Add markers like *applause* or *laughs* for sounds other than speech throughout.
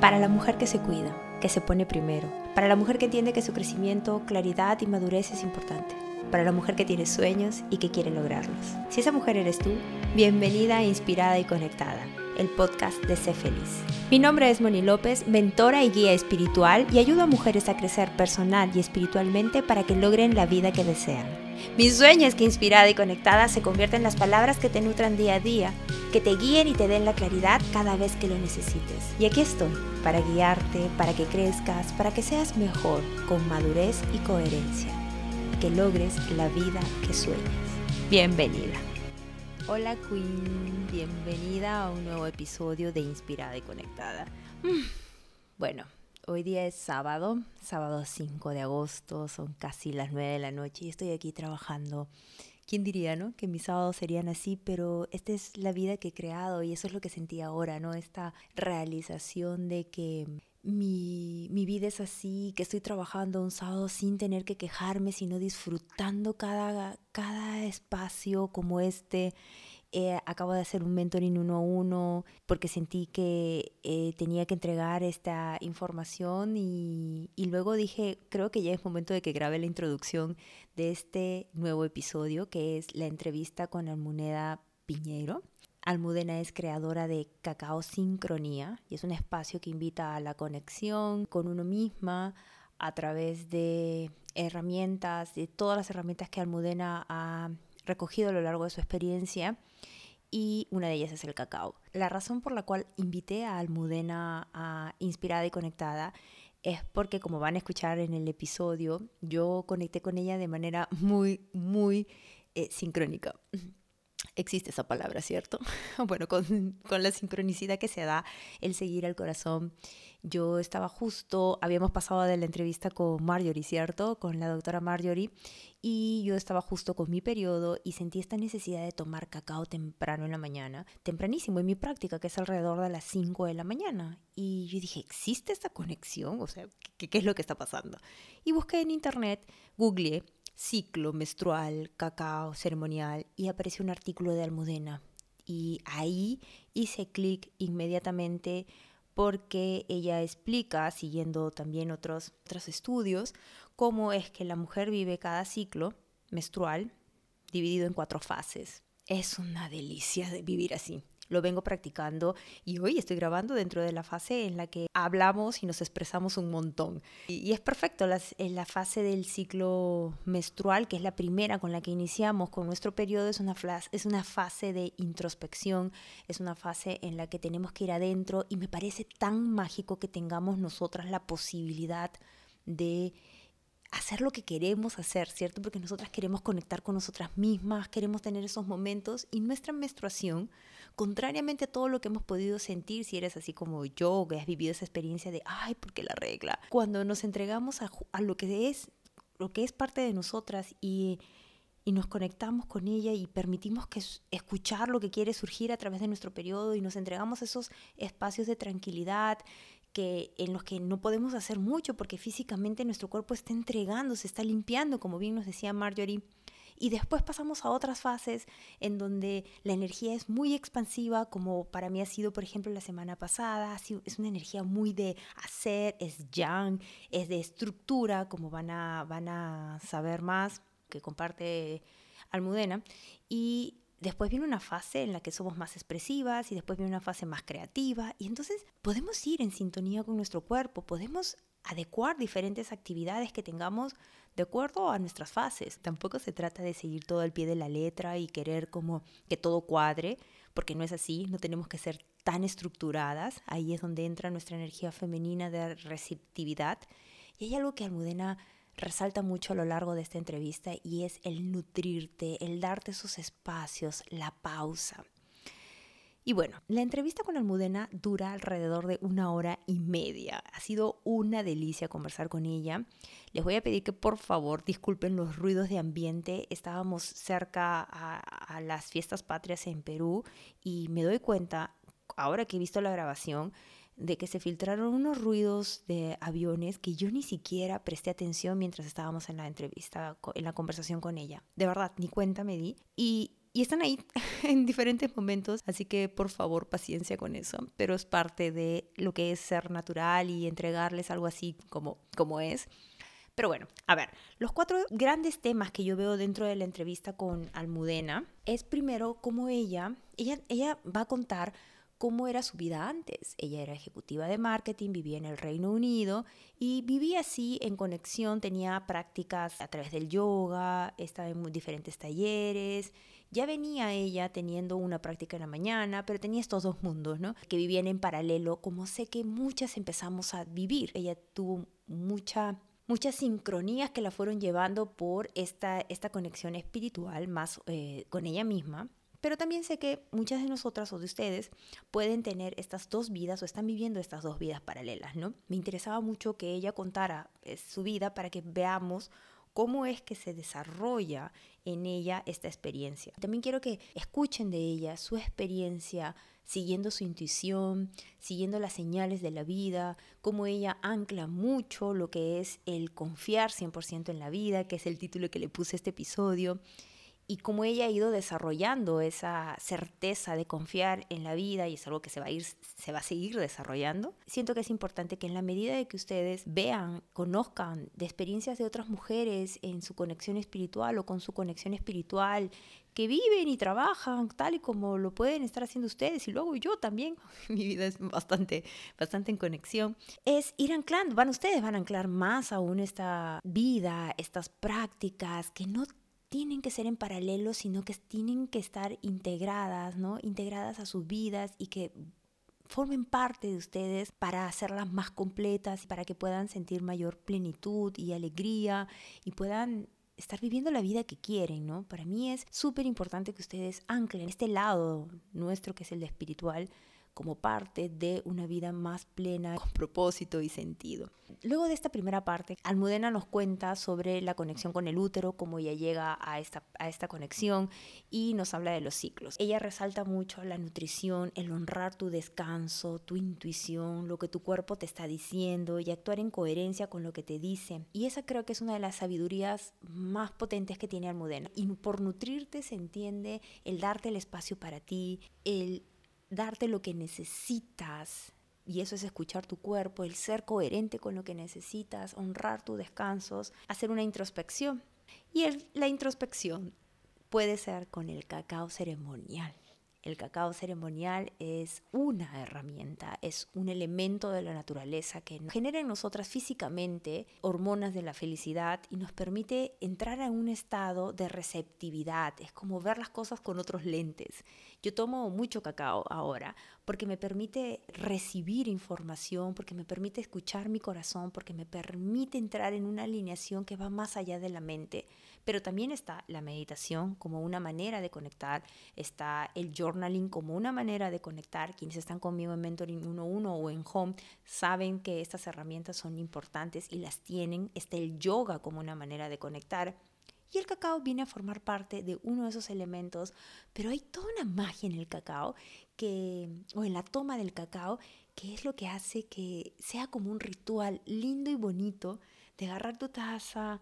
Para la mujer que se cuida, que se pone primero. Para la mujer que entiende que su crecimiento, claridad y madurez es importante. Para la mujer que tiene sueños y que quiere lograrlos. Si esa mujer eres tú, bienvenida, inspirada y conectada el podcast de Sé Feliz. Mi nombre es Moni López, mentora y guía espiritual y ayudo a mujeres a crecer personal y espiritualmente para que logren la vida que desean. Mi sueño es que inspirada y conectada se convierta en las palabras que te nutran día a día, que te guíen y te den la claridad cada vez que lo necesites. Y aquí estoy, para guiarte, para que crezcas, para que seas mejor, con madurez y coherencia, que logres la vida que sueñas. Bienvenida. Hola Queen, bienvenida a un nuevo episodio de Inspirada y Conectada. Mm, bueno, hoy día es sábado, sábado 5 de agosto, son casi las 9 de la noche y estoy aquí trabajando. ¿Quién diría, no? Que mis sábados serían así, pero esta es la vida que he creado y eso es lo que sentí ahora, ¿no? Esta realización de que mi, mi, vida es así, que estoy trabajando un sábado sin tener que quejarme, sino disfrutando cada, cada espacio como este. Eh, acabo de hacer un mentoring uno a uno porque sentí que eh, tenía que entregar esta información y, y, luego dije, creo que ya es momento de que grabe la introducción de este nuevo episodio que es la entrevista con Almuneda Piñero. Almudena es creadora de Cacao Sincronía y es un espacio que invita a la conexión con uno misma a través de herramientas, de todas las herramientas que Almudena ha recogido a lo largo de su experiencia y una de ellas es el cacao. La razón por la cual invité a Almudena Inspirada y Conectada es porque como van a escuchar en el episodio, yo conecté con ella de manera muy, muy eh, sincrónica existe esa palabra, ¿cierto? *laughs* bueno, con, con, la sincronicidad que se da el seguir al corazón. Yo estaba justo, habíamos pasado de la entrevista con Marjorie, ¿cierto? Con la doctora Marjorie, y yo estaba justo con mi periodo y sentí esta necesidad de tomar cacao temprano en la mañana, tempranísimo en mi práctica, que es alrededor de las 5 de la mañana. Y yo dije, ¿existe esta conexión? O sea, ¿qué, qué es lo que está pasando? Y busqué en internet, googleé ciclo menstrual, cacao ceremonial y apareció un artículo de Almudena. Y ahí hice clic inmediatamente porque ella explica, siguiendo también otros, otros estudios, cómo es que la mujer vive cada ciclo menstrual dividido en cuatro fases. Es una delicia de vivir así lo vengo practicando y hoy estoy grabando dentro de la fase en la que hablamos y nos expresamos un montón. Y, es perfecto, en la fase del ciclo menstrual, que es la primera con la que iniciamos con nuestro periodo, es una, es una fase de introspección, es una fase en la que tenemos que ir adentro y me parece tan mágico que tengamos nosotras la posibilidad de hacer lo que queremos hacer, ¿cierto? Porque nosotras queremos conectar con nosotras mismas, queremos tener esos momentos y nuestra menstruación, contrariamente a todo lo que hemos podido sentir, si eres así como yo, que has vivido esa experiencia de, ay, ¿por qué la regla? Cuando nos entregamos a, lo que es lo que es parte de nosotras y, y nos conectamos con ella y permitimos que escuchar lo que quiere surgir a través de nuestro periodo y nos entregamos esos espacios de tranquilidad que en los que no podemos hacer mucho porque físicamente nuestro cuerpo está entregando, se está limpiando, como bien nos decía Marjorie. Y después pasamos a otras fases en donde la energía es muy expansiva, como para mí ha sido, por ejemplo, la semana pasada. Es una energía muy de hacer, es yang, es de estructura, como van a, van a saber más, que comparte Almudena. Y después viene una fase en la que somos más expresivas y después viene una fase más creativa y entonces podemos ir en sintonía con nuestro cuerpo, podemos adecuar diferentes actividades que tengamos de acuerdo a nuestras fases. Tampoco se trata de seguir todo al pie de la letra y querer como que todo cuadre, porque no es así, no tenemos que ser tan estructuradas. Ahí es donde entra nuestra energía femenina de receptividad. Y hay algo que Almudena resalta mucho a lo largo de esta entrevista y es el nutrirte, el darte esos espacios, la pausa. Y bueno, la entrevista con Almudena dura alrededor de una hora y media. Ha sido una delicia conversar con ella. Les voy a pedir que por favor disculpen los ruidos de ambiente. Estábamos cerca a, a las fiestas patrias en Perú y me doy cuenta, ahora que he visto la grabación, de que se filtraron unos ruidos de aviones que yo ni siquiera presté atención mientras estábamos en la entrevista, en la conversación con ella. De verdad, ni cuenta me di. Y y están ahí *laughs* en diferentes momentos, así que por favor paciencia con eso, pero es parte de lo que es ser natural y entregarles algo así como, como es. Pero bueno, a ver, los cuatro grandes temas que yo veo dentro de la entrevista con Almudena es primero cómo ella, ella, ella va a contar cómo era su vida antes. Ella era ejecutiva de marketing, vivía en el Reino Unido y vivía así en conexión, tenía prácticas a través del yoga, estaba en diferentes talleres. Ya venía ella teniendo una práctica en la mañana, pero tenía estos dos mundos, ¿no? Que vivían en paralelo, como sé que muchas empezamos a vivir. Ella tuvo mucha muchas sincronías que la fueron llevando por esta, esta conexión espiritual más eh, con ella misma pero también sé que muchas de nosotras o de ustedes pueden tener estas dos vidas o están viviendo estas dos vidas paralelas, ¿no? Me interesaba mucho que ella contara eh, su vida para que veamos cómo es que se desarrolla en ella esta experiencia. También quiero que escuchen de ella su experiencia siguiendo su intuición, siguiendo las señales de la vida, cómo ella ancla mucho lo que es el confiar 100% en la vida, que es el título que le puse a este episodio y cómo ella ha ido desarrollando esa certeza de confiar en la vida y es algo que se va a ir se va a seguir desarrollando. Siento que es importante que en la medida de que ustedes vean, conozcan de experiencias de otras mujeres en su conexión espiritual o con su conexión espiritual que viven y trabajan tal y como lo pueden estar haciendo ustedes y luego yo también, *laughs* mi vida es bastante, bastante en conexión, es ir anclando, van ustedes, van a anclar más aún esta vida, estas prácticas que no tienen que ser en paralelo, sino que tienen que estar integradas, ¿no? Integradas a sus vidas y que formen parte de ustedes para hacerlas más completas y para que puedan sentir mayor plenitud y alegría y puedan estar viviendo la vida que quieren, ¿no? Para mí es súper importante que ustedes anclen este lado nuestro que es el de espiritual como parte de una vida más plena, con propósito y sentido. Luego de esta primera parte, Almudena nos cuenta sobre la conexión con el útero, cómo ella llega a esta, a esta conexión y nos habla de los ciclos. Ella resalta mucho la nutrición, el honrar tu descanso, tu intuición, lo que tu cuerpo te está diciendo y actuar en coherencia con lo que te dice. Y esa creo que es una de las sabidurías más potentes que tiene Almudena. Y por nutrirte se entiende el darte el espacio para ti, el darte lo que necesitas. Y eso es escuchar tu cuerpo, el ser coherente con lo que necesitas, honrar tus descansos, hacer una introspección. Y la introspección puede ser con el cacao ceremonial. El cacao ceremonial es una herramienta, es un elemento de la naturaleza que genera en nosotras físicamente hormonas de la felicidad y nos permite entrar a un estado de receptividad. Es como ver las cosas con otros lentes. Yo tomo mucho cacao ahora porque me permite recibir información, porque me permite escuchar mi corazón, porque me permite entrar en una alineación que va más allá de la mente. Pero también está la meditación como una manera de conectar, está el journaling como una manera de conectar. Quienes están conmigo en Mentoring 1.1 o en Home saben que estas herramientas son importantes y las tienen. Está el yoga como una manera de conectar. Y el cacao viene a formar parte de uno de esos elementos, pero hay toda una magia en el cacao o en la toma del cacao, que es lo que hace que sea como un ritual lindo y bonito de agarrar tu taza,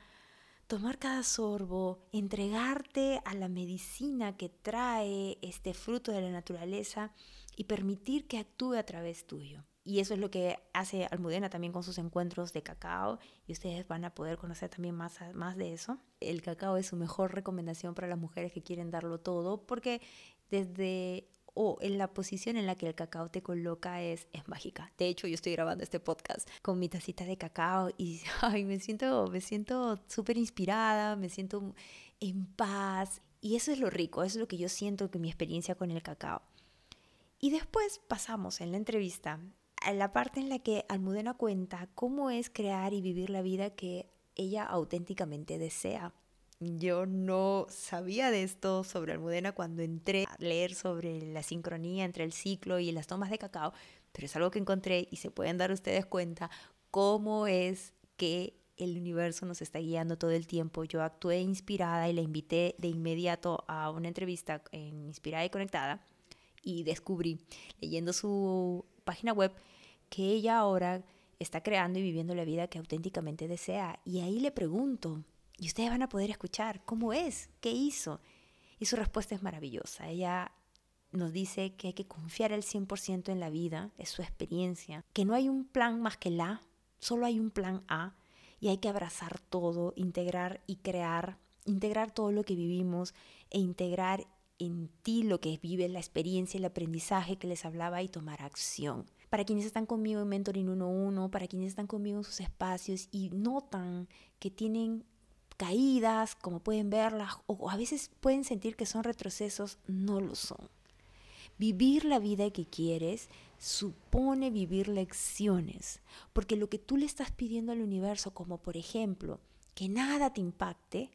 tomar cada sorbo, entregarte a la medicina que trae este fruto de la naturaleza y permitir que actúe a través tuyo. Y eso es lo que hace Almudena también con sus encuentros de cacao y ustedes van a poder conocer también más, más de eso. El cacao es su mejor recomendación para las mujeres que quieren darlo todo porque desde o en la posición en la que el cacao te coloca es, es mágica. De hecho, yo estoy grabando este podcast con mi tacita de cacao y *laughs* ay, me siento me siento súper inspirada, me siento en paz y eso es lo rico, eso es lo que yo siento que mi experiencia con el cacao. Y después pasamos en la entrevista a la parte en la que Almudena cuenta cómo es crear y vivir la vida que ella auténticamente desea. Yo no sabía de esto sobre Almudena cuando entré a leer sobre la sincronía entre el ciclo y las tomas de cacao, pero es algo que encontré y se pueden dar ustedes cuenta cómo es que el universo nos está guiando todo el tiempo. Yo actué inspirada y la invité de inmediato a una entrevista en Inspirada y Conectada y descubrí, leyendo su página web, que ella ahora está creando y viviendo la vida que auténticamente desea. Y ahí le pregunto, y ustedes van a poder escuchar cómo es, qué hizo. Y su respuesta es maravillosa. Ella nos dice que hay que confiar al 100% en la vida, es su experiencia, que no hay un plan más que la, solo hay un plan A y hay que abrazar todo, integrar y crear, integrar todo lo que vivimos e integrar en ti lo que vive la experiencia, el aprendizaje que les hablaba y tomar acción. Para quienes están conmigo en Mentoring 1-1, para quienes están conmigo en sus espacios y notan que tienen caídas, como pueden verlas, o a veces pueden sentir que son retrocesos, no lo son. Vivir la vida que quieres supone vivir lecciones, porque lo que tú le estás pidiendo al universo, como por ejemplo, que nada te impacte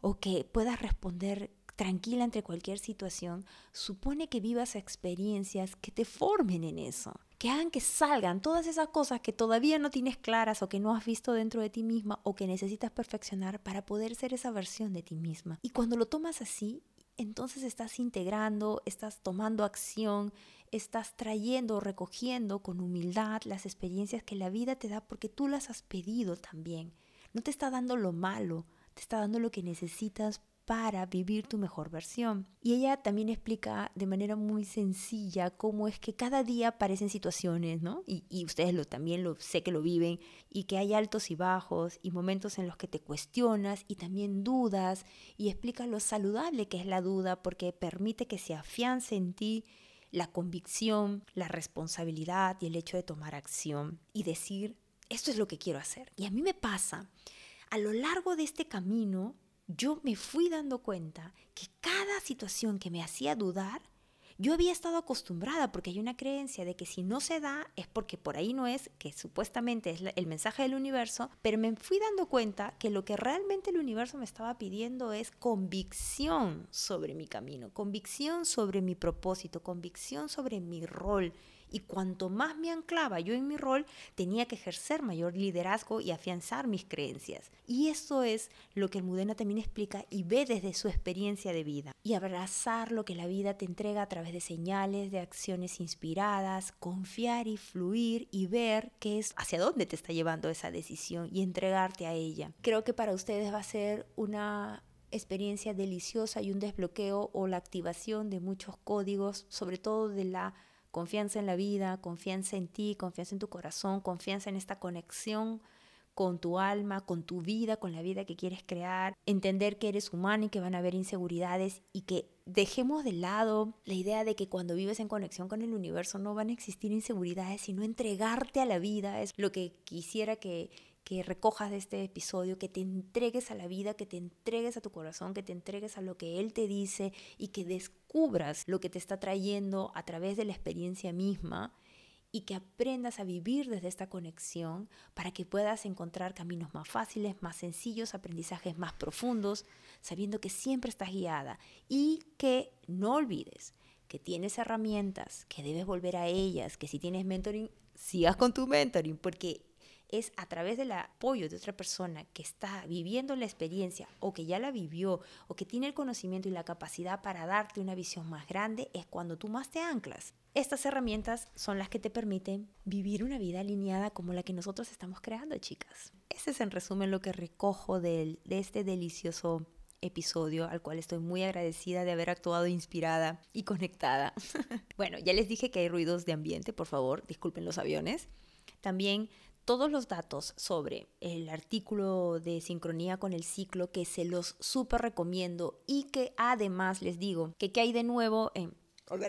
o que puedas responder tranquila entre cualquier situación, supone que vivas experiencias que te formen en eso, que hagan que salgan todas esas cosas que todavía no tienes claras o que no has visto dentro de ti misma o que necesitas perfeccionar para poder ser esa versión de ti misma. Y cuando lo tomas así, entonces estás integrando, estás tomando acción, estás trayendo, recogiendo con humildad las experiencias que la vida te da porque tú las has pedido también. No te está dando lo malo, te está dando lo que necesitas para vivir tu mejor versión. Y ella también explica de manera muy sencilla cómo es que cada día aparecen situaciones, ¿no? Y, ustedes lo, también lo sé que lo viven, y que hay altos y bajos, y momentos en los que te cuestionas y también dudas, y explica lo saludable que es la duda porque permite que se afiance en ti la convicción, la responsabilidad y el hecho de tomar acción y decir, esto es lo que quiero hacer. Y a mí me pasa, a lo largo de este camino, yo me fui dando cuenta que cada situación que me hacía dudar, yo había estado acostumbrada porque hay una creencia de que si no se da es porque por ahí no es, que supuestamente es el mensaje del universo, pero me fui dando cuenta que lo que realmente el universo me estaba pidiendo es convicción sobre mi camino, convicción sobre mi propósito, convicción sobre mi rol y cuanto más me anclaba yo en mi rol, tenía que ejercer mayor liderazgo y afianzar mis creencias. Y eso es lo que el Mudena también explica y ve desde su experiencia de vida. Y abrazar lo que la vida te entrega a través de señales, de acciones inspiradas, confiar y fluir y ver qué es hacia dónde te está llevando esa decisión y entregarte a ella. Creo que para ustedes va a ser una experiencia deliciosa y un desbloqueo o la activación de muchos códigos, sobre todo de la Confianza en la vida, confianza en ti, confianza en tu corazón, confianza en esta conexión con tu alma, con tu vida, con la vida que quieres crear, entender que eres humano y que van a haber inseguridades y que dejemos de lado la idea de que cuando vives en conexión con el universo no van a existir inseguridades, sino entregarte a la vida. Es lo que quisiera que que recojas de este episodio, que te entregues a la vida, que te entregues a tu corazón, que te entregues a lo que Él te dice y que descubras lo que te está trayendo a través de la experiencia misma y que aprendas a vivir desde esta conexión para que puedas encontrar caminos más fáciles, más sencillos, aprendizajes más profundos, sabiendo que siempre estás guiada y que no olvides que tienes herramientas, que debes volver a ellas, que si tienes mentoring, sigas con tu mentoring, porque es a través del apoyo de otra persona que está viviendo la experiencia o que ya la vivió o que tiene el conocimiento y la capacidad para darte una visión más grande, es cuando tú más te anclas. Estas herramientas son las que te permiten vivir una vida alineada como la que nosotros estamos creando, chicas. Ese es en resumen lo que recojo de, de este delicioso episodio al cual estoy muy agradecida de haber actuado inspirada y conectada. *laughs* bueno, ya les dije que hay ruidos de ambiente, por favor, disculpen los aviones. También todos los datos sobre el artículo de sincronía con el ciclo que se los súper recomiendo y que además les digo que hay de nuevo en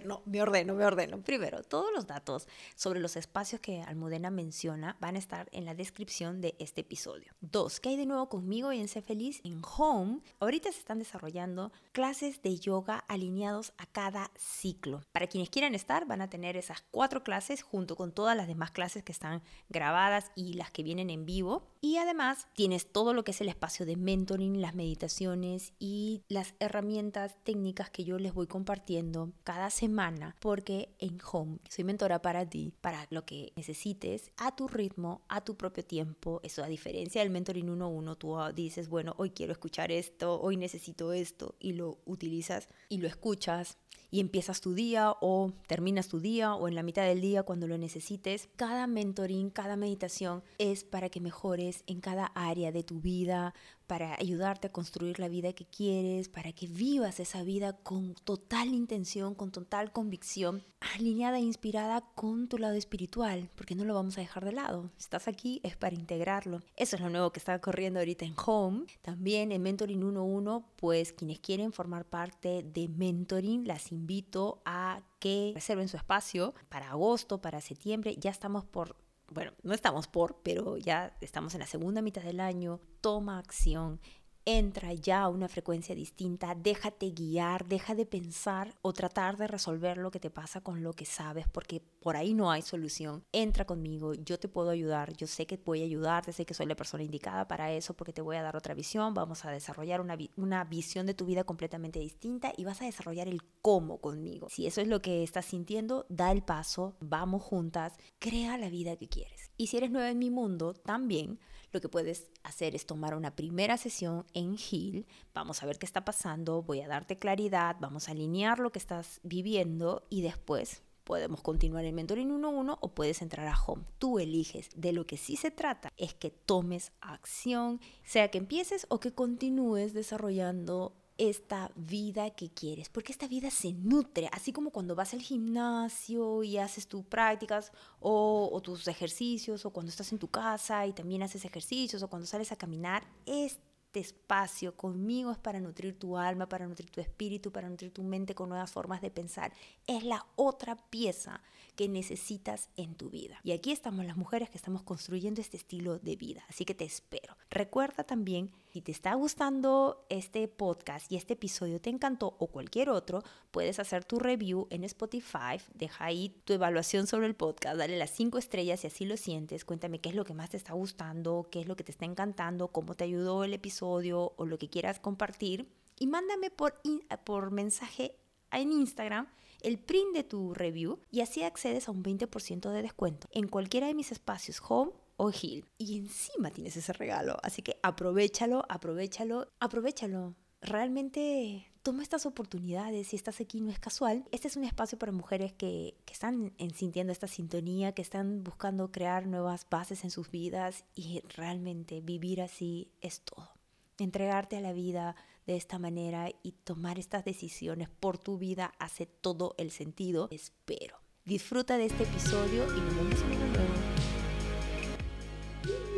no, me ordeno, me ordeno. Primero, todos los datos sobre los espacios que Almudena menciona van a estar en la descripción de este episodio. Dos, ¿qué hay de nuevo conmigo y en Sé Feliz? En Home, ahorita se están desarrollando clases de yoga alineados a cada ciclo. Para quienes quieran estar, van a tener esas cuatro clases junto con todas las demás clases que están grabadas y las que vienen en vivo. Y además tienes todo lo que es el espacio de mentoring, las meditaciones y las herramientas técnicas que yo les voy compartiendo cada semana porque en Home soy mentora para ti, para lo que necesites, a tu ritmo, a tu propio tiempo. Eso a diferencia del mentoring 1-1, tú dices, bueno, hoy quiero escuchar esto, hoy necesito esto y lo utilizas y lo escuchas y empiezas tu día o terminas tu día o en la mitad del día cuando lo necesites. Cada mentoring, cada meditación es para que mejores en cada área de tu vida, para ayudarte a construir la vida que quieres, para que vivas esa vida con total intención, con total convicción, alineada e inspirada con tu lado espiritual, porque no lo vamos a dejar de lado. Si estás aquí es para integrarlo. Eso es lo nuevo que está corriendo ahorita en Home. También en Mentoring 1.1, pues quienes quieren formar parte de Mentoring, las invito a que reserven su espacio para agosto, para septiembre. Ya estamos por bueno, no estamos por, pero ya estamos en la segunda mitad del año, toma acción, entra ya a una frecuencia distinta, déjate guiar, deja de pensar o tratar de resolver lo que te pasa con lo que sabes, porque por ahí no hay solución. Entra conmigo, yo te puedo ayudar, yo sé que voy a ayudarte, sé que soy la persona indicada para eso, porque te voy a dar otra visión, vamos a desarrollar una, una visión de tu vida completamente distinta y vas a desarrollar el cómo conmigo. Si eso es lo que estás sintiendo, da el paso, vamos juntas, crea la vida que quieres. Y si eres nueva en mi mundo, también lo que puedes hacer es tomar una primera sesión en Heal, vamos a ver qué está pasando, voy a darte claridad, vamos a alinear lo que estás viviendo y después podemos continuar el mentoring 1-1 o puedes entrar a home. Tú eliges. De lo que sí se trata es que tomes acción, sea que empieces o que continúes desarrollando esta vida que quieres, porque esta vida se nutre, así como cuando vas al gimnasio y haces tus prácticas o, tus ejercicios, o cuando estás en tu casa y también haces ejercicios, o cuando sales a caminar, es este espacio conmigo es para nutrir tu alma, para nutrir tu espíritu, para nutrir tu mente con nuevas formas de pensar. Es la otra pieza que necesitas en tu vida. Y aquí estamos las mujeres que estamos construyendo este estilo de vida. Así que te espero. Recuerda también, si te está gustando este podcast y este episodio te encantó o cualquier otro, puedes hacer tu review en Spotify. Deja ahí tu evaluación sobre el podcast. Dale las cinco estrellas si así lo sientes. Cuéntame qué es lo que más te está gustando, qué es lo que te está encantando, cómo te ayudó el episodio o lo que quieras compartir y mándame por, por mensaje en Instagram el print de tu review y así accedes a un 20% de descuento en cualquiera de mis espacios home o Hill. Y encima tienes ese regalo, así que aprovechalo, aprovechalo, aprovechalo. Realmente toma estas oportunidades, si estás aquí no es casual. Este es un espacio para mujeres que, que están sintiendo esta sintonía, que están buscando crear nuevas bases en sus vidas y realmente vivir así es todo entregarte a la vida de esta manera y tomar estas decisiones por tu vida hace todo el sentido. Espero. Disfruta de este episodio y nos vemos en uno nuevo.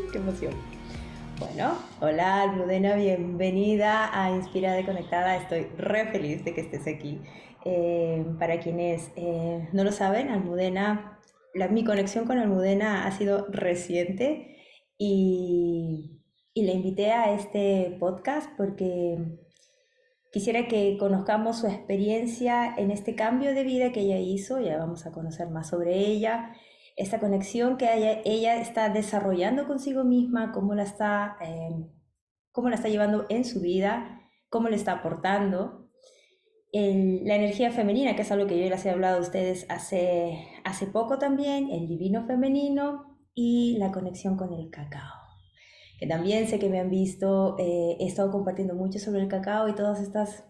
¡Qué emoción! Bueno, hola Almudena, bienvenida a Inspirada y Conectada. Estoy re feliz de que estés aquí. Eh, para quienes eh, no lo saben, Almudena, mi conexión con Almudena ha sido reciente y y le invité a este podcast porque quisiera que conozcamos su experiencia en este cambio de vida que ella hizo, ya vamos a conocer más sobre ella, esta conexión que ella, está desarrollando consigo misma, cómo la está, em, cómo la está llevando en su vida, cómo le está aportando. la energía femenina, que es algo que yo les he hablado a ustedes hace, hace poco también, el divino femenino y la conexión con el cacao que también sé que me han visto, eh, he estado compartiendo mucho sobre el cacao y todas estas,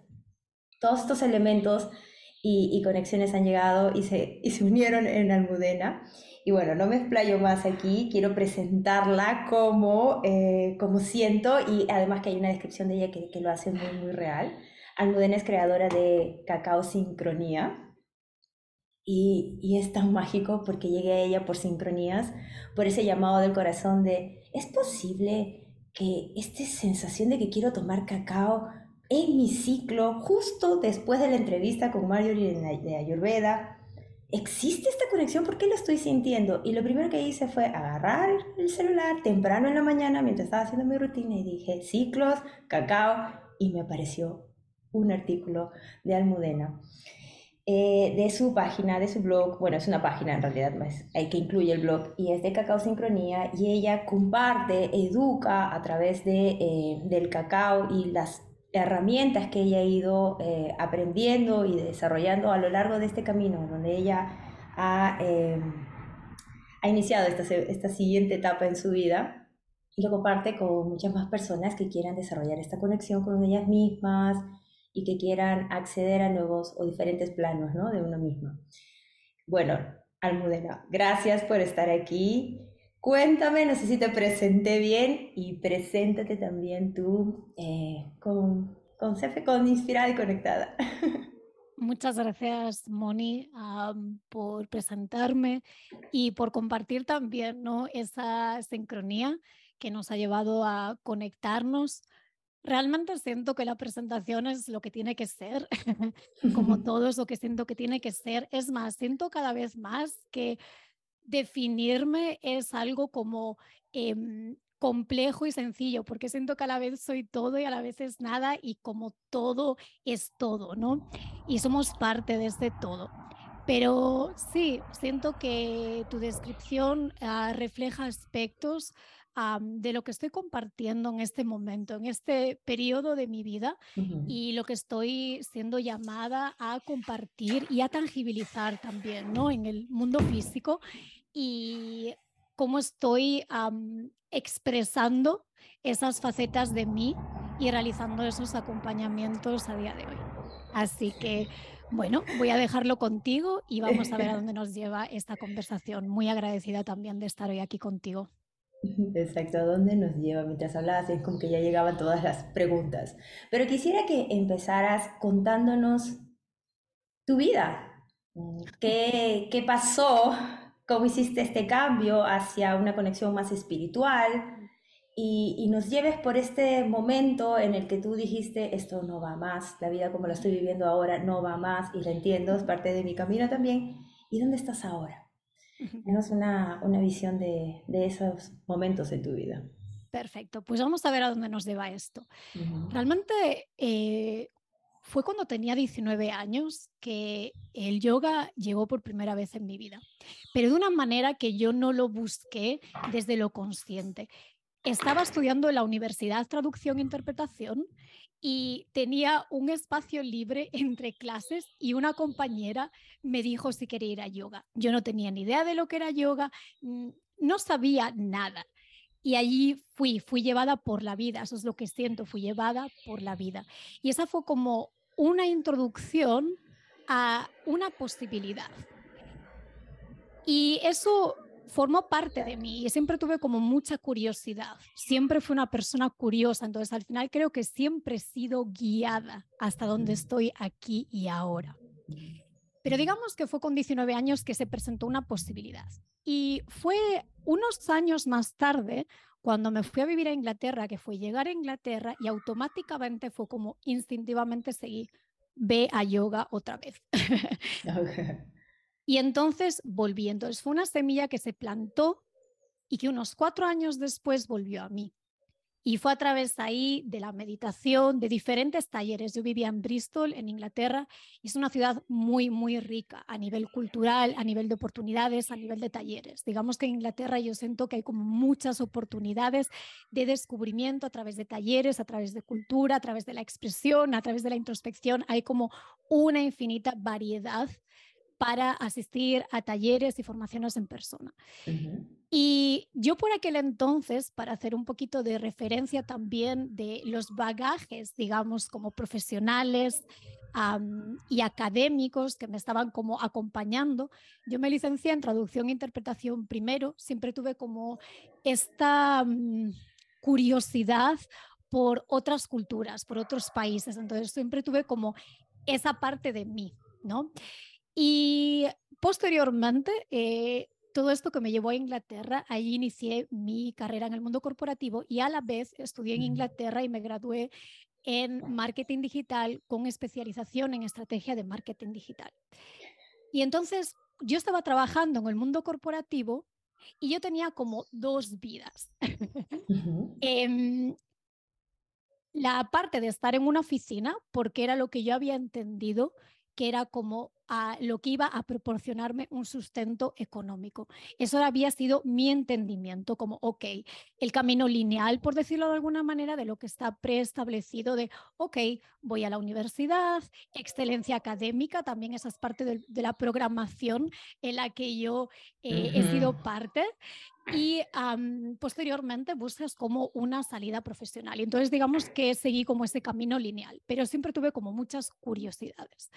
todos estos elementos y, conexiones han llegado y se, y se unieron en Almudena. Y bueno, no me explayo más aquí, quiero presentarla como, eh, como siento y además que hay una descripción de ella que, que lo hace muy, muy real. Almudena es creadora de Cacao Sincronía, y, es tan mágico porque llegué a ella por sincronías, por ese llamado del corazón de ¿es posible que esta sensación de que quiero tomar cacao en mi ciclo, justo después de la entrevista con Marjorie de Ayurveda, existe esta conexión? ¿Por qué lo estoy sintiendo? Y lo primero que hice fue agarrar el celular temprano en la mañana mientras estaba haciendo mi rutina y dije ciclos, cacao, y me apareció un artículo de Almudena. Eh, de su página, de su blog, bueno, es una página en realidad, más, hay que incluye el blog, y es de Cacao Sincronía, y ella comparte, educa a través de, eh, del cacao y las herramientas que ella ha ido eh, aprendiendo y desarrollando a lo largo de este camino, donde ella ha, ha iniciado esta, esta siguiente etapa en su vida, y lo comparte con muchas más personas que quieran desarrollar esta conexión con ellas mismas, y que quieran acceder a nuevos o diferentes planos ¿no? de uno mismo. Bueno, Almudena, gracias por estar aquí. Cuéntame, no sé si te presenté bien y preséntate también tú eh, con, con con Inspirada y Conectada. *laughs* Muchas gracias, Moni, por presentarme y por compartir también ¿no? esa sincronía que nos ha llevado a conectarnos. Realmente siento que la presentación es lo que tiene que ser, *laughs* como todo es lo que siento que tiene que ser. Es más, siento cada vez más que definirme es algo como em, complejo y sencillo, porque siento que a la vez soy todo y a la vez es nada y como todo es todo, ¿no? Y somos parte de este todo. Pero sí, siento que tu descripción ah, refleja aspectos de lo que estoy compartiendo en este momento, en este periodo de mi vida y lo que estoy siendo llamada a compartir y a tangibilizar también, ¿no? En el mundo físico y cómo estoy expresando esas facetas de mí y realizando esos acompañamientos a día de hoy. Así que, bueno, voy a dejarlo contigo y vamos a ver a *laughs* dónde nos lleva esta conversación. Muy agradecida también de estar hoy aquí contigo. Exacto, ¿a dónde nos lleva? Mientras hablabas es como que ya llegaban todas las preguntas. Pero quisiera que empezaras contándonos tu vida. ¿Qué, qué pasó cómo hiciste este cambio hacia una conexión más espiritual y, nos lleves por este momento en el que tú dijiste, esto no va más, la vida como la estoy viviendo ahora no va más y la entiendo, es parte de mi camino también. ¿Y dónde estás ahora? *laughs* Danos una, una visión de, de, esos momentos en tu vida. Perfecto, pues vamos a ver a dónde nos lleva esto. Realmente eh, fue cuando tenía 19 años que el yoga llegó por primera vez en mi vida, pero de una manera que yo no lo busqué desde lo consciente. Estaba estudiando en la Universidad Traducción e Interpretación y tenía un espacio libre *laughs* entre clases y una compañera me dijo si quería ir a yoga. Yo no tenía ni idea de lo que era yoga, mm, no sabía nada. Y allí fui, fui llevada por la vida, eso es lo que siento, fui llevada por la vida. Y esa fue como una introducción a una posibilidad. Y eso formó parte de mí y siempre tuve como mucha curiosidad. Siempre fui una persona curiosa, entonces al final creo que siempre he sido guiada hasta donde estoy aquí y ahora. Pero digamos que fue con 19 años que se presentó una posibilidad. Y fue unos años más tarde cuando me fui a vivir a Inglaterra, que fue llegar a Inglaterra y automáticamente fue como instintivamente seguí, ve a yoga otra vez. *laughs* Y entonces volví. Entonces fue una semilla que se plantó y que unos cuatro años después volvió a mí. Y fue a través ahí de la meditación, de diferentes talleres. Yo vivía en Bristol, en Inglaterra, y es una ciudad muy, muy rica a nivel cultural, a nivel de oportunidades, a nivel de talleres. Digamos que en Inglaterra yo siento que hay como muchas oportunidades de descubrimiento a través de talleres, a través de cultura, a través de la expresión, a través de la introspección. Hay como una infinita variedad para asistir a talleres y formaciones en persona. Y yo por aquel entonces, para hacer un poquito de referencia también de los bagajes, digamos, como profesionales y académicos que me estaban como acompañando, yo me licencié en traducción e interpretación primero, siempre tuve como esta mm, curiosidad por otras culturas, por otros países, entonces siempre tuve como esa parte de mí, ¿no? Y posteriormente, eh, todo esto que me llevó a Inglaterra, ahí inicié mi carrera en el mundo corporativo y a la vez estudié en Inglaterra y me gradué en marketing digital con especialización en estrategia de marketing digital. Y entonces yo estaba trabajando en el mundo corporativo y yo tenía como dos vidas. *laughs* Em, la parte de estar en una oficina, porque era lo que yo había entendido que era como a lo que iba a proporcionarme un sustento económico. Eso había sido mi entendimiento, como, ok, el camino lineal, por decirlo de alguna manera, de lo que está preestablecido de, ok, voy a la universidad, excelencia académica, también esa es parte de, la programación en la que yo eh, he sido parte y posteriormente buscas como una salida profesional. Y entonces digamos que seguí como ese camino lineal, pero siempre tuve como muchas curiosidades.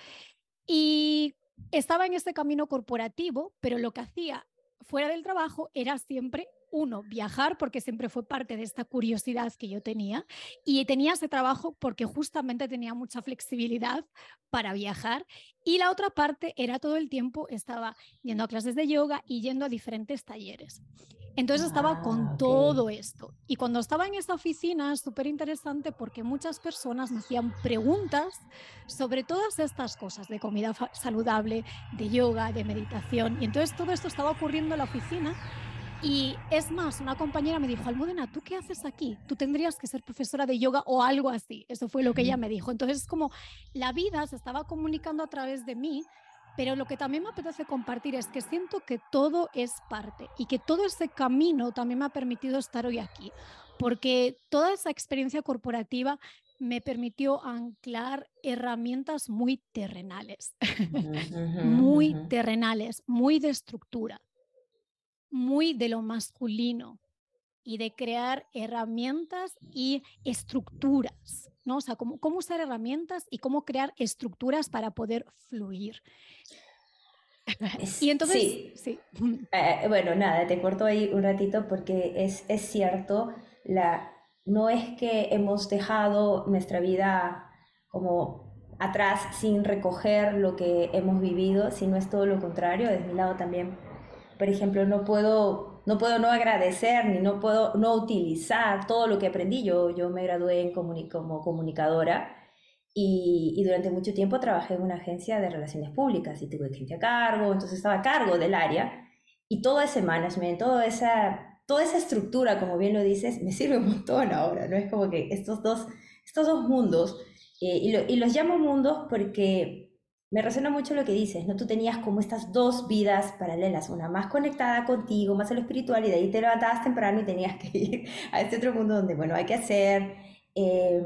Y estaba en este camino corporativo, pero lo que hacía fuera del trabajo era siempre uno, viajar, porque siempre fue parte de esta curiosidad que yo tenía, y tenía ese trabajo porque justamente tenía mucha flexibilidad para viajar, y la otra parte era todo el tiempo, estaba yendo a clases de yoga y yendo a diferentes talleres. Entonces estaba con Ah, todo esto. Y cuando estaba en esta oficina, es súper interesante porque muchas personas me hacían preguntas sobre todas estas cosas de comida saludable, de yoga, de meditación. Y entonces todo esto estaba ocurriendo en la oficina. Y es más, una compañera me dijo, Almudena, ¿tú qué haces aquí? Tú tendrías que ser profesora de yoga o algo así. Eso fue lo que ella me dijo. Entonces es como la vida se estaba comunicando a través de mí pero lo que también me apetece compartir es que siento que todo es parte y que todo ese camino también me ha permitido estar hoy aquí, porque toda esa experiencia corporativa me permitió anclar herramientas muy terrenales, *laughs* muy terrenales, muy de estructura, muy de lo masculino y de crear herramientas y estructuras, ¿no? O sea, cómo, cómo usar herramientas y cómo crear estructuras para poder fluir. *laughs* y entonces, sí. sí. Eh, bueno, nada, te corto ahí un ratito porque es, es cierto, la, no es que hemos dejado nuestra vida como atrás sin recoger lo que hemos vivido, sino es todo lo contrario. De mi lado también, por ejemplo, no puedo no puedo no agradecer ni no puedo no utilizar todo lo que aprendí. Yo, yo me gradué en como comunicadora y, durante mucho tiempo trabajé en una agencia de relaciones públicas y tuve gente a cargo, entonces estaba a cargo del área y todo ese management, toda esa, toda esa estructura, como bien lo dices, me sirve un montón ahora, ¿no? Es como que estos dos, estos dos mundos, eh, y los llamo mundos porque me resuena mucho lo que dices, ¿no? Tú tenías como estas dos vidas paralelas, una más conectada contigo, más a lo espiritual, y de ahí te levantabas temprano y tenías que *laughs* ir a este otro mundo donde, bueno, hay que hacer. Eh,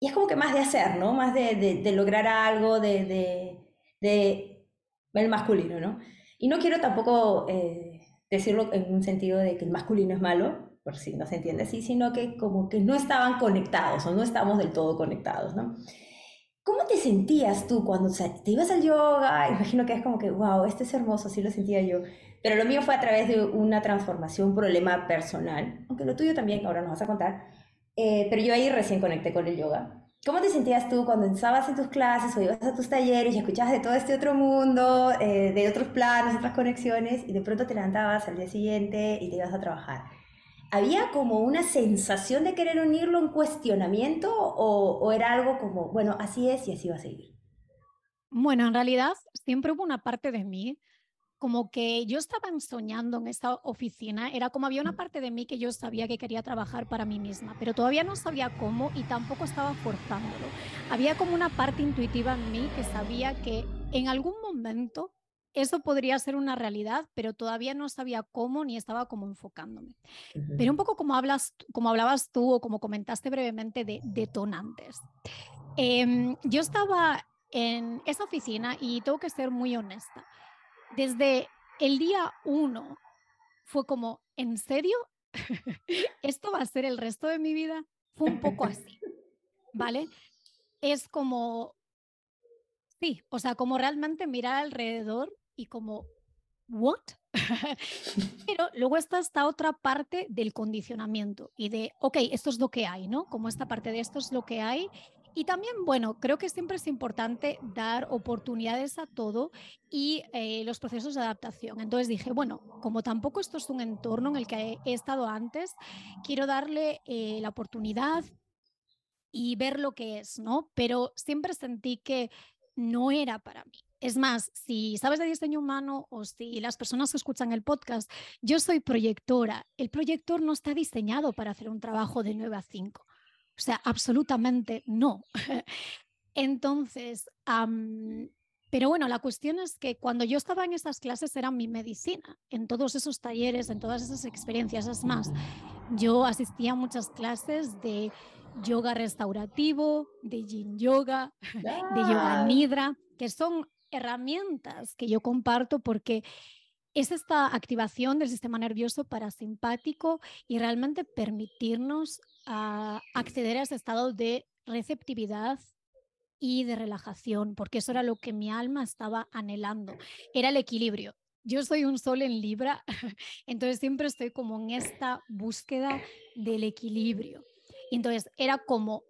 y es como que más de hacer, ¿no? Más de lograr algo, de, de, de, el masculino, ¿no? Y no quiero tampoco eh, decirlo en un sentido de que el masculino es malo, por si no se entiende así, sino que como que no estaban conectados o no estamos del todo conectados, ¿no? ¿Cómo te sentías tú cuando te ibas al yoga? Imagino que es como que, wow, este es hermoso, así lo sentía yo. Pero lo mío fue a través de una transformación, un problema personal, aunque lo tuyo también, ahora nos vas a contar. Eh, pero yo ahí recién conecté con el yoga. ¿Cómo te sentías tú cuando estabas en tus clases o ibas a tus talleres y escuchabas de todo este otro mundo, eh, de otros planos, otras conexiones, y de pronto te levantabas al día siguiente y te ibas a trabajar? ¿Había como una sensación de querer unirlo, un cuestionamiento, o, o era algo como, bueno, así es y así va a seguir? Bueno, en realidad siempre hubo una parte de mí como que yo estaba soñando en esta oficina, era como había una parte de mí que yo sabía que quería trabajar para mí misma, pero todavía no sabía cómo y tampoco estaba forzándolo. Había como una parte intuitiva en mí que sabía que en algún momento eso podría ser una realidad, pero todavía no sabía cómo ni estaba como enfocándome. Uh -huh. Pero un poco como, hablas, como hablabas tú o como comentaste brevemente de detonantes. Eh, yo estaba en esa oficina y tengo que ser muy honesta desde el día uno fue como, ¿en serio? *laughs* ¿Esto va a ser el resto de mi vida? Fue un poco así, ¿vale? Es como, sí, o sea, como realmente mirar alrededor y como, ¿what? *laughs* *laughs* Pero luego está esta otra parte del condicionamiento y de, ok, esto es lo que hay, ¿no? Como esta parte de esto es lo que hay y también, bueno, creo que siempre es importante dar oportunidades a todo y eh, los procesos de adaptación. Entonces dije, bueno, como tampoco esto es un entorno en el que he estado antes, quiero darle eh, la oportunidad y ver lo que es, ¿no? Pero siempre sentí que no era para mí. Es más, si sabes de diseño humano o si las personas que escuchan el podcast, yo soy proyectora. El proyector no está diseñado para hacer un trabajo de 9 a 5. O sea, absolutamente no. *laughs* Entonces, pero bueno, la cuestión es que cuando yo estaba en esas clases era mi medicina, en todos esos talleres, en todas esas experiencias. Es más, yo asistía a muchas clases de yoga restaurativo, de yin yoga, ah. de yoga nidra, que son herramientas que yo comparto porque es esta activación del sistema nervioso parasimpático y realmente permitirnos uh, acceder a ese estado de receptividad y de relajación, porque eso era lo que mi alma estaba anhelando, era el equilibrio. yo soy un sol en Libra, *laughs* entonces siempre estoy como en esta búsqueda del equilibrio. Entonces era como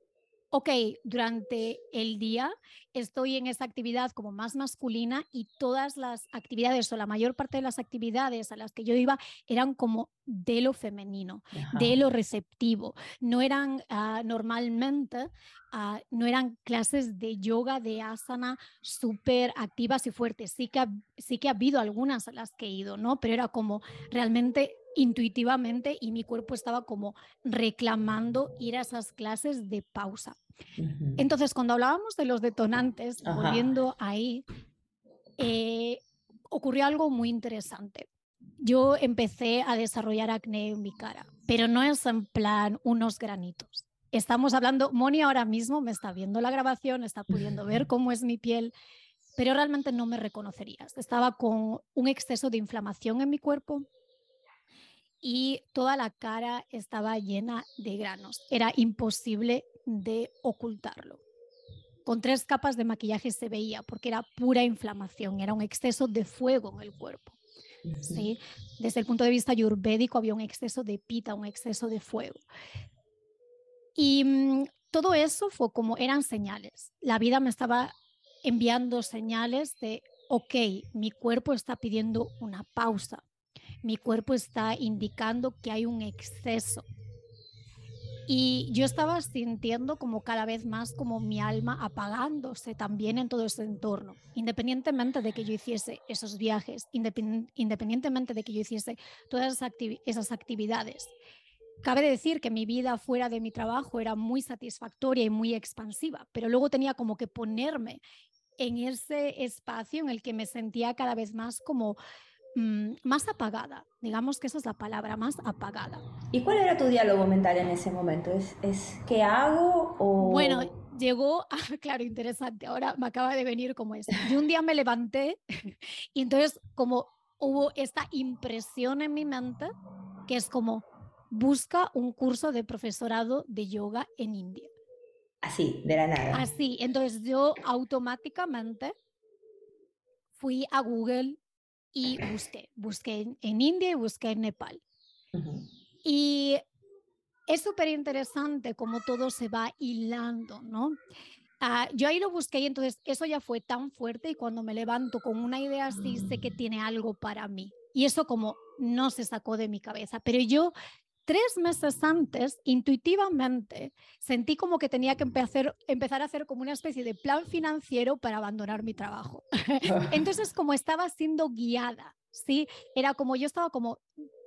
ok, durante el día estoy en esa actividad como más masculina y todas las actividades o la mayor parte de las actividades a las que yo iba eran como de lo femenino, de lo receptivo. No eran ah, normalmente, ah, no eran clases de yoga, de asana súper activas y fuertes. Sí que, sí que ha habido algunas a las que he ido, ¿no? Pero era como realmente intuitivamente y mi cuerpo estaba como reclamando ir a esas clases de pausa. Entonces, cuando hablábamos de los detonantes, volviendo ahí, eh, ocurrió algo muy interesante. Yo empecé a desarrollar acné en mi cara, pero no es en plan unos granitos. Estamos hablando, Moni ahora mismo me está viendo la grabación, está pudiendo ver *laughs* cómo es mi piel, pero realmente no me reconocerías. Estaba con un exceso de inflamación en mi cuerpo, y toda la cara estaba llena de granos. Era imposible de ocultarlo. Con tres capas de maquillaje se veía porque era pura inflamación, era un exceso de fuego en el cuerpo. ¿sí? Desde el punto de vista ayurvédico había un exceso de pita, un exceso de fuego. Y mm, todo eso fue como eran señales. La vida me estaba enviando señales de, ok, mi cuerpo está pidiendo una pausa, mi cuerpo está indicando que hay un exceso. Y yo estaba sintiendo como cada vez más como mi alma apagándose también en todo ese entorno, independientemente de que yo hiciese esos viajes, independientemente de que yo hiciese todas esas, actividades. Cabe decir que mi vida fuera de mi trabajo era muy satisfactoria y muy expansiva, pero luego tenía como que ponerme en ese espacio en el que me sentía cada vez más como Mm, más apagada, digamos que esa es la palabra, más apagada. ¿Y cuál era tu diálogo mental en ese momento? ¿Es, es qué hago o...? Bueno, llegó, a, *laughs* claro, interesante, ahora me acaba de venir como es. Yo un día me levanté *laughs* y entonces como hubo esta impresión en mi mente que es como busca un curso de profesorado de yoga en India. Así, de la nada. Así, entonces yo automáticamente fui a Google y busqué, busqué en, India y busqué en Nepal. Y es súper interesante cómo todo se va hilando, ¿no? Ah, yo ahí lo busqué y entonces eso ya fue tan fuerte y cuando me levanto con una idea así sé que tiene algo para mí. Y eso como no se sacó de mi cabeza, pero yo tres meses antes, intuitivamente, sentí como que tenía que empezar, empezar a hacer como una especie de plan financiero para abandonar mi trabajo. *laughs* *laughs* Entonces, como estaba siendo guiada, ¿sí? Era como yo estaba como,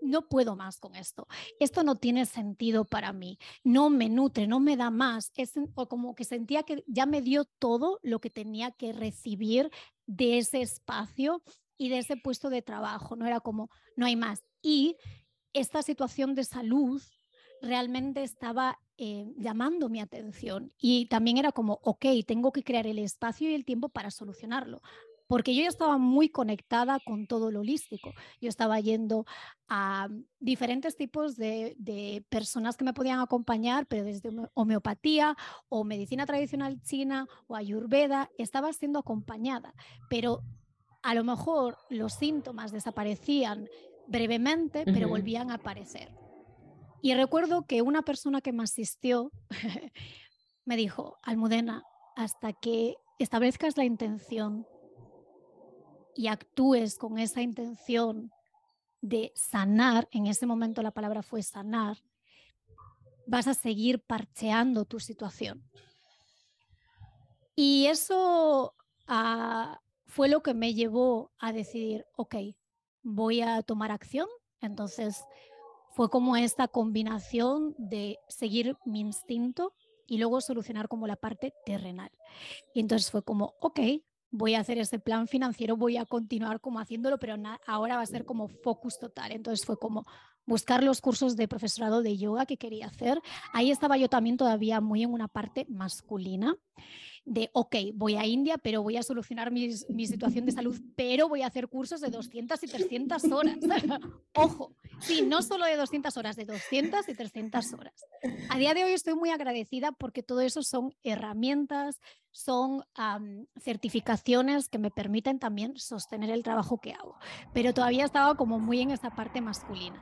no puedo más con esto, esto no tiene sentido para mí, no me nutre, no me da más, es o como que sentía que ya me dio todo lo que tenía que recibir de ese espacio y de ese puesto de trabajo, no era como, no hay más. Y esta situación de salud realmente estaba eh, llamando mi atención y también era como, ok, tengo que crear el espacio y el tiempo para solucionarlo. Porque yo ya estaba muy conectada con todo lo holístico. Yo estaba yendo a diferentes tipos de, de personas que me podían acompañar, pero desde homeopatía o medicina tradicional china o ayurveda, estaba siendo acompañada. Pero a lo mejor los síntomas desaparecían brevemente, pero volvían a aparecer. Y recuerdo que una persona que me asistió *laughs* me dijo, Almudena, hasta que establezcas la intención y actúes con esa intención de sanar, en ese momento la palabra fue sanar, vas a seguir parcheando tu situación. Y eso ah, fue lo que me llevó a decidir, ok, voy a tomar acción. Entonces fue como esta combinación de seguir mi instinto y luego solucionar como la parte terrenal. Y entonces fue como, ok, voy a hacer ese plan financiero, voy a continuar como haciéndolo, pero ahora va a ser como focus total. Entonces fue como buscar los cursos de profesorado de yoga que quería hacer. Ahí estaba yo también todavía muy en una parte masculina. De, ok, voy a India, pero voy a solucionar mi, mi situación de salud, pero voy a hacer cursos de 200 y 300 horas. *laughs* Ojo, sí, no solo de 200 horas, de 200 y 300 horas. A día de hoy estoy muy agradecida porque todo eso son herramientas, son certificaciones que me permiten también sostener el trabajo que hago, pero todavía estaba como muy en esa parte masculina.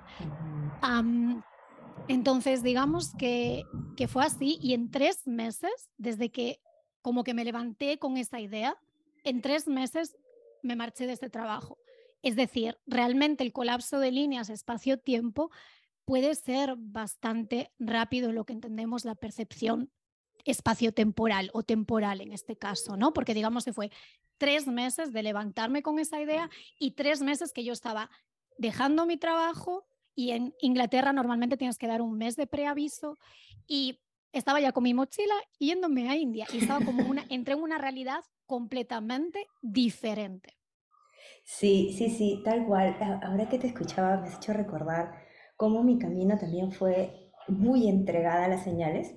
entonces, digamos que, que fue así y en tres meses, desde que como que me levanté con esa idea, en tres meses me marché de este trabajo. Es decir, realmente el colapso de líneas espacio-tiempo puede ser bastante rápido en lo que entendemos la percepción espacio-temporal o temporal en este caso, ¿no? Porque digamos que fue tres meses de levantarme con esa idea y tres meses que yo estaba dejando mi trabajo y en Inglaterra normalmente tienes que dar un mes de preaviso y estaba ya con mi mochila yéndome a India y estaba como una, entré en una realidad completamente diferente. Sí, sí, sí, tal cual. Ahora que te escuchaba me has hecho recordar cómo mi camino también fue muy entregada a las señales.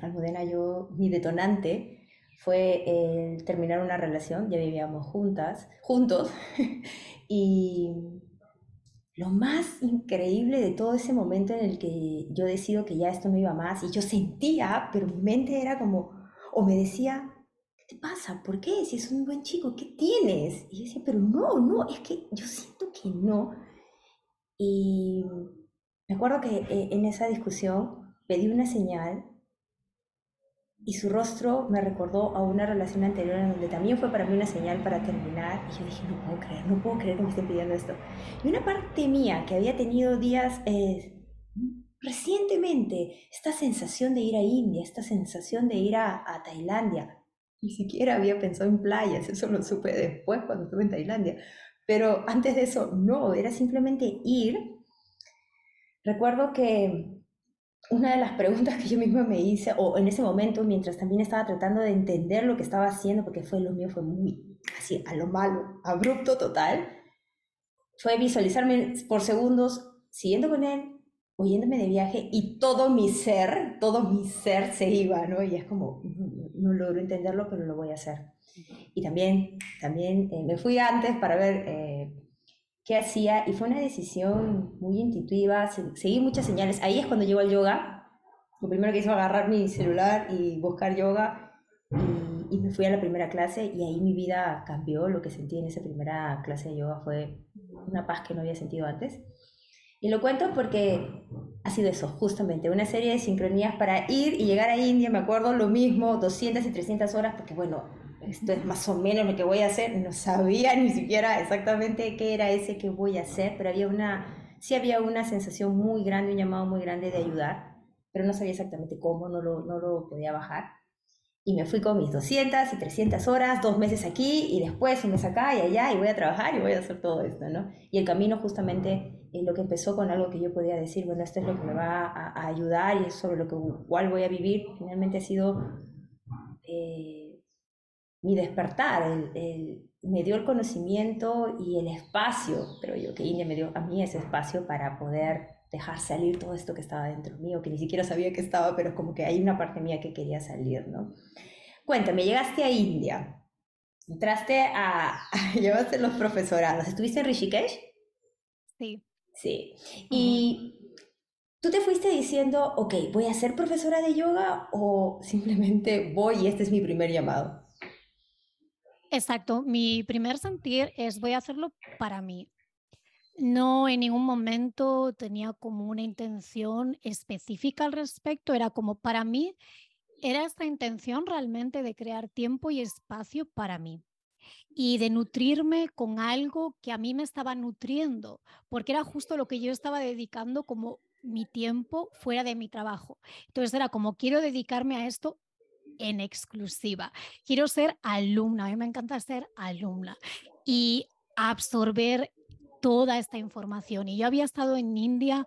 Almudena, yo, mi detonante fue el terminar una relación, ya vivíamos juntas, juntos, *laughs* y lo más increíble de todo ese momento en el que yo decido que ya esto no iba más, y yo sentía, pero mi mente era como, o me decía, ¿qué te pasa? ¿Por qué? Si es un buen chico, ¿qué tienes? Y yo decía, pero no, no, es que yo siento que no. Y me acuerdo que eh, en esa discusión pedí una señal y su rostro me recordó a una relación anterior en donde también fue para mí una señal para terminar y yo dije, no puedo creer, no puedo creer que me estén pidiendo esto. Y una parte mía que había tenido días eh, recientemente, esta sensación de ir a India, esta sensación de ir a, a Tailandia, ni siquiera había pensado en playas, eso lo supe después cuando estuve en Tailandia, pero antes de eso no, era simplemente ir. Recuerdo que una de las preguntas que yo misma me hice, o en ese momento, mientras también estaba tratando de entender lo que estaba haciendo, porque fue lo mío, fue muy así a lo malo, abrupto total, fue visualizarme por segundos siguiendo con él, oyéndome de viaje y todo mi ser, todo mi ser se iba, ¿no? Y es como, no, logro entenderlo, pero lo voy a hacer. Y también, también eh, me fui antes para ver eh, qué hacía y fue una decisión muy intuitiva, seguí muchas señales. Ahí es cuando llegó el yoga. Lo primero que hice fue agarrar mi celular y buscar yoga y, y, me fui a la primera clase y ahí mi vida cambió. Lo que sentí en esa primera clase de yoga fue una paz que no había sentido antes. Y lo cuento porque ha sido eso, justamente, una serie de sincronías para ir y llegar a India, me acuerdo lo mismo, 200 y 300 horas, porque bueno, esto es más o menos lo que voy a hacer, no sabía *laughs* ni siquiera exactamente qué era ese que voy a hacer, pero había una, sí había una sensación muy grande, un llamado muy grande de ayudar, pero no sabía exactamente cómo, no lo, no lo podía bajar. Y me fui con mis 200 y 300 horas, dos meses aquí y después un mes acá y allá y voy a trabajar y voy a hacer todo esto, ¿no? Y el camino justamente es lo que empezó con algo que yo podía decir, bueno, esto es lo que me va a, ayudar y es sobre lo que igual voy a vivir, finalmente ha sido... Eh, mi despertar, el, me dio el conocimiento y el espacio, creo yo que India me dio a mí ese espacio para poder dejar salir todo esto que estaba dentro mío, que ni siquiera sabía que estaba, pero como que hay una parte mía que quería salir, ¿no? Cuéntame, llegaste a India, entraste a, *laughs* llevaste los profesorados, ¿estuviste en Rishikesh? Sí. Sí. Y tú te fuiste diciendo, ok, voy a ser profesora de yoga o simplemente voy y este es mi primer llamado. Exacto, mi primer sentir es voy a hacerlo para mí. No en ningún momento tenía como una intención específica al respecto, era como para mí, era esta intención realmente de crear tiempo y espacio para mí y de nutrirme con algo que a mí me estaba nutriendo, porque era justo lo que yo estaba dedicando como mi tiempo fuera de mi trabajo. Entonces era como quiero dedicarme a esto en exclusiva. Quiero ser alumna, a mí me encanta ser alumna y absorber toda esta información. Y yo había estado en India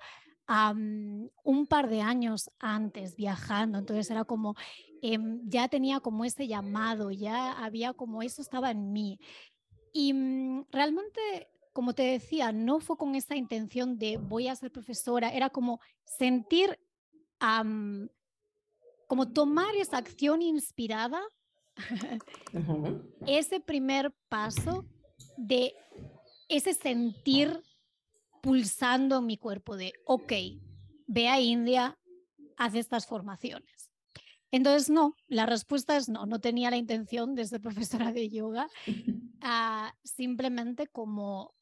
un par de años antes viajando, entonces era como, em, ya tenía como ese llamado, ya había como eso estaba en mí. Y mm, realmente, como te decía, no fue con esa intención de voy a ser profesora, era como sentir como tomar esa acción inspirada *laughs* ese primer paso de ese sentir pulsando en mi cuerpo de, ok, ve a India, haz estas formaciones. Entonces, no, la respuesta es no, no tenía la intención de ser *laughs* profesora de yoga, *laughs* ah, simplemente como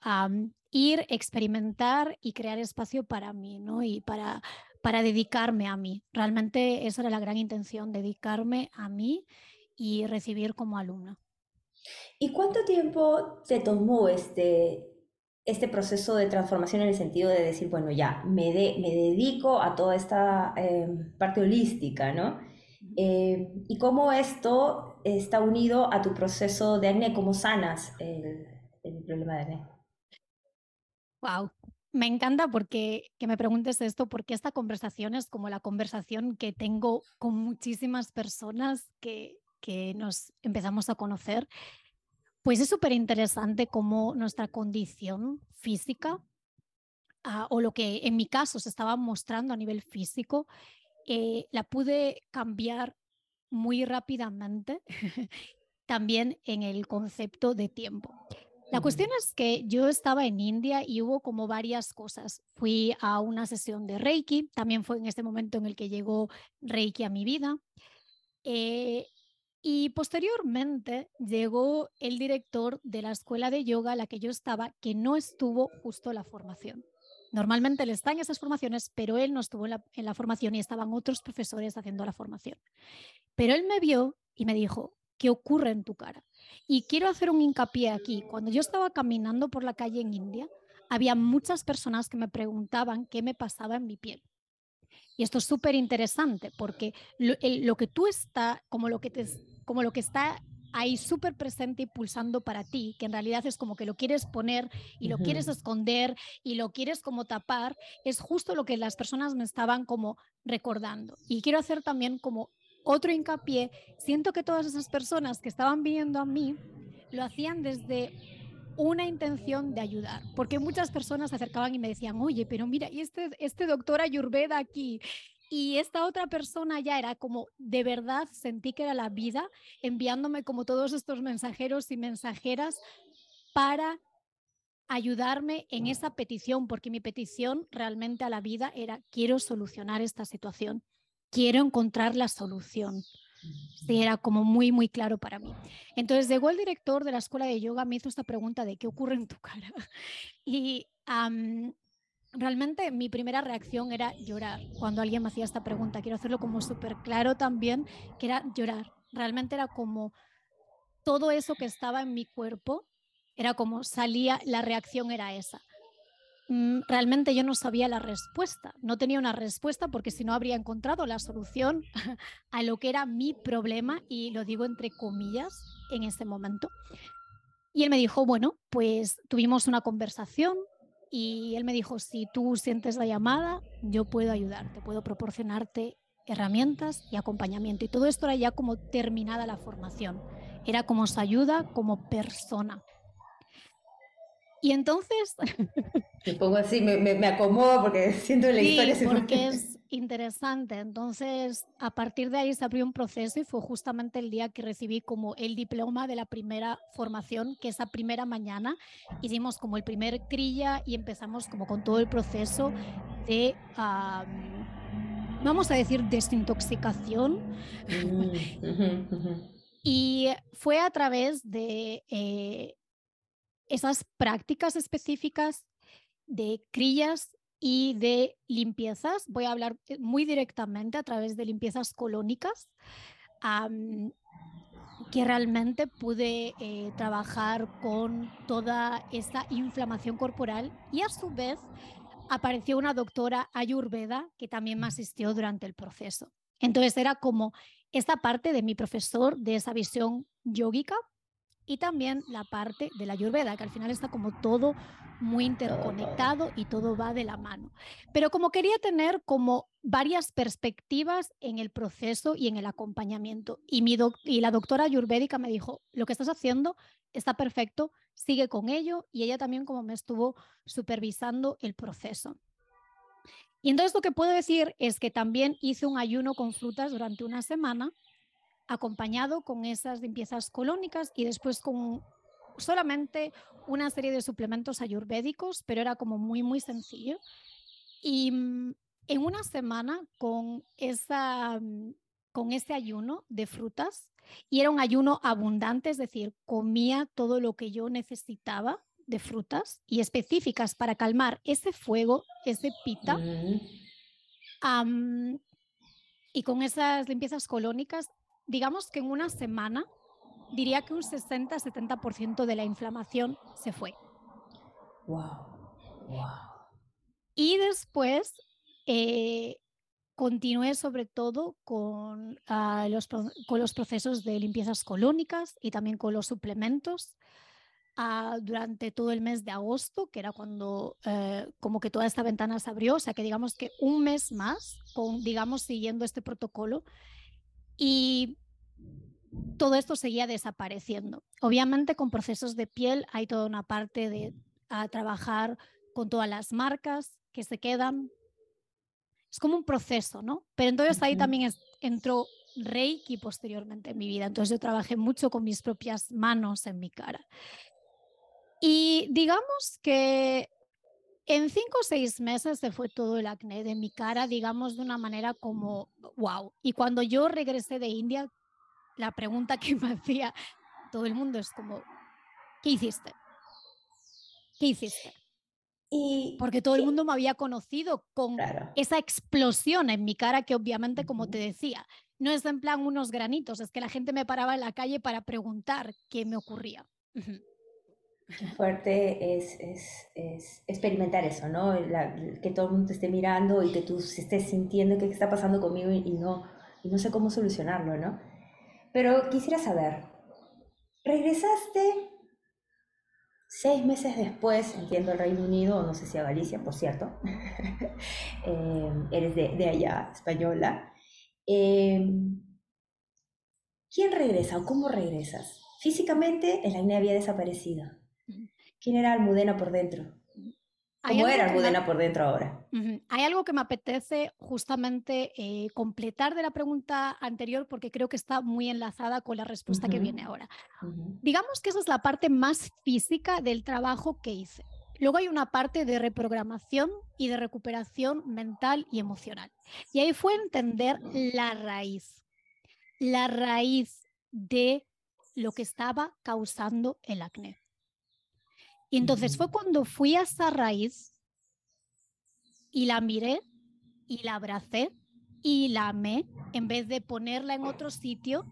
ir, experimentar y crear espacio para mí, ¿no? Y para, para dedicarme a mí. Realmente esa era la gran intención, dedicarme a mí y recibir como alumna. ¿Y cuánto tiempo te tomó este, este proceso de transformación en el sentido de decir, bueno, ya, me, me dedico a toda esta em, parte holística, ¿no? Eh, y cómo esto está unido a tu proceso de acné, cómo sanas el, el problema de acné. Wow, me encanta porque que me preguntes esto, porque esta conversación es como la conversación que tengo con muchísimas personas que, que nos empezamos a conocer. Pues es súper interesante cómo nuestra condición física, ah, o lo que en mi caso se estaba mostrando a nivel físico, eh, la pude cambiar muy rápidamente *laughs* también en el concepto de tiempo. La cuestión es que yo estaba en India y hubo como varias cosas. Fui a una sesión de Reiki, también fue en este momento en el que llegó Reiki a mi vida. Eh, y posteriormente llegó el director de la escuela de yoga a la que yo estaba, que no estuvo justo la formación. Normalmente él está en esas formaciones, pero él no estuvo en la, formación y estaban otros profesores haciendo la formación. Pero él me vio y me dijo, ¿qué ocurre en tu cara? Y quiero hacer un hincapié aquí. Cuando yo estaba caminando por la calle en India, había muchas personas que me preguntaban qué me pasaba en mi piel. Y esto es súper interesante porque lo, que tú está, como lo que, te, como lo que está ahí súper presente y pulsando para ti, que en realidad es como que lo quieres poner y lo quieres esconder y lo quieres como tapar, es justo lo que las personas me estaban como recordando. Y quiero hacer también como otro hincapié, siento que todas esas personas que estaban viniendo a mí lo hacían desde una intención de ayudar, porque muchas personas se acercaban y me decían, oye, pero mira, y este, este doctor Ayurveda aquí, y esta otra persona ya era como, de verdad sentí que era la vida enviándome como todos estos mensajeros y mensajeras para ayudarme en esa petición, porque mi petición realmente a la vida era, quiero solucionar esta situación, quiero encontrar la solución. Sí, era como muy, muy claro para mí. Entonces llegó el director de la escuela de yoga, me hizo esta pregunta de qué ocurre en tu *laughs* cara. Y realmente mi primera reacción era llorar cuando alguien me hacía esta pregunta. Quiero hacerlo como súper claro también, que era llorar. Realmente era como todo eso que estaba en mi cuerpo, era como salía, la reacción era esa. Mm, realmente yo no sabía la respuesta, no tenía una respuesta porque si no habría encontrado la solución *laughs* a lo que era mi problema y lo digo entre comillas en ese momento. Y él me dijo, bueno, pues tuvimos una conversación, y él me dijo, si tú sientes la llamada, yo puedo ayudarte, puedo proporcionarte herramientas y acompañamiento. Y todo esto era ya como terminada la formación. Era como su ayuda como persona. Y entonces... *laughs* Me pongo así, me, me, acomodo porque *laughs* siento la sí, historia. porque es interesante. Entonces, a partir de ahí se abrió un proceso y fue justamente el día que recibí como el diploma de la primera formación, que esa primera mañana hicimos como el primer crilla y empezamos como con todo el proceso de... vamos a decir, desintoxicación. Mm, y fue a través de eh, esas prácticas específicas de crillas y de limpiezas. Voy a hablar eh, muy directamente a través de limpiezas colónicas, que realmente pude eh, trabajar con toda esta inflamación corporal y a su vez apareció una doctora ayurveda que también me asistió durante el proceso. Entonces era como esta parte de mi profesor de esa visión yógica y también la parte de la Ayurveda, que al final está como todo muy interconectado y todo va de la mano. Pero como quería tener como varias perspectivas en el proceso y en el acompañamiento. Y, mi y la doctora ayurvédica me dijo, lo que estás haciendo está perfecto, sigue con ello. Y ella también como me estuvo supervisando el proceso. Y entonces lo que puedo decir es que también hice un ayuno con frutas durante una semana acompañado con esas limpiezas colónicas y después con solamente una serie de suplementos ayurvédicos, pero era como muy, muy sencillo. Y mm, en una semana con, esa, mm, con ese ayuno de frutas, y era un ayuno abundante, es decir, comía todo lo que yo necesitaba de frutas y específicas para calmar ese fuego, ese pita. y con esas limpiezas colónicas, digamos que en una semana, diría que un 60-70% de la inflamación se fue. Wow. Wow. Y después eh, continué sobre todo con, ah, los, con los procesos de limpiezas colónicas y también con los suplementos ah, durante todo el mes de agosto, que era cuando eh, como que toda esta ventana se abrió, o sea que digamos que un mes más, con, digamos, siguiendo este protocolo. Y todo esto seguía desapareciendo. Obviamente con procesos de piel hay toda una parte de a trabajar con todas las marcas que se quedan, es como un proceso, ¿no? Pero entonces ahí también entró Reiki posteriormente en mi vida. Entonces yo trabajé mucho con mis propias manos en mi cara. Y digamos que en cinco o seis meses se fue todo el acné de mi cara, digamos, de una manera como, wow. Y cuando yo regresé de India, la pregunta que me hacía todo el mundo es como, ¿qué hiciste? ¿Qué hiciste? Porque todo el mundo me había conocido con esa explosión en mi cara que obviamente, como te decía, no es en plan unos granitos, es que la gente me paraba en la calle para preguntar qué me ocurría. Qué fuerte es, es, experimentar eso, ¿no? que todo el mundo te esté mirando y que tú estés sintiendo qué está pasando conmigo y, no, y no sé cómo solucionarlo, ¿no? Pero quisiera saber, ¿regresaste Seis meses después, entiendo el Reino Unido, no sé si a Galicia, por cierto, *laughs* eh, eres de, allá, española. Eh, ¿Quién regresa o cómo regresas? Físicamente el acné había desaparecido. ¿Quién era Almudena por dentro? ¿Cómo era Almudena por dentro ahora? Hay algo que me apetece justamente eh, completar de la pregunta anterior porque creo que está muy enlazada con la respuesta que viene ahora. Digamos que esa es la parte más física del trabajo que hice. Luego hay una parte de reprogramación y de recuperación mental y emocional. Y ahí fue entender la raíz, la raíz de lo que estaba causando el acné. Y entonces fue cuando fui a esa raíz y la miré y la abracé y la amé en vez de ponerla en otro sitio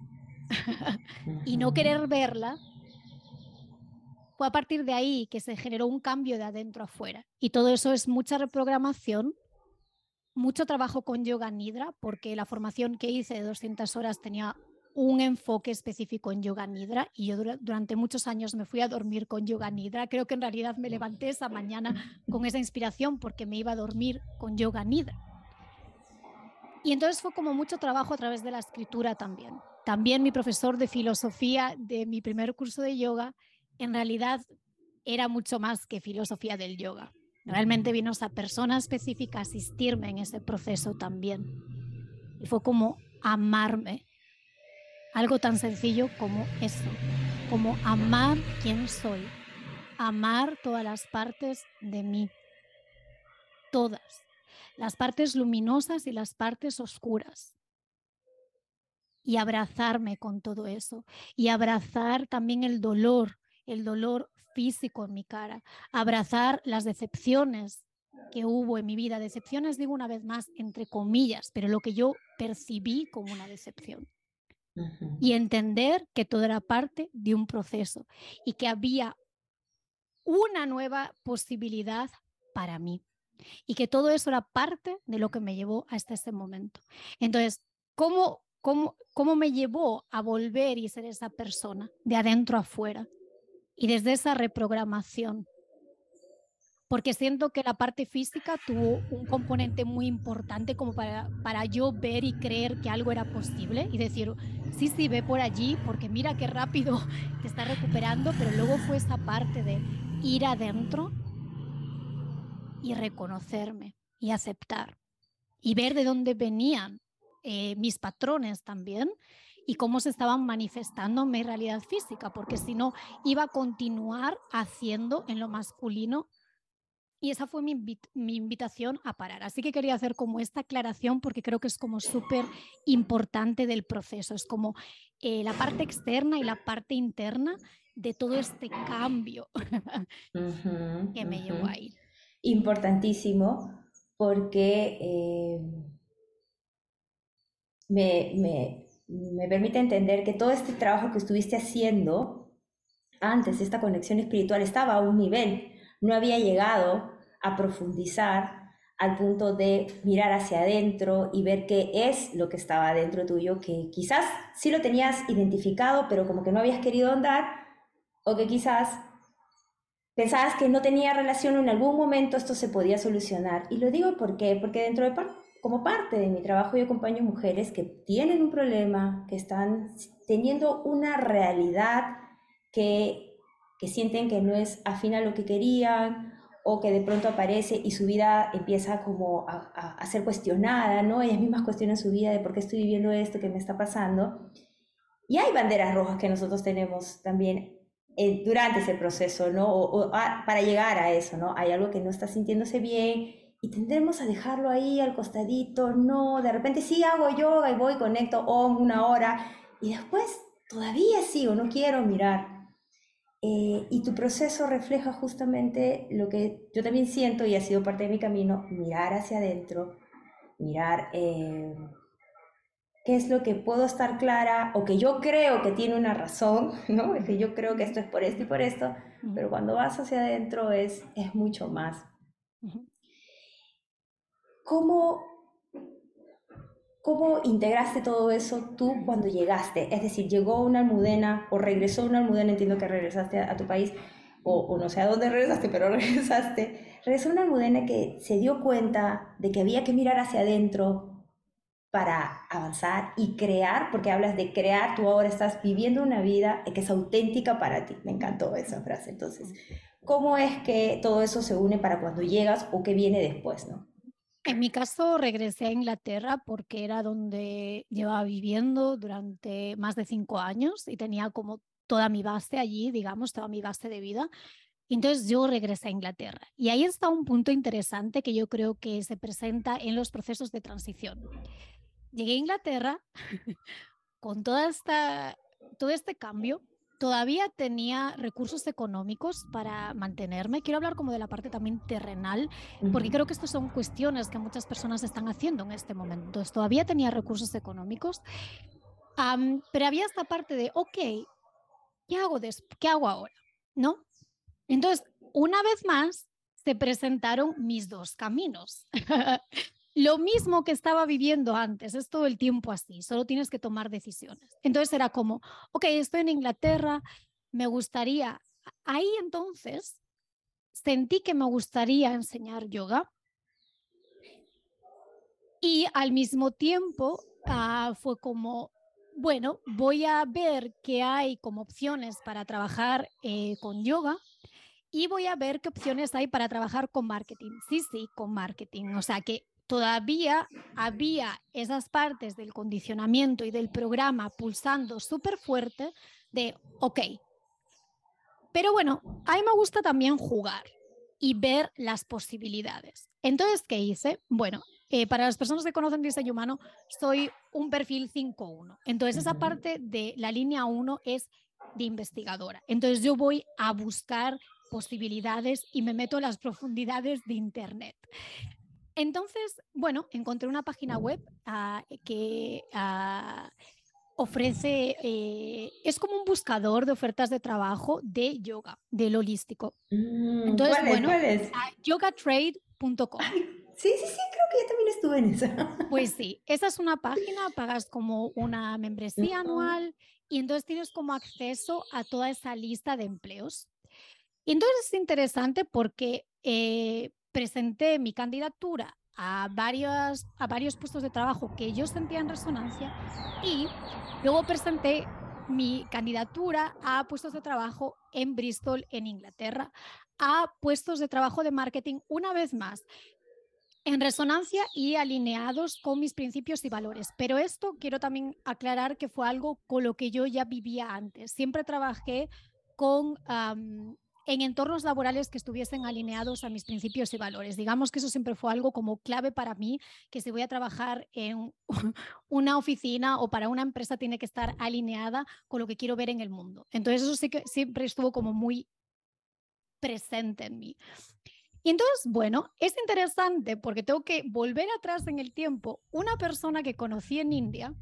y no querer verla. Fue a partir de ahí que se generó un cambio de adentro a afuera. Y todo eso es mucha reprogramación, mucho trabajo con yoga nidra, porque la formación que hice de 200 horas tenía un enfoque específico en yoga nidra y yo durante muchos años me fui a dormir con yoga nidra. Creo que en realidad me levanté esa mañana *laughs* con esa inspiración porque me iba a dormir con yoga nidra. Y entonces fue como mucho trabajo a través de la escritura también. También mi profesor de filosofía de mi primer curso de yoga en realidad era mucho más que filosofía del yoga. Realmente vino esa persona específica a asistirme en ese proceso también. Y fue como amarme algo tan sencillo como eso, como amar quien soy, amar todas las partes de mí, todas, las partes luminosas y las partes oscuras. Y abrazarme con todo eso, y abrazar también el dolor, el dolor físico en mi cara, abrazar las decepciones que hubo en mi vida, decepciones digo una vez más entre comillas, pero lo que yo percibí como una decepción y entender que todo era parte de un proceso y que había una nueva posibilidad para mí y que todo eso era parte de lo que me llevó hasta este momento. Entonces, ¿cómo, cómo, cómo me llevó a volver y ser esa persona de adentro a afuera? Y desde esa reprogramación porque siento que la parte física tuvo un componente muy importante como para, para yo ver y creer que algo era posible y decir, sí, sí, ve por allí, porque mira qué rápido *laughs* te está recuperando, pero luego fue esa parte de ir adentro y reconocerme y aceptar y ver de dónde venían eh, mis patrones también y cómo se estaban manifestando mi realidad física, porque si no, iba a continuar haciendo en lo masculino y esa fue mi, mi, invitación a parar. Así que quería hacer como esta aclaración porque creo que es como súper importante del proceso. Es como eh, la parte externa y la parte interna de todo este cambio que me llevó ahí. Importantísimo porque eh, me, me, me permite entender que todo este trabajo que estuviste haciendo antes, esta conexión espiritual, estaba a un nivel, no había llegado a profundizar al punto de mirar hacia adentro y ver qué es lo que estaba dentro tuyo, que quizás sí lo tenías identificado, pero como que no habías querido andar, o que quizás pensabas que no tenía relación, en algún momento esto se podía solucionar. Y lo digo porque, porque dentro de como parte de mi trabajo yo acompaño mujeres que tienen un problema, que están teniendo una realidad que, que sienten que no es afín a lo que querían o que de pronto aparece y su vida empieza como a, ser cuestionada, ¿no? Ellas mismas cuestionan su vida de por qué estoy viviendo esto, qué me está pasando. Y hay banderas rojas que nosotros tenemos también eh, durante ese proceso, ¿no? O, para llegar a eso, ¿no? Hay algo que no está sintiéndose bien y tendremos a dejarlo ahí al costadito, no, de repente sí hago yoga y voy, conecto om una hora y después todavía sigo, no quiero mirar. Eh, y tu proceso refleja justamente lo que yo también siento y ha sido parte de mi camino, mirar hacia adentro, mirar eh, qué es lo que puedo estar clara o que yo creo que tiene una razón, *laughs* ¿no? Es que yo creo que esto es por esto y por esto, pero cuando vas hacia adentro es, es mucho más. ¿Cómo ¿Cómo integraste todo eso tú cuando llegaste? Es decir, llegó una almudena o regresó una almudena, entiendo que regresaste a, tu país, o, no sé a dónde regresaste, *laughs* pero regresaste. Regresó una almudena que se dio cuenta de que había que mirar hacia adentro para avanzar y crear, porque hablas de crear, tú ahora estás viviendo una vida que es auténtica para ti. Me encantó esa frase. Entonces, ¿cómo es que todo eso se une para cuando llegas o qué viene después, no? En mi caso, regresé a Inglaterra porque era donde llevaba viviendo durante más de cinco años y tenía como toda mi base allí, digamos, toda mi base de vida. Entonces yo regresé a Inglaterra. Y ahí está un punto interesante que yo creo que se presenta en los procesos de transición. Llegué a Inglaterra *laughs* con toda esta, todo este cambio todavía tenía recursos económicos para mantenerme. Quiero hablar como de la parte también terrenal, porque creo que estas son cuestiones que muchas personas están haciendo en este momento. Entonces, todavía tenía recursos económicos, pero había esta parte de, ok, ¿qué hago, ¿qué hago ahora? ¿No? Entonces, una vez más, se presentaron mis dos caminos. *laughs* lo mismo que estaba viviendo antes, es todo el tiempo así, solo tienes que tomar decisiones. Entonces era como, ok, estoy en Inglaterra, me gustaría, ahí entonces sentí que me gustaría enseñar yoga y al mismo tiempo ah, fue como, bueno, voy a ver qué hay como opciones para trabajar eh, con yoga y voy a ver qué opciones hay para trabajar con marketing. Sí, sí, con marketing. O sea que todavía había esas partes del condicionamiento y del programa pulsando súper fuerte de, ok, pero bueno, a mí me gusta también jugar y ver las posibilidades. Entonces, ¿qué hice? Bueno, eh, para las personas que conocen diseño humano, soy un perfil 5-1. Entonces, esa parte de la línea 1 es de investigadora. Entonces, yo voy a buscar posibilidades y me meto en las profundidades de Internet. Entonces, bueno, encontré una página web ah, que ah, ofrece, eh, es como un buscador de ofertas de trabajo de yoga, del holístico. Mm, Entonces, bueno, yogatrade.com. Sí, sí, sí, creo que yo también estuve en esa. Pues *laughs* sí, esa es una página, pagas como una membresía anual y entonces tienes como acceso a toda esa lista de empleos. Y entonces es interesante porque eh, presenté mi candidatura a, varios, a varios puestos de trabajo que yo sentía en resonancia y luego presenté mi candidatura a puestos de trabajo en Bristol, en Inglaterra, a puestos de trabajo de marketing una vez más. en resonancia y alineados con mis principios y valores. Pero esto quiero también aclarar que fue algo con lo que yo ya vivía antes. Siempre trabajé con en entornos laborales que estuviesen alineados a mis principios y valores. Digamos que eso siempre fue algo como clave para mí, que si voy a trabajar en *laughs* una oficina o para una empresa tiene que estar alineada con lo que quiero ver en el mundo. Entonces eso sí que siempre estuvo como muy presente en mí. Y entonces, bueno, es interesante porque tengo que volver atrás en el tiempo. Una persona que conocí en India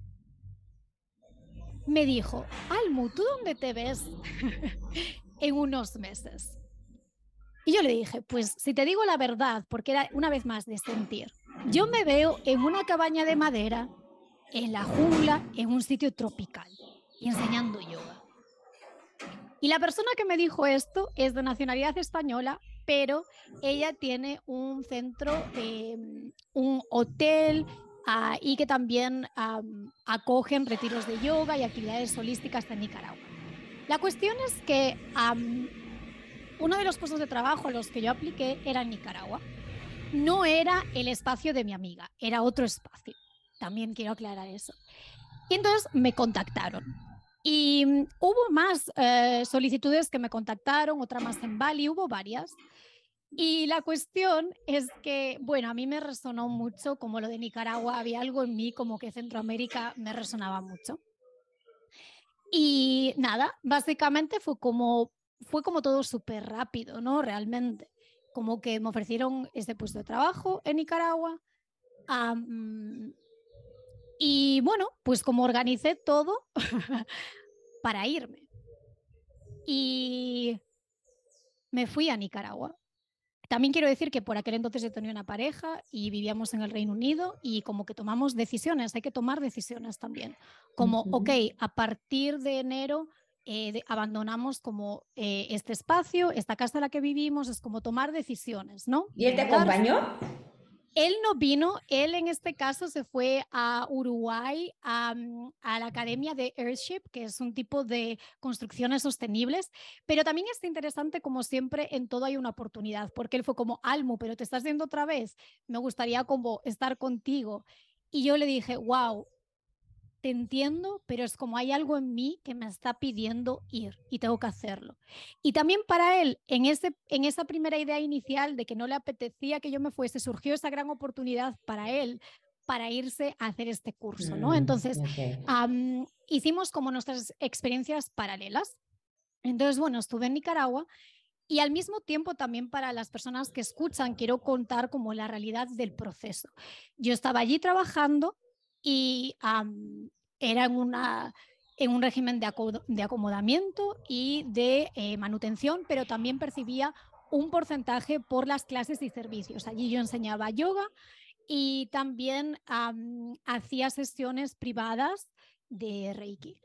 me dijo, Almu, ¿tú dónde te ves *laughs* *laughs* en unos meses? Y yo le dije, pues si te digo la verdad, porque era una vez más de sentir, yo me veo en una cabaña de madera, en la jungla, en un sitio tropical y enseñando yoga. Y la persona que me dijo esto es de nacionalidad española, pero ella tiene un centro, em, un hotel ah, y que también acogen retiros de yoga y actividades holísticas en Nicaragua. La cuestión es que uno de los puestos de trabajo a los que yo apliqué era en Nicaragua. No era el espacio de mi amiga, era otro espacio. También quiero aclarar eso. Y entonces me contactaron. Y mm, hubo más eh, solicitudes que me contactaron, otra más en Bali, hubo varias. Y la cuestión es que, bueno, a mí me resonó mucho, como lo de Nicaragua, había algo en mí como que Centroamérica me resonaba mucho. Y nada, básicamente fue como, fue como todo súper rápido, ¿no? Realmente. Como que me ofrecieron este puesto de trabajo en Nicaragua. y bueno, pues como organicé todo *laughs* para irme. Y me fui a Nicaragua. También quiero decir que por aquel entonces yo tenía una pareja y vivíamos en el Reino Unido y como que tomamos decisiones, hay que tomar decisiones también. Como, ok, a partir de enero eh, abandonamos como eh, este espacio, esta casa en la que vivimos, es como tomar decisiones, ¿no? ¿Y él te acompañó? Él no vino, él en este caso se fue a Uruguay, a, a, la Academia de Earthship, que es un tipo de construcciones sostenibles, pero también es interesante, como siempre, en todo hay una oportunidad, porque él fue como, Almo, pero te estás viendo otra vez, me gustaría como estar contigo. Y yo le dije, wow, te entiendo, pero es como hay algo en mí que me está pidiendo ir y tengo que hacerlo. Y también para él, en, ese, en esa primera idea inicial de que no le apetecía que yo me fuese, surgió esa gran oportunidad para él para irse a hacer este curso, ¿no? Mm, Entonces, hicimos como nuestras experiencias paralelas. Entonces, bueno, estuve en Nicaragua y al mismo tiempo también para las personas que escuchan, quiero contar como la realidad del proceso. Yo estaba allí trabajando y era en, una, en un régimen de, de acomodamiento y de eh, manutención, pero también percibía un porcentaje por las clases y servicios. Allí yo enseñaba yoga y también hacía sesiones privadas de Reiki.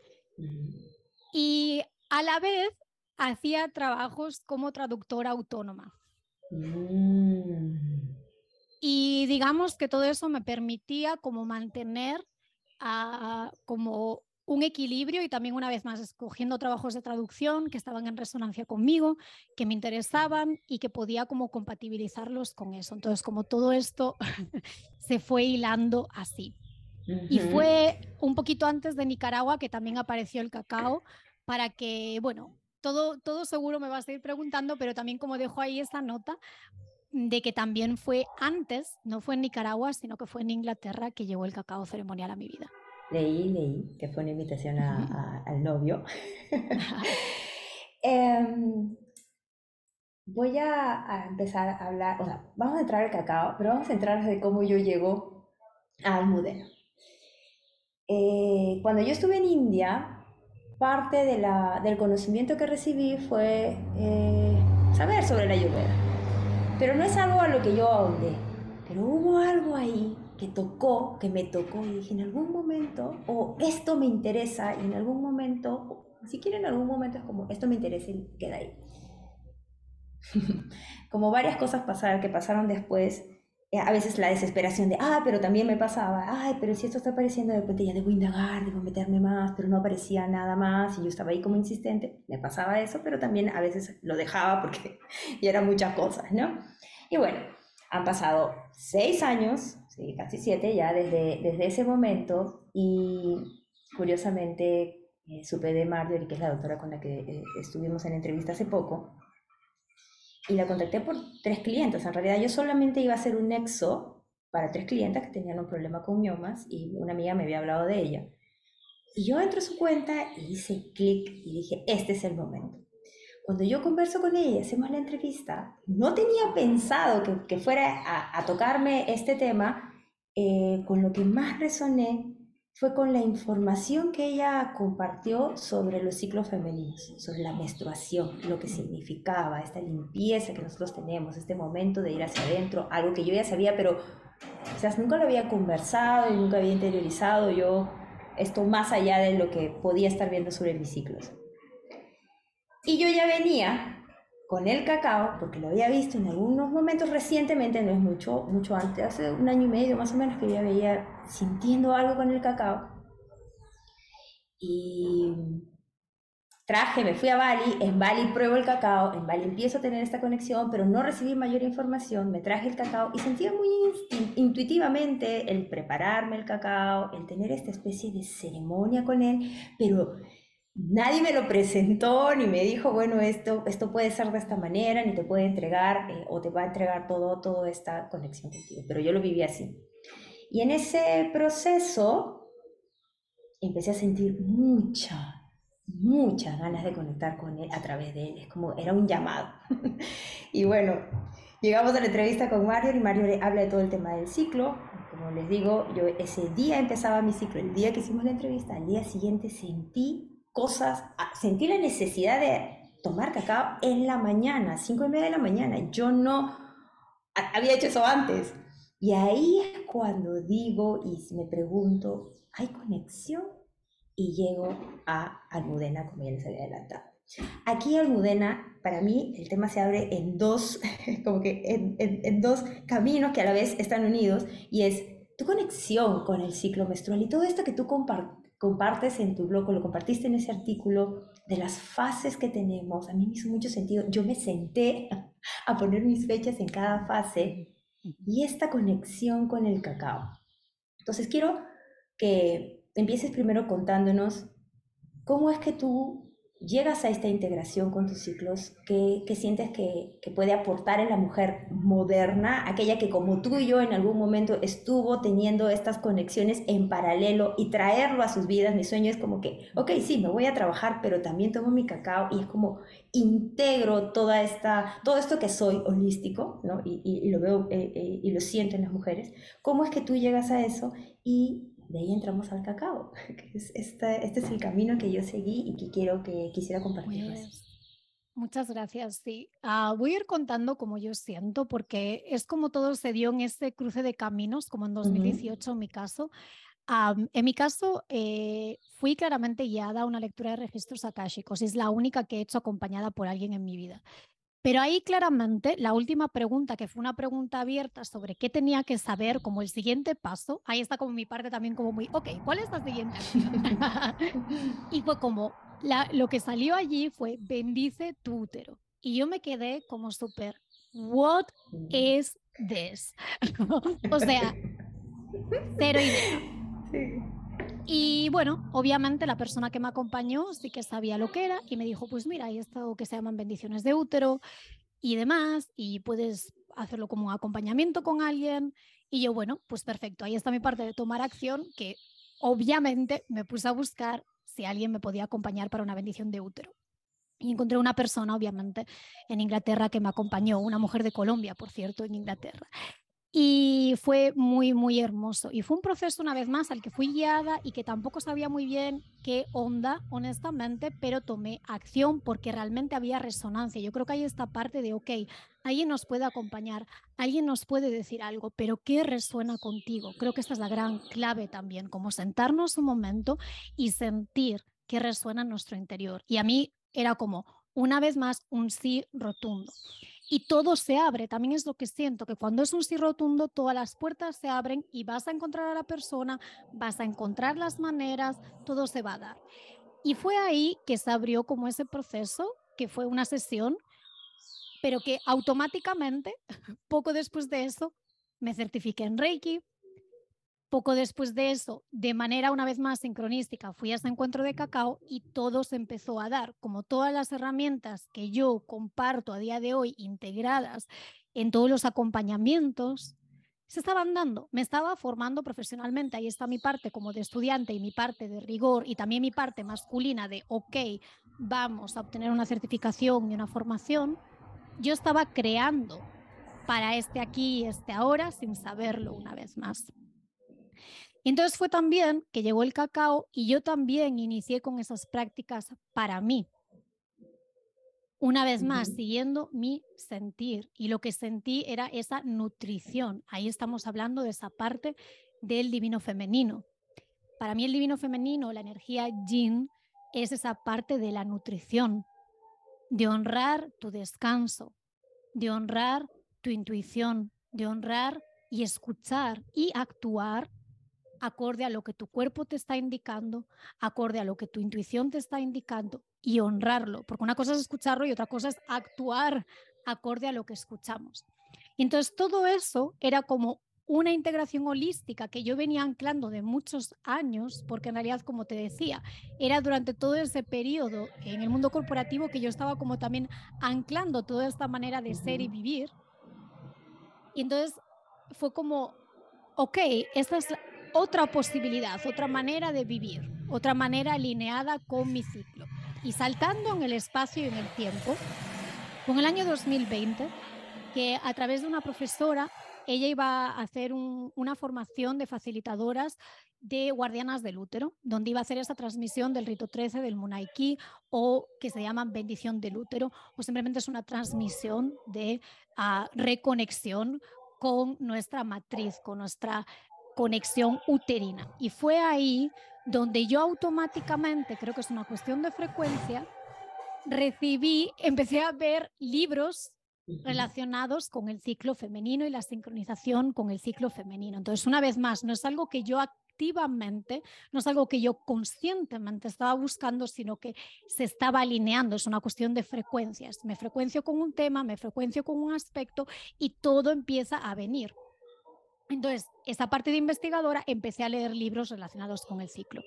Y a la vez hacía trabajos como traductora autónoma. Mm. Y digamos que todo eso me permitía como mantener como un equilibrio y también una vez más escogiendo trabajos de traducción que estaban en resonancia conmigo, que me interesaban y que podía como compatibilizarlos con eso. Entonces, como todo esto *laughs* se fue hilando así. Y fue un poquito antes de Nicaragua que también apareció el cacao para que, bueno, todo, todo seguro me vas a ir preguntando, pero también como dejo ahí esta nota, de que también fue antes, no fue en Nicaragua, sino que fue en Inglaterra que llegó el cacao ceremonial a mi vida. Leí, leí, que fue una invitación al novio. *laughs* Em, voy a, empezar a hablar, o sea, vamos a entrar al cacao, pero vamos a entrar de cómo yo llego al Almudena. Eh, cuando yo estuve en India, parte de la, del conocimiento que recibí fue eh, saber sobre la ayurveda pero no es algo a lo que yo ahondé. Pero hubo algo ahí que tocó, que me tocó y dije en algún momento, o esto me interesa y en algún momento, si quieren en algún momento es como, esto me interesa y queda ahí. *laughs* como varias cosas pasaron, que pasaron después, a veces la desesperación de, ah, pero también me pasaba, ay, pero si esto está apareciendo, de repente ya debo indagar, debo meterme más, pero no aparecía nada más y yo estaba ahí como insistente, me pasaba eso, pero también a veces lo dejaba *laughs* porque ya eran muchas cosas, ¿no? Y bueno, Han pasado seis años, sí, casi siete ya desde, desde ese momento y curiosamente eh, supe de Marjorie, que es la doctora con la que eh, estuvimos en entrevista hace poco, y la contacté por tres clientes. En realidad yo solamente iba a hacer un nexo para tres clientes que tenían un problema con miomas y una amiga me había hablado de ella. Y yo entro a su cuenta y hice clic y dije, este es el momento. Cuando yo converso con ella y hacemos la entrevista, no tenía pensado que, que fuera a, tocarme este tema, eh, con lo que más resoné fue con la información que ella compartió sobre los ciclos femeninos, sobre la menstruación, lo que significaba, esta limpieza que nosotros tenemos, este momento de ir hacia adentro, algo que yo ya sabía, pero quizás nunca lo había conversado y nunca había interiorizado yo esto más allá de lo que podía estar viendo sobre mis ciclos. Y yo ya venía con el cacao, porque lo había visto en algunos momentos recientemente, no es mucho, mucho antes, hace un año y medio más o menos que ya veía sintiendo algo con el cacao. Y traje, me fui a Bali, en Bali pruebo el cacao, en Bali empiezo a tener esta conexión, pero no recibí mayor información, me traje el cacao y sentía muy intuitivamente el prepararme el cacao, el tener esta especie de ceremonia con él, pero nadie me lo presentó ni me dijo, bueno, esto, esto puede ser de esta manera, ni te puede entregar eh, o te va a entregar todo, toda esta conexión contigo. Pero yo lo viví así. Y en ese proceso empecé a sentir mucha, muchas ganas de conectar con él a través de él. Es como, era un llamado. *laughs* y bueno, llegamos a la entrevista con Mario y Mario le habla de todo el tema del ciclo. Como les digo, yo ese día empezaba mi ciclo, el día que hicimos la entrevista, al día siguiente sentí cosas, sentí la necesidad de tomar cacao en la mañana, cinco y media de la mañana. Yo no había hecho eso antes. Y ahí es cuando digo y me pregunto, ¿hay conexión? Y llego a Almudena, como ya les había adelantado. Aquí Almudena, para mí, el tema se abre en dos, *laughs* como que en, en dos caminos que a la vez están unidos, y es tu conexión con el ciclo menstrual y todo esto que tú compartes compartes en tu blog, lo compartiste en ese artículo, de las fases que tenemos, a mí me hizo mucho sentido. Yo me senté *laughs* a poner mis fechas en cada fase y esta conexión con el cacao. Entonces quiero que empieces primero contándonos cómo es que tú llegas a esta integración con tus ciclos, ¿qué, sientes que, puede aportar en la mujer moderna, aquella que como tú y yo en algún momento estuvo teniendo estas conexiones en paralelo y traerlo a sus vidas? Mi sueño es como que, ok, sí, me voy a trabajar, pero también tomo mi cacao y es como integro toda esta, todo esto que soy holístico, ¿no? Y, y, lo veo eh, eh, y lo siento en las mujeres. ¿Cómo es que tú llegas a eso y de ahí entramos al cacao. *laughs* este, este es el camino que yo seguí y que quiero que quisiera compartirles. Pues, muchas gracias. Sí, uh, voy a ir contando como yo siento, porque es como todo se dio en este cruce de caminos, como en 2018 uh -huh. en mi caso. Um, en mi caso, eh, fui claramente guiada a una lectura de registros akáshicos. Es la única que he hecho acompañada por alguien en mi vida. Pero ahí claramente la última pregunta, que fue una pregunta abierta sobre qué tenía que saber como el siguiente paso, ahí está como mi parte también como muy, ok, ¿cuál es la siguiente *laughs* y fue como, la, lo que salió allí fue, bendice tu útero. Y yo me quedé como súper, what is this? *laughs* o sea, *laughs* cero idea. Sí. Y bueno, obviamente la persona que me acompañó sí que sabía lo que era y me dijo, pues mira, hay esto que se llaman bendiciones de útero y demás, y puedes hacerlo como acompañamiento con alguien. Y yo, bueno, pues perfecto, ahí está mi parte de tomar acción, que obviamente me puse a buscar si alguien me podía acompañar para una bendición de útero. Y encontré una persona, obviamente, en Inglaterra que me acompañó, una mujer de Colombia, por cierto, en Inglaterra. Y fue muy, muy hermoso. Y fue un proceso una vez más al que fui guiada y que tampoco sabía muy bien qué onda, honestamente, pero tomé acción porque realmente había resonancia. Yo creo que hay esta parte de, ok, alguien nos puede acompañar, alguien nos puede decir algo, pero ¿qué resuena contigo? Creo que esta es la gran clave también, como sentarnos un momento y sentir qué resuena en nuestro interior. Y a mí era como, una vez más, un sí rotundo y todo se abre. También es lo que siento, que cuando es un sí rotundo, todas las puertas se abren y vas a encontrar a la persona, vas a encontrar las maneras, todo se va a dar. Y fue ahí que se abrió como ese proceso, que fue una sesión pero que automáticamente, *laughs* poco después de eso, me certifiqué en Reiki. Poco después de eso, de manera una vez más sincronística, fui a ese encuentro de cacao y todo se empezó a dar, como todas las herramientas que yo comparto a día de hoy integradas en todos los acompañamientos, se estaban dando. Me estaba formando profesionalmente. Ahí está mi parte como de estudiante y mi parte de rigor y también mi parte masculina de, ok, vamos a obtener una certificación y una formación. Yo estaba creando para este aquí y este ahora sin saberlo una vez más. Entonces fue también que llegó el cacao y yo también inicié con esas prácticas para mí, una vez más, siguiendo mi sentir. Y lo que sentí era esa nutrición. Ahí estamos hablando de esa parte del divino femenino. Para mí el divino femenino, la energía yin, es esa parte de la nutrición, de honrar tu descanso, de honrar tu intuición, de honrar y escuchar y actuar acorde a lo que tu cuerpo te está indicando, acorde a lo que tu intuición te está indicando y honrarlo, porque una cosa es escucharlo y otra cosa es actuar acorde a lo que escuchamos. entonces todo eso era como una integración holística que yo venía anclando de muchos años, porque en realidad, como te decía, era durante todo ese periodo en el mundo corporativo que yo estaba como también anclando toda esta manera de ser y vivir. Y entonces fue como, ok, esta es otra posibilidad, otra manera de vivir, otra manera alineada con mi ciclo. Y saltando en el espacio y en el tiempo, con el año 2020, que a través de una profesora, ella iba a hacer una formación de facilitadoras de guardianas del útero, donde iba a hacer esa transmisión del rito 13 del Munaiki o que se llama bendición del útero, o simplemente es una transmisión de ah, reconexión con nuestra matriz, con nuestra conexión uterina. Y fue ahí donde yo automáticamente, creo que es una cuestión de frecuencia, recibí, empecé a ver libros relacionados con el ciclo femenino y la sincronización con el ciclo femenino. Entonces, una vez más, no es algo que yo activamente, no es algo que yo conscientemente estaba buscando, sino que se estaba alineando, es una cuestión de frecuencias. Me frecuencio con un tema, me frecuencio con un aspecto y todo empieza a venir. Entonces, esa parte de investigadora, empecé a leer libros relacionados con el ciclo.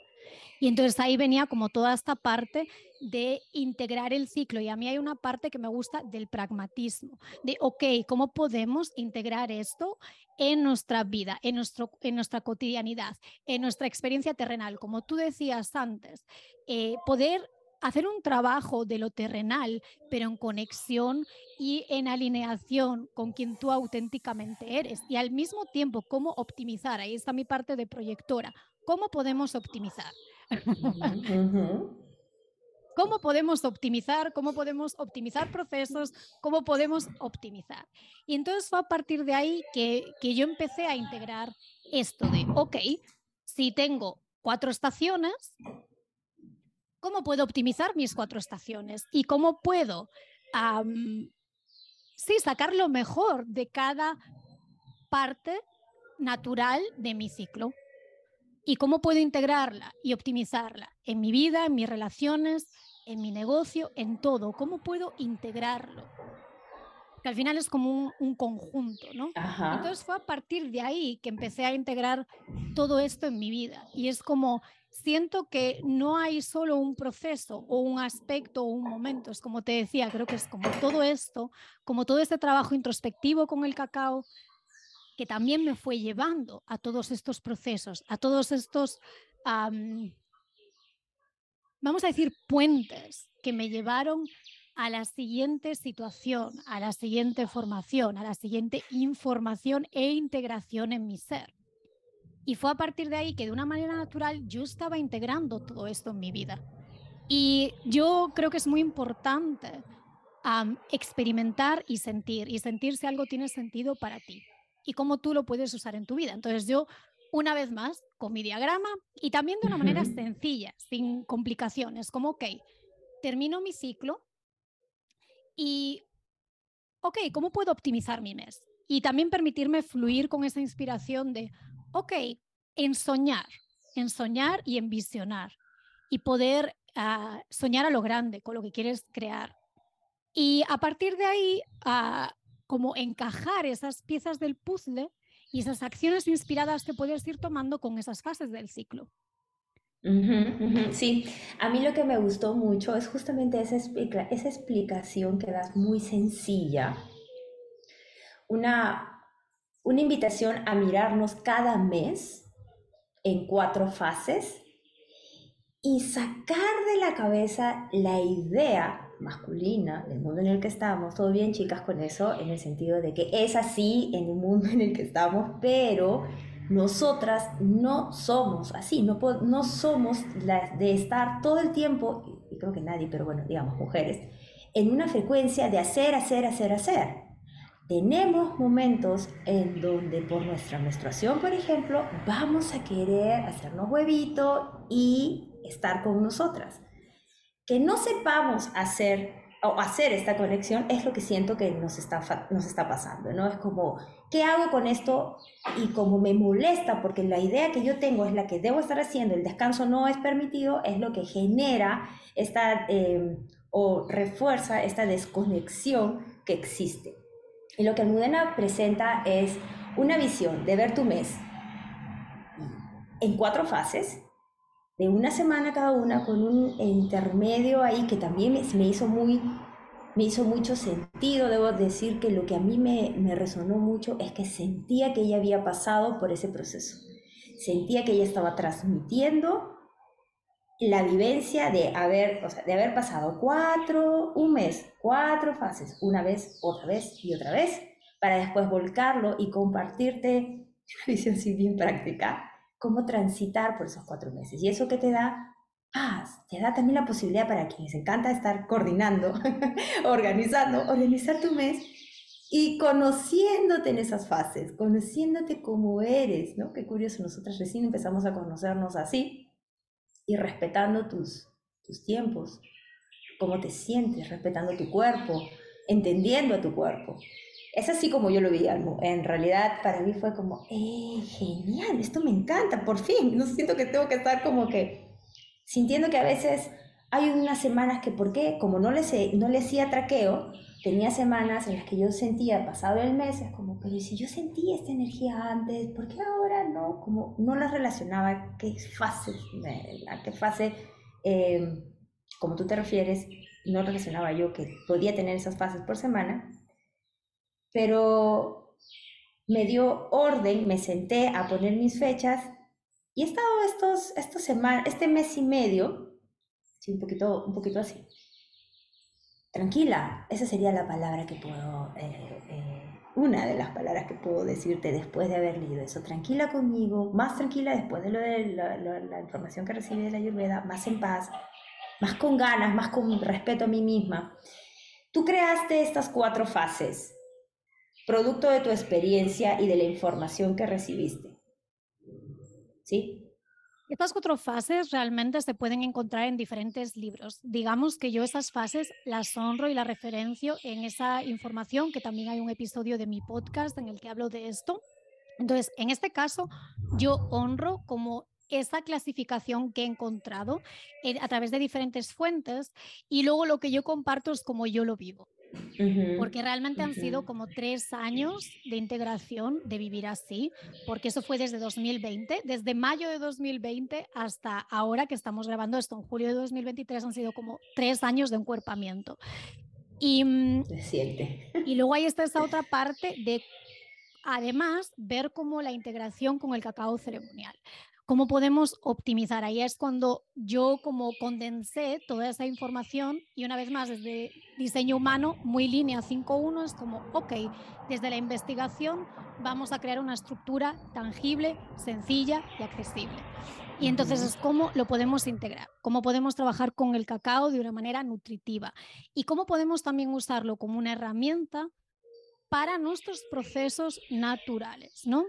Y entonces ahí venía como toda esta parte de integrar el ciclo. Y a mí hay una parte que me gusta del pragmatismo, de, ok, ¿cómo podemos integrar esto en nuestra vida, en, nuestro, en nuestra cotidianidad, en nuestra experiencia terrenal? Como tú decías antes, eh, poder hacer un trabajo de lo terrenal, pero en conexión y en alineación con quien tú auténticamente eres. Y al mismo tiempo, cómo optimizar. Ahí está mi parte de proyectora. ¿Cómo podemos optimizar? ¿Cómo podemos optimizar? ¿Cómo podemos optimizar procesos? ¿Cómo podemos optimizar? Y entonces fue a partir de ahí que, que yo empecé a integrar esto de, ok, si tengo cuatro estaciones, cómo puedo optimizar mis cuatro estaciones y cómo puedo, sí, sacar lo mejor de cada parte natural de mi ciclo y cómo puedo integrarla y optimizarla en mi vida, en mis relaciones, en mi negocio, en todo. ¿Cómo puedo integrarlo? Que al final es como un, conjunto, ¿no? Entonces fue a partir de ahí que empecé a integrar todo esto en mi vida. Y es como siento que no hay solo un proceso o un aspecto o un momento. Es como te decía, creo que es como todo esto, como todo este trabajo introspectivo con el cacao, que también me fue llevando a todos estos procesos, a todos estos, vamos a decir, puentes que me llevaron a la siguiente situación, a la siguiente formación, a la siguiente información e integración en mi ser. Y fue a partir de ahí que de una manera natural yo estaba integrando todo esto en mi vida. Y yo creo que es muy importante experimentar y sentir, y sentir si algo tiene sentido para ti y cómo tú lo puedes usar en tu vida. Entonces yo, una vez más, con mi diagrama y también de una manera sencilla, sin complicaciones, como, ok, termino mi ciclo y, ok, ¿cómo puedo optimizar mi mes? Y también permitirme fluir con esa inspiración de, ok, en soñar, en soñar y en visionar y poder ah, soñar a lo grande con lo que quieres crear. Y a partir de ahí, a como encajar esas piezas del puzzle y esas acciones inspiradas que puedes ir tomando con esas fases del ciclo. Sí, a mí lo que me gustó mucho es justamente esa, esa explicación que das muy sencilla. Una, una invitación a mirarnos cada mes en cuatro fases y sacar de la cabeza la idea masculina del mundo en el que estamos, todo bien chicas con eso, en el sentido de que es así en el mundo en el que estamos, pero nosotras no somos así, no, no somos las de estar todo el tiempo, y creo que nadie, pero bueno, digamos mujeres, en una frecuencia de hacer, hacer, hacer, hacer. Tenemos momentos en donde por nuestra menstruación, por ejemplo, vamos a querer hacernos huevito y estar con nosotras que no sepamos hacer o hacer esta conexión es lo que siento que nos está, nos está pasando, ¿no? Es como, ¿qué hago con esto? Y como me molesta, porque la idea que yo tengo es la que debo estar haciendo, el descanso no es permitido, es lo que genera esta, em, o refuerza esta desconexión que existe. Y lo que Almudena presenta es una visión de ver tu mes en cuatro fases, de una semana cada una con un intermedio ahí que también me, hizo muy me hizo mucho sentido, debo decir que lo que a mí me, me resonó mucho es que sentía que ella había pasado por ese proceso. Sentía que ella estaba transmitiendo la vivencia de haber, de haber pasado cuatro, un mes, cuatro fases, una vez, otra vez y otra vez, para después volcarlo y compartirte *laughs* una visión así bien práctica cómo transitar por esos cuatro meses. Y eso que te da paz, te da también la posibilidad para quienes encanta estar coordinando, *laughs* organizando, organizar tu mes y conociéndote en esas fases, conociéndote como eres, ¿no? Qué curioso, nosotras recién empezamos a conocernos así y respetando tus, tus tiempos, cómo te sientes, respetando tu cuerpo, entendiendo a tu cuerpo. Es así como yo lo vi, En realidad, para mí fue como, ¡eh, genial! Esto me encanta, por fin. No siento que tengo que estar como que sintiendo que a veces hay unas semanas que, ¿por qué? Como no le, no le hacía traqueo, tenía semanas en las que yo sentía, pasado el mes, es como, pero si yo sentía esta energía antes, ¿por qué ahora no? Como no la relacionaba, ¿qué fase? ¿A qué fase, em, como tú te refieres, no relacionaba yo que podía tener esas fases por semana? pero me dio orden, me senté a poner mis fechas y he estado estos, estos semanas, este mes y medio, un poquito, un poquito así, tranquila, esa sería la palabra que puedo, eh, eh, una de las palabras que puedo decirte después de haber leído eso, tranquila conmigo, más tranquila después de lo de la, la información que recibí de la Ayurveda, más en paz, más con ganas, más con respeto a mí misma. Tú creaste estas cuatro fases producto de tu experiencia y de la información que recibiste. ¿Sí? Estas cuatro fases realmente se pueden encontrar en diferentes libros. Digamos que yo esas fases las honro y las referencio en esa información, que también hay un episodio de mi podcast en el que hablo de esto. Entonces, en este caso, yo honro como esa clasificación que he encontrado eh, a través de diferentes fuentes y luego lo que yo comparto es como yo lo vivo porque realmente han sido como tres años de integración, de vivir así, porque eso fue desde 2020, desde mayo de 2020 hasta ahora que estamos grabando esto, en julio de 2023 han sido como tres años de encuerpamiento. Y, mm, y luego ahí está esa otra *laughs* parte de, además, ver cómo la integración con el cacao ceremonial. ¿Cómo podemos optimizar? Ahí es cuando yo como condensé toda esa información y una vez más desde diseño humano, muy línea 5.1, es como, ok, desde la investigación vamos a crear una estructura tangible, sencilla y accesible. Y entonces es cómo lo podemos integrar, cómo podemos trabajar con el cacao de una manera nutritiva y cómo podemos también usarlo como una herramienta para nuestros procesos naturales, ¿no?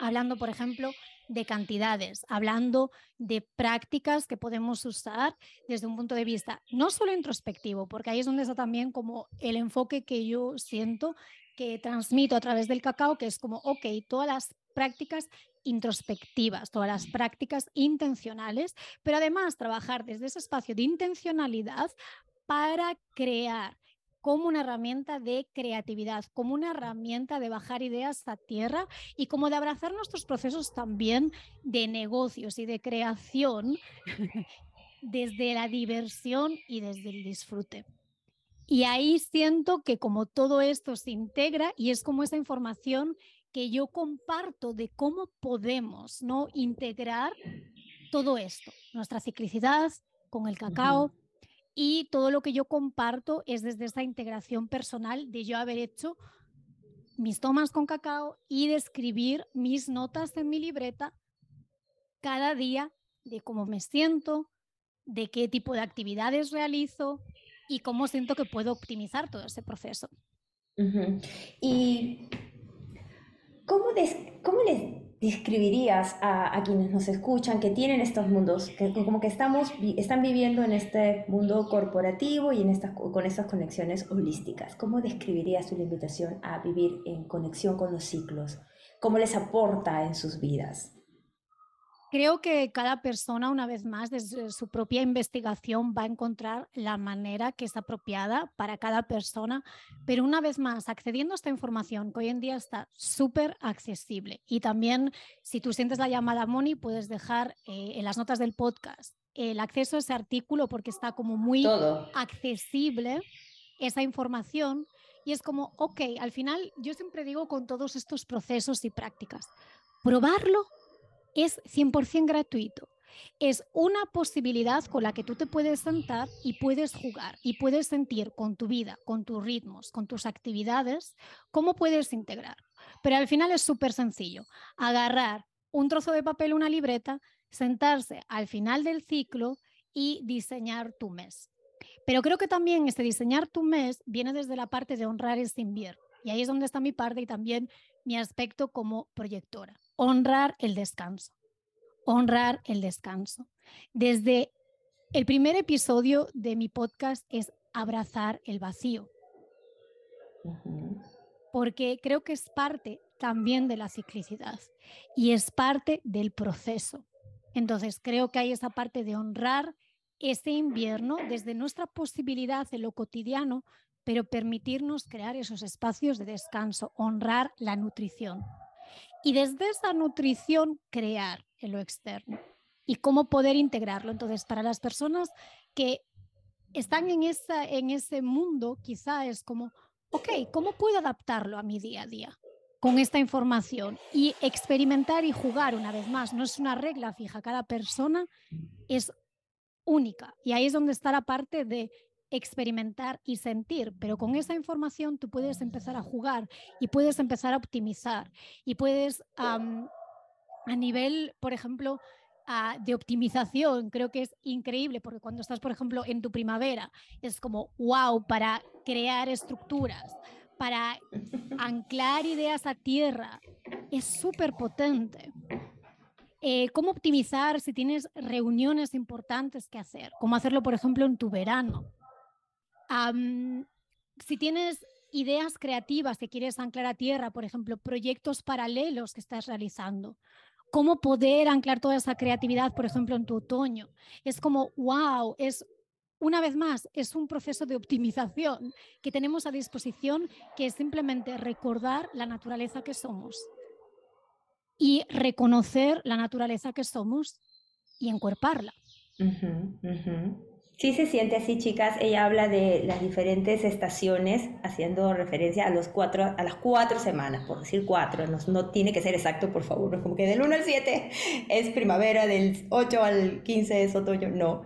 Hablando, por ejemplo, de cantidades, hablando de prácticas que podemos usar desde un punto de vista no solo introspectivo, porque ahí es donde está también como el enfoque que yo siento que transmito a través del cacao, que es como, ok, todas las prácticas introspectivas, todas las prácticas intencionales, pero además trabajar desde ese espacio de intencionalidad para crear como una herramienta de creatividad, como una herramienta de bajar ideas a tierra y como de abrazar nuestros procesos también de negocios y de creación *laughs* desde la diversión y desde el disfrute. Y ahí siento que como todo esto se integra y es como esa información que yo comparto de cómo podemos ¿no? integrar todo esto, nuestra ciclicidad con el cacao, y todo lo que yo comparto es desde esa integración personal de yo haber hecho mis tomas con cacao y de escribir mis notas en mi libreta cada día de cómo me siento, de qué tipo de actividades realizo y cómo siento que puedo optimizar todo ese proceso. ¿Y cómo, cómo les describirías a, quienes nos escuchan que tienen estos mundos, que como que estamos, están viviendo en este mundo corporativo y en estas, con estas conexiones holísticas? ¿Cómo describirías tu invitación a vivir en conexión con los ciclos? ¿Cómo les aporta en sus vidas? Creo que cada persona, una vez más, desde su propia investigación va a encontrar la manera que es apropiada para cada persona, pero una vez más, accediendo a esta información que hoy en día está súper accesible. Y también, si tú sientes la llamada Moni, puedes dejar eh, en las notas del podcast el acceso a ese artículo porque está como muy accesible esa información. Y es como, ok, al final yo siempre digo con todos estos procesos y prácticas, probarlo es 100% gratuito. Es una posibilidad con la que tú te puedes sentar y puedes jugar y puedes sentir con tu vida, con tus ritmos, con tus actividades, cómo puedes integrar. Pero al final es súper sencillo. Agarrar un trozo de papel, una libreta, sentarse al final del ciclo y diseñar tu mes. Pero creo que también este diseñar tu mes viene desde la parte de honrar este invierno. Y ahí es donde está mi parte y también mi aspecto como proyectora honrar el descanso, honrar el descanso. Desde el primer episodio de mi podcast es abrazar el vacío, porque creo que es parte también de la ciclicidad y es parte del proceso. Entonces creo que hay esa parte de honrar ese invierno desde nuestra posibilidad en lo cotidiano, pero permitirnos crear esos espacios de descanso, honrar la nutrición y desde esa nutrición crear en lo externo y cómo poder integrarlo. Entonces, para las personas que están en, esa, en ese mundo, quizá es como, ok, ¿cómo puedo adaptarlo a mi día a día? con esta información y experimentar y jugar una vez más. No es una regla fija, cada persona es única y ahí es donde está la parte de experimentar y sentir, pero con esa información tú puedes empezar a jugar y puedes empezar a optimizar y puedes a nivel, por ejemplo, de optimización, creo que es increíble porque cuando estás, por ejemplo, en tu primavera, es como, wow, para crear estructuras, para anclar ideas a tierra, es súper potente. Eh, cómo optimizar si tienes reuniones importantes que hacer, cómo hacerlo, por ejemplo, en tu verano si tienes ideas creativas que quieres anclar a tierra, por ejemplo, proyectos paralelos que estás realizando, cómo poder anclar toda esa creatividad, por ejemplo, en tu otoño. Es como, wow, es una vez más, es un proceso de optimización que tenemos a disposición, que es simplemente recordar la naturaleza que somos y reconocer la naturaleza que somos y encuerparla. Sí se siente así, chicas. Ella habla de las diferentes estaciones, haciendo referencia a, los cuatro, a las cuatro semanas, por decir cuatro. No, no tiene que ser exacto, por favor. No es como que del 1 al 7 es primavera, del 8 al 15 es otoño. No.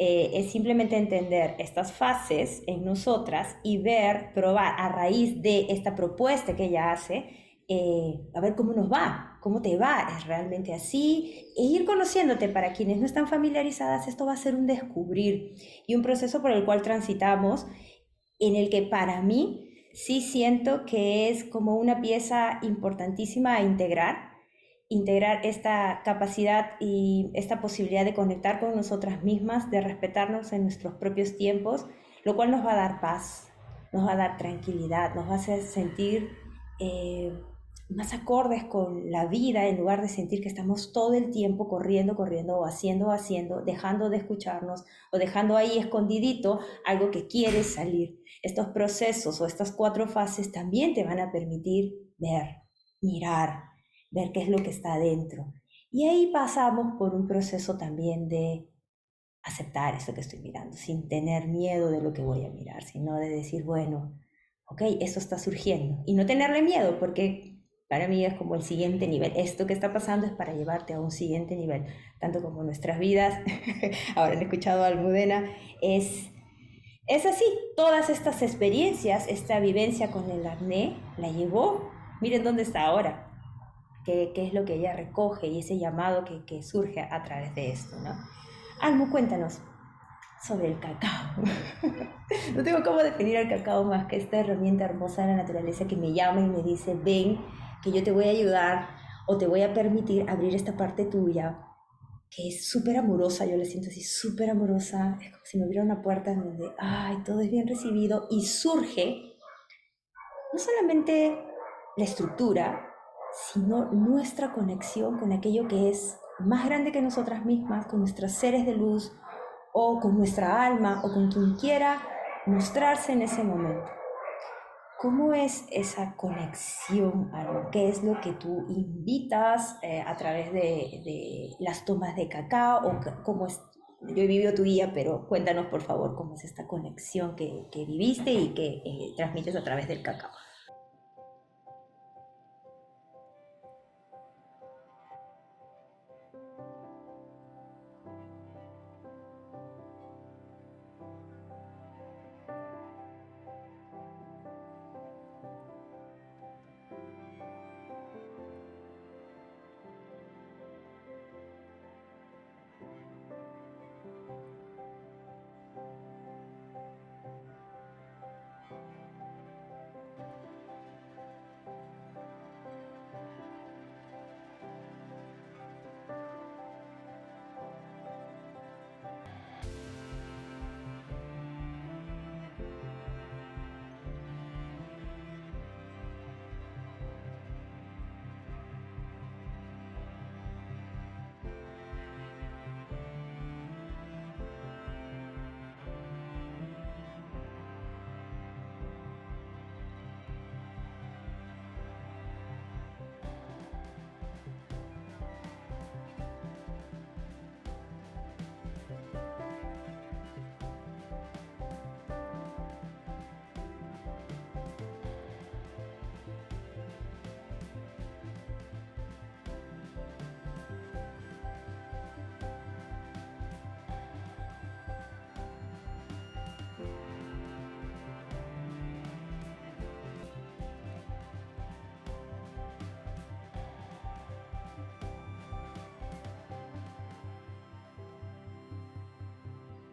Eh, es simplemente entender estas fases en nosotras y ver, probar a raíz de esta propuesta que ella hace, eh, a ver cómo nos va, cómo te va, es realmente así, e ir conociéndote para quienes no están familiarizadas, esto va a ser un descubrir y un proceso por el cual transitamos, en el que para mí sí siento que es como una pieza importantísima a integrar, integrar esta capacidad y esta posibilidad de conectar con nosotras mismas, de respetarnos en nuestros propios tiempos, lo cual nos va a dar paz, nos va a dar tranquilidad, nos va a hacer sentir... Eh, más acordes con la vida en lugar de sentir que estamos todo el tiempo corriendo, corriendo o haciendo, haciendo, dejando de escucharnos o dejando ahí escondidito algo que quiere salir. Estos procesos o estas cuatro fases también te van a permitir ver, mirar, ver qué es lo que está adentro. Y ahí pasamos por un proceso también de aceptar eso que estoy mirando, sin tener miedo de lo que voy a mirar, sino de decir, bueno, ok, eso está surgiendo. Y no tenerle miedo, porque para mí es como el siguiente nivel. Esto que está pasando es para llevarte a un siguiente nivel, tanto como nuestras vidas, *laughs* ahora han escuchado a Almudena, es, es así, todas estas experiencias, esta vivencia con el acné, la llevó, miren dónde está ahora, qué, qué es lo que ella recoge y ese llamado que, que surge a través de esto, ¿no? Almu, cuéntanos sobre el cacao. *laughs* no tengo cómo definir el cacao más que esta herramienta hermosa de la naturaleza que me llama y me dice, ven, que yo te voy a ayudar o te voy a permitir abrir esta parte tuya, que es súper amorosa, yo la siento así, súper amorosa, es como si me hubiera una puerta donde, ay, todo es bien recibido y surge no solamente la estructura, sino nuestra conexión con aquello que es más grande que nosotras mismas, con nuestros seres de luz o con nuestra alma o con quien quiera mostrarse en ese momento. ¿Cómo es esa conexión, lo ¿Qué es lo que tú invitas eh, a través de, las tomas de cacao? O cómo es, yo he vivido tu día, pero cuéntanos por favor cómo es esta conexión que, viviste y que eh, transmites a través del cacao.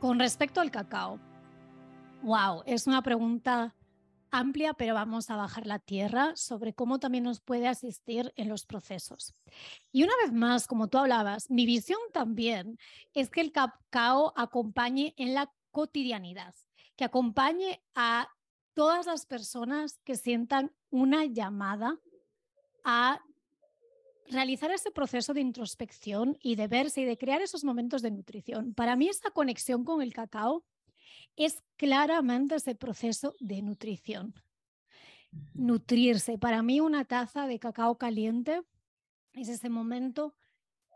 Con respecto al cacao, wow, es una pregunta amplia, pero vamos a bajar la tierra sobre cómo también nos puede asistir en los procesos. Y una vez más, como tú hablabas, mi visión también es que el cacao acompañe en la cotidianidad, que acompañe a todas las personas que sientan una llamada a realizar ese proceso de introspección y de verse y de crear esos momentos de nutrición. Para mí esa conexión con el cacao es claramente ese proceso de nutrición. Nutrirse. Para mí una taza de cacao caliente es ese momento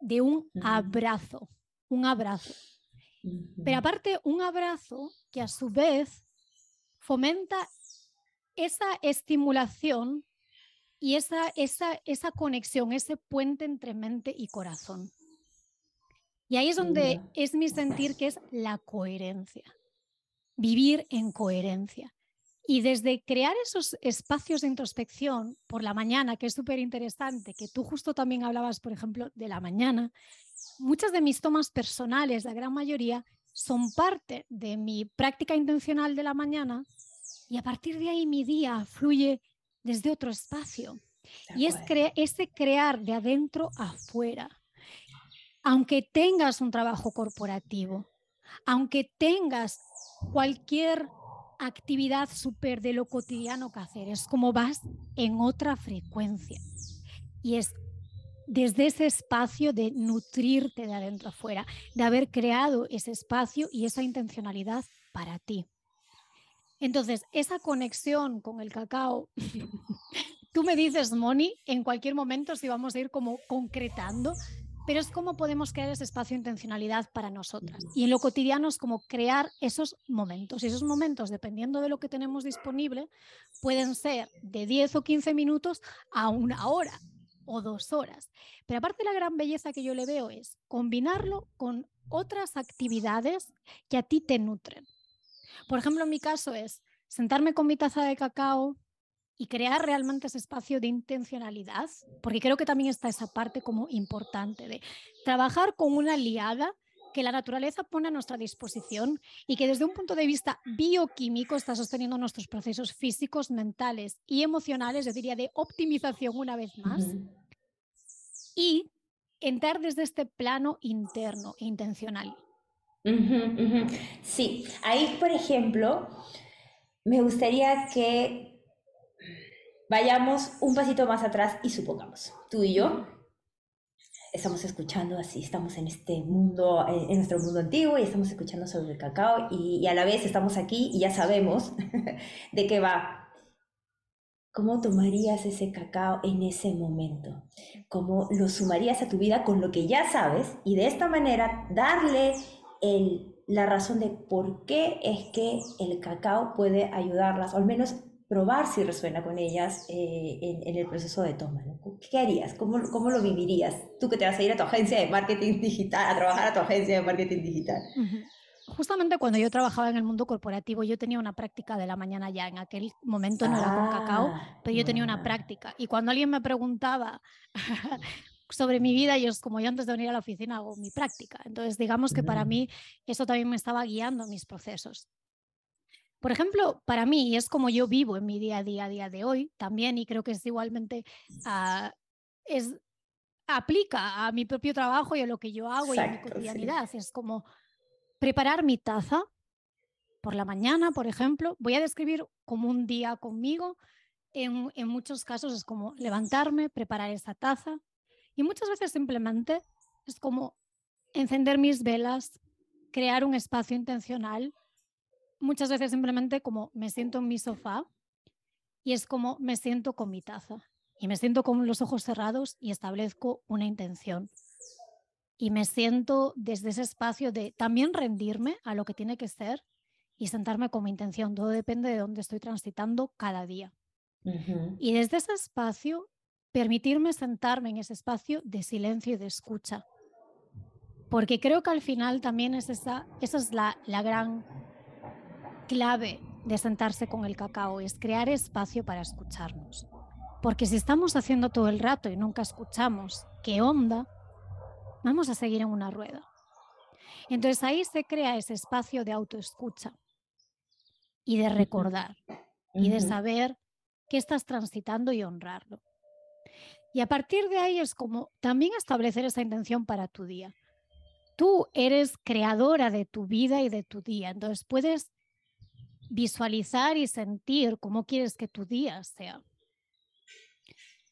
de un abrazo, un abrazo. Pero aparte, un abrazo que a su vez fomenta esa estimulación y esa, esa, esa conexión, ese puente entre mente y corazón. Y ahí es donde es mi sentir que es la coherencia, vivir en coherencia. Y desde crear esos espacios de introspección por la mañana, que es súper interesante, que tú justo también hablabas, por ejemplo, de la mañana, muchas de mis tomas personales, la gran mayoría, son parte de mi práctica intencional de la mañana y a partir de ahí mi día fluye desde otro espacio. y es ese crear de adentro afuera. Aunque tengas un trabajo corporativo, aunque tengas cualquier actividad súper de lo cotidiano que hacer, es como vas en otra frecuencia. Y es desde ese espacio de nutrirte de adentro afuera, de haber creado ese espacio y esa intencionalidad para ti. Entonces, esa conexión con el cacao, *laughs* *laughs* tú me dices, Moni, en cualquier momento si vamos a ir como concretando, pero es cómo podemos crear ese espacio de intencionalidad para nosotras. Y en lo cotidiano es como crear esos momentos. Y esos momentos, dependiendo de lo que tenemos disponible, pueden ser de 10 o 15 minutos a una hora o dos horas. Pero aparte la gran belleza que yo le veo es combinarlo con otras actividades que a ti te nutren. Por ejemplo, en mi caso es sentarme con mi taza de cacao y crear realmente ese espacio de intencionalidad, porque creo que también está esa parte como importante de trabajar con una liada que la naturaleza pone a nuestra disposición y que desde un punto de vista bioquímico está sosteniendo nuestros procesos físicos, mentales y emocionales, yo diría de optimización una vez más, y entrar desde este plano interno e intencional. Sí, ahí, por ejemplo, me gustaría que vayamos un pasito más atrás y supongamos, tú y yo estamos escuchando así, estamos en este mundo, en, nuestro mundo antiguo y estamos escuchando sobre el cacao y, a la vez estamos aquí y ya sabemos *laughs* de qué va. ¿Cómo tomarías ese cacao en ese momento? ¿Cómo lo sumarías a tu vida con lo que ya sabes y de esta manera darle el, la razón de por qué es que el cacao puede ayudarlas, o al menos probar si resuena con ellas eh, en, el proceso de toma. ¿Qué harías? ¿Cómo, ¿Cómo, lo vivirías? Tú que te vas a ir a tu agencia de marketing digital, a trabajar a tu agencia de marketing digital. Justamente cuando yo trabajaba en el mundo corporativo, yo tenía una práctica de la mañana ya. En aquel momento no era con cacao, ah, pero yo tenía una práctica. Y cuando alguien me preguntaba sobre mi vida, yo es como yo antes de venir a la oficina hago mi práctica. Entonces, digamos que para mí eso también me estaba guiando mis procesos. Por ejemplo, para mí, y es como yo vivo en mi día a día, a día de hoy también, y creo que es igualmente, uh, es, aplica a mi propio trabajo y a lo que yo hago y a mi cotidianidad. Es como preparar mi taza por la mañana, por ejemplo. Voy a describir como un día conmigo. En, en muchos casos es como levantarme, preparar esa taza. Y muchas veces simplemente es como encender mis velas, crear un espacio intencional muchas veces simplemente como me siento en mi sofá y es como me siento con mi taza y me siento con los ojos cerrados y establezco una intención. Y me siento desde ese espacio de también rendirme a lo que tiene que ser y sentarme con mi intención. Todo depende de dónde estoy transitando cada día. Y desde ese espacio, permitirme sentarme en ese espacio de silencio y de escucha. Porque creo que al final también es esa, esa es la, la gran clave de sentarse con el cacao es crear espacio para escucharnos. Porque si estamos haciendo todo el rato y nunca escuchamos qué onda, vamos a seguir en una rueda. Entonces ahí se crea ese espacio de autoescucha y de recordar y de saber qué estás transitando y honrarlo. Y a partir de ahí es como también establecer esa intención para tu día. Tú eres creadora de tu vida y de tu día, entonces puedes visualizar y sentir cómo quieres que tu día sea.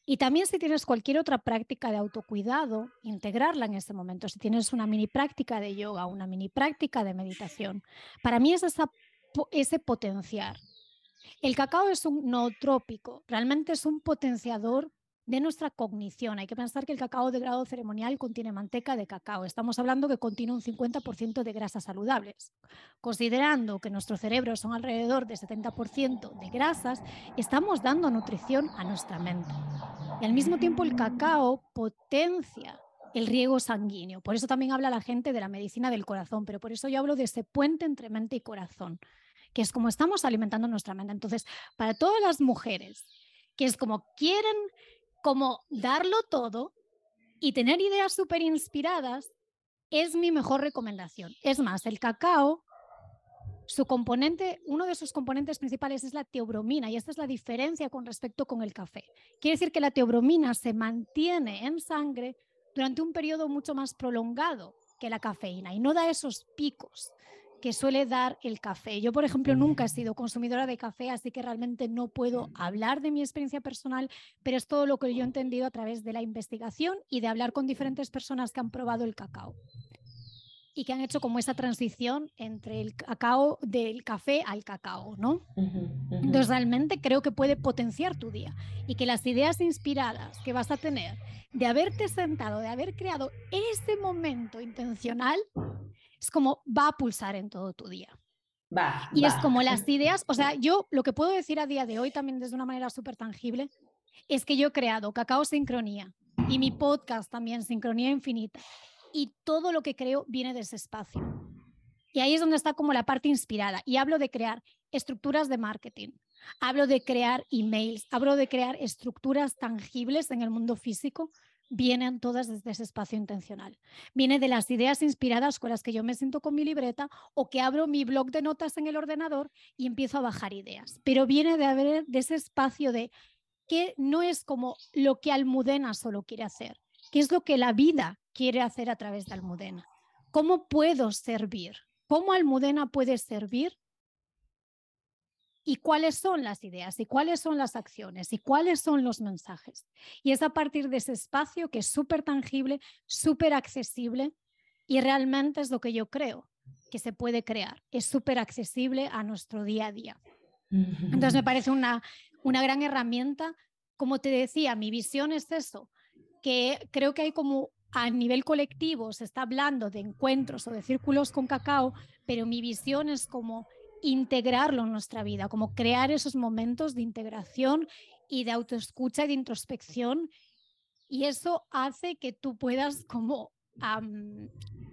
Y también si tienes cualquier otra práctica de autocuidado, integrarla en ese momento. Si tienes una mini práctica de yoga, una mini práctica de meditación, para mí es ese potenciar. El cacao es un nootrópico, realmente es un potenciador de nuestra cognición. Hay que pensar que el cacao de grado ceremonial contiene manteca de cacao. Estamos hablando que contiene un 50% de grasas saludables. Considerando que nuestro cerebro son alrededor de 70% de grasas, estamos dando nutrición a nuestra mente. Y al mismo tiempo el cacao potencia el riego sanguíneo. Por eso también habla la gente de la medicina del corazón, pero por eso yo hablo de ese puente entre mente y corazón, que es como estamos alimentando nuestra mente. Entonces, para todas las mujeres que es como quieren como darlo todo y tener ideas súper inspiradas es mi mejor recomendación. Es más, el cacao, su componente, uno de sus componentes principales es la teobromina y esta es la diferencia con respecto con el café. Quiere decir que la teobromina se mantiene en sangre durante un periodo mucho más prolongado que la cafeína y no da esos picos que suele dar el café. Yo, por ejemplo, nunca he sido consumidora de café, así que realmente no puedo hablar de mi experiencia personal, pero es todo lo que yo he entendido a través de la investigación y de hablar con diferentes personas que han probado el cacao. Y que han hecho como esa transición entre el cacao, del café al cacao, ¿no? Entonces realmente creo que puede potenciar tu día y que las ideas inspiradas que vas a tener de haberte sentado, de haber creado ese momento intencional, es como va a pulsar en todo tu día. Va, y es como las *laughs* ideas, o sea, yo lo que puedo decir a día de hoy también desde una manera súper tangible es que yo he creado Cacao Sincronía y mi podcast también, Sincronía Infinita, y todo lo que creo viene de ese espacio. Y ahí es donde está como la parte inspirada. Y hablo de crear estructuras de marketing, hablo de crear emails, hablo de crear estructuras tangibles en el mundo físico. Vienen todas desde ese espacio intencional. Viene de las ideas inspiradas con las que yo me siento con mi libreta o que abro mi blog de notas en el ordenador y empiezo a bajar ideas. Pero viene de, haber, de ese espacio de que no es como lo que Almudena solo quiere hacer, que es lo que la vida quiere hacer a través de Almudena. ¿Cómo puedo servir? ¿Cómo Almudena puede servir? ¿Y cuáles son las ideas? ¿Y cuáles son las acciones? ¿Y cuáles son los mensajes? Y es a partir de ese espacio que es súper tangible, súper accesible y realmente es lo que yo creo que se puede crear. Es súper accesible a nuestro día a día. Entonces me parece una, una gran herramienta. Como te decía, mi visión es eso, que creo que hay como a nivel colectivo se está hablando de encuentros o de círculos con cacao, pero mi visión es como integrarlo en nuestra vida, como crear esos momentos de integración y de autoescucha y de introspección. Y eso hace que tú puedas como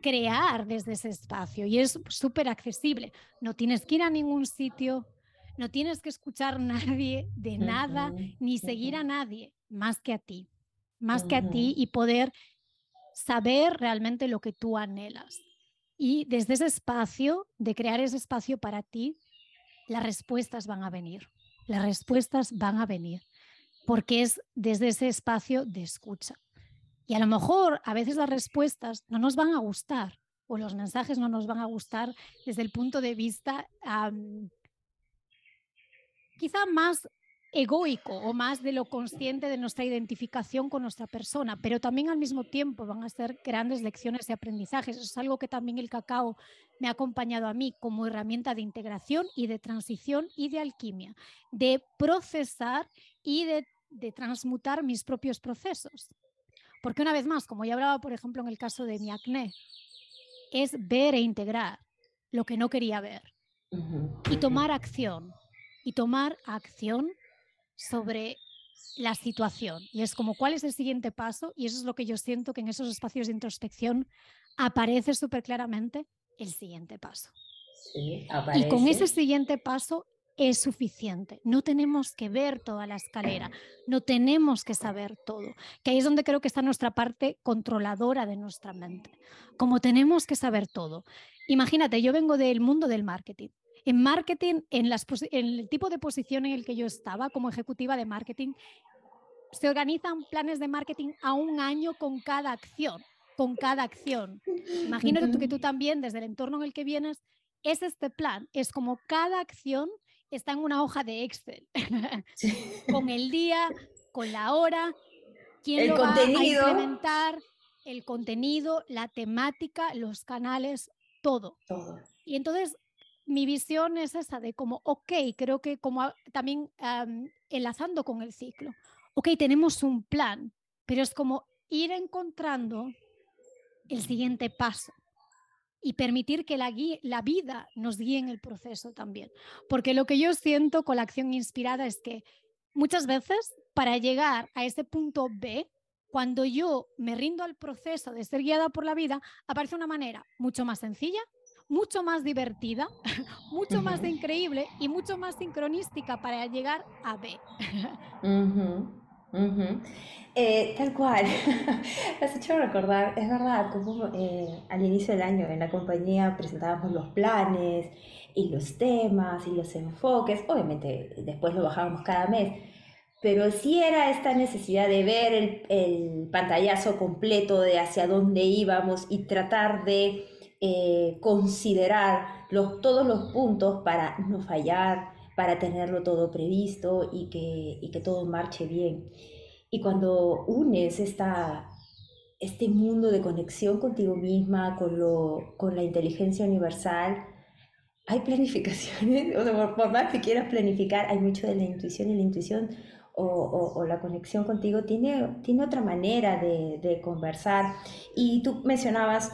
crear desde ese espacio y es súper accesible. No tienes que ir a ningún sitio, no tienes que escuchar a *laughs* nadie de nada, ni seguir a nadie más que a ti, más que a ti y poder saber realmente lo que tú anhelas. Y desde ese espacio, de crear ese espacio para ti, las respuestas van a venir. Las respuestas van a venir porque es desde ese espacio de escucha. Y a lo mejor a veces las respuestas no nos van a gustar o los mensajes no nos van a gustar desde el punto de vista quizá más egoico o más de lo consciente de nuestra identificación con nuestra persona, pero también al mismo tiempo van a ser grandes lecciones de aprendizajes. Eso es algo que también el cacao me ha acompañado a mí como herramienta de integración y de transición y de alquimia, de procesar y de, de transmutar mis propios procesos. Porque una vez más, como ya hablaba, por ejemplo, en el caso de mi acné, es ver e integrar lo que no quería ver y tomar acción. Y tomar acción sobre la situación. Y es como, ¿cuál es el siguiente paso? Y eso es lo que yo siento que en esos espacios de introspección aparece súper claramente el siguiente paso. y con ese siguiente paso es suficiente. No tenemos que ver toda la escalera, no tenemos que saber todo, que ahí es donde creo que está nuestra parte controladora de nuestra mente. Como tenemos que saber todo. Imagínate, yo vengo del mundo del marketing. En marketing, en, el tipo de posición en el que yo estaba como ejecutiva de marketing, se organizan planes de marketing a un año con cada acción, con cada acción. Imagínate tú que tú también, desde el entorno en el que vienes, es este plan, es como cada acción está en una hoja de Excel, *laughs* con el día, con la hora, quién lo va a implementar, el contenido, la temática, los canales, todo. todo. Y entonces mi visión es esa de como, ok, creo que como también enlazando con el ciclo, ok, tenemos un plan, pero es como ir encontrando el siguiente paso y permitir que la, la vida nos guíe en el proceso también. Porque lo que yo siento con la acción inspirada es que muchas veces para llegar a ese punto B, cuando yo me rindo al proceso de ser guiada por la vida, aparece una manera mucho más sencilla, mucho más divertida, *laughs* mucho más increíble y mucho más sincronística para llegar a B. Eh, tal cual, *laughs* has hecho recordar, es verdad, como eh, al inicio del año en la compañía presentábamos los planes y los temas y los enfoques, obviamente después lo bajábamos cada mes, pero sí era esta necesidad de ver el, el pantallazo completo de hacia dónde íbamos y tratar de eh, considerar los, todos los puntos para no fallar, para tenerlo todo previsto y que, y que todo marche bien. Y cuando unes esta, este mundo de conexión contigo misma, con, lo, con la inteligencia universal, hay planificaciones, *laughs* o sea, por, más que quieras planificar, hay mucho de la intuición y la intuición o, la conexión contigo tiene, tiene otra manera de, conversar. Y tú mencionabas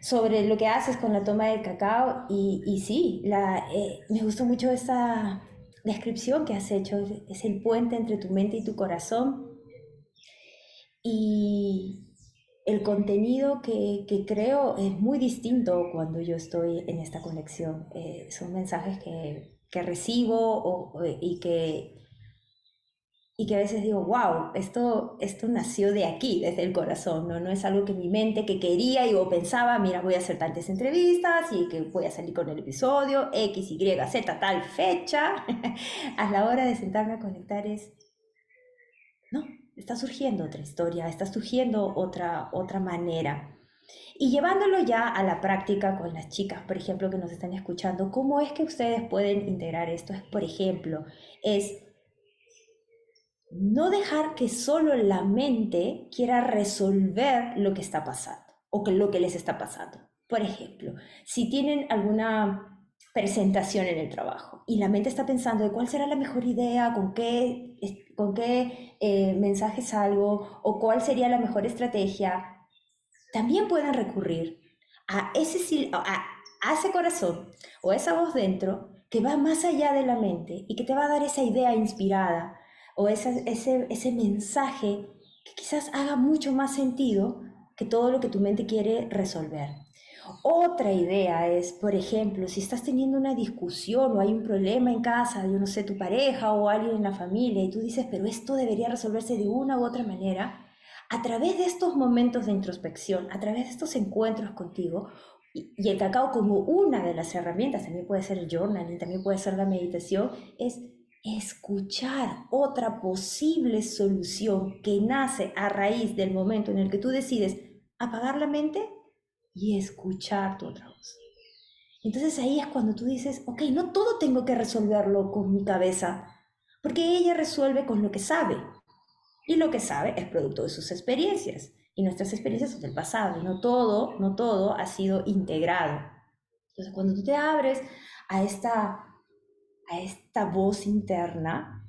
sobre lo que haces con la toma del cacao y, y sí, la, eh, me gustó mucho esa descripción que has hecho, es el puente entre tu mente y tu corazón. Y, el contenido que, creo es muy distinto cuando yo estoy en esta conexión. Eh, son mensajes que, recibo y, que, y que a veces digo, wow, esto, esto nació de aquí, desde el corazón, ¿no? No es algo que mi mente que quería y o pensaba, mira, voy a hacer tantas entrevistas y que voy a salir con el episodio X, Y, Z, tal fecha. *laughs* a la hora de sentarme a conectar es, no, está surgiendo otra historia, está surgiendo otra, otra manera. Y llevándolo ya a la práctica con las chicas, por ejemplo, que nos están escuchando, ¿cómo es que ustedes pueden integrar esto? Es, por ejemplo, es no dejar que solo la mente quiera resolver lo que está pasando o que lo que les está pasando. Por ejemplo, si tienen alguna presentación en el trabajo y la mente está pensando de cuál será la mejor idea, con qué, con qué eh, mensaje salgo o cuál sería la mejor estrategia, también pueden recurrir a ese, a, a ese corazón o esa voz dentro que va más allá de la mente y que te va a dar esa idea inspirada o ese, ese, ese mensaje que quizás haga mucho más sentido que todo lo que tu mente quiere resolver. Otra idea es, por ejemplo, si estás teniendo una discusión o hay un problema en casa, yo no sé, tu pareja o alguien en la familia, y tú dices, pero esto debería resolverse de una u otra manera, a través de estos momentos de introspección, a través de estos encuentros contigo, y, el cacao como una de las herramientas, también puede ser el journaling, también puede ser la meditación, es escuchar otra posible solución que nace a raíz del momento en el que tú decides apagar la mente y escuchar tu otra voz. Entonces ahí es cuando tú dices, ok, no todo tengo que resolverlo con mi cabeza, porque ella resuelve con lo que sabe. Y lo que sabe es producto de sus experiencias. Y nuestras experiencias son del pasado. Y no todo, no todo ha sido integrado. Entonces cuando tú te abres a esta, a esta voz interna,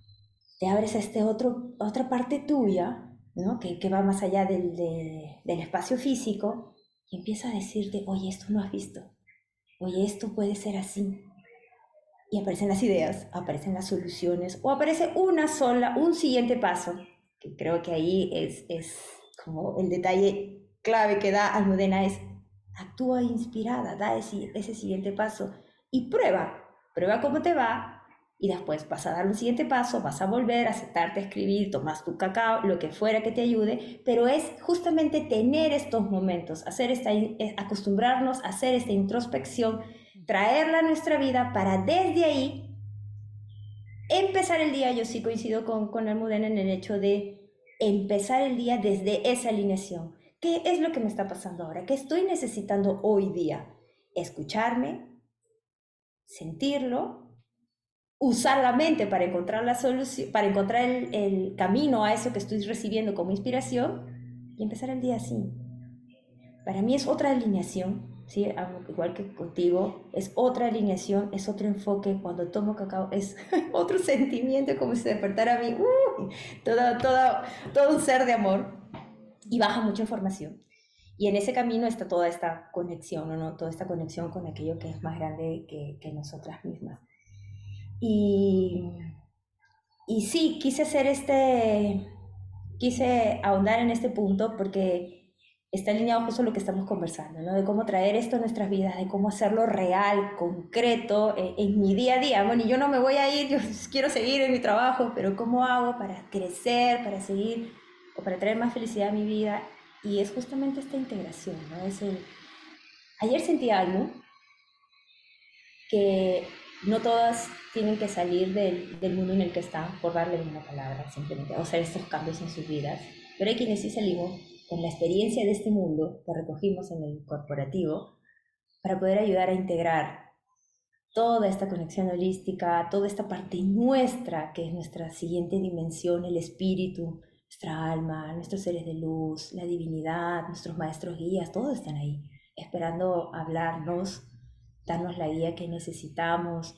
te abres a este otro, otra parte tuya, ¿no? que, que va más allá del, del espacio físico, y empieza a decirte, oye, esto no has visto, oye, esto puede ser así. Y aparecen las ideas, aparecen las soluciones, o aparece una sola, un siguiente paso, que creo que ahí es, es como el detalle clave que da Almudena, es actúa inspirada, da ese, ese siguiente paso y prueba, prueba cómo te va, y después vas a dar un siguiente paso, vas a volver a sentarte a escribir, tomas tu cacao, lo que fuera que te ayude, pero es justamente tener estos momentos, hacer esta, eh, acostumbrarnos a hacer esta introspección, traerla a nuestra vida para desde ahí empezar el día. Yo sí coincido con, con Almudena en el hecho de empezar el día desde esa alineación. ¿Qué es lo que me está pasando ahora? ¿Qué estoy necesitando hoy día? Escucharme, sentirlo, usar la mente para encontrar la solución, para encontrar el, camino a eso que estoy recibiendo como inspiración y empezar el día así. Para mí es otra alineación, ¿sí? igual que contigo, es otra alineación, es otro enfoque. Cuando tomo cacao es *laughs* otro sentimiento, como si despertara a mí, uh, todo, todo, todo un ser de amor y baja mucha información. Y en ese camino está toda esta conexión, ¿no? Toda esta conexión con aquello que es más grande que, que nosotras mismas. Y, y sí, quise hacer este, quise ahondar en este punto porque está alineado justo lo que estamos conversando, ¿no? De cómo traer esto a nuestras vidas, de cómo hacerlo real, concreto, en, en, mi día a día. Bueno, y yo no me voy a ir, yo *laughs* quiero seguir en mi trabajo, pero ¿cómo hago para crecer, para seguir o para traer más felicidad a mi vida? Y es justamente esta integración, ¿no? Es el... Ayer sentí algo que no todas tienen que salir del, del, mundo en el que están por darle una palabra, simplemente, o hacer estos cambios en sus vidas. Pero hay quienes sí salimos con la experiencia de este mundo que recogimos en el corporativo para poder ayudar a integrar toda esta conexión holística, toda esta parte nuestra, que es nuestra siguiente dimensión, el espíritu, nuestra alma, nuestros seres de luz, la divinidad, nuestros maestros guías, todos están ahí, esperando hablarnos, darnos la guía que necesitamos.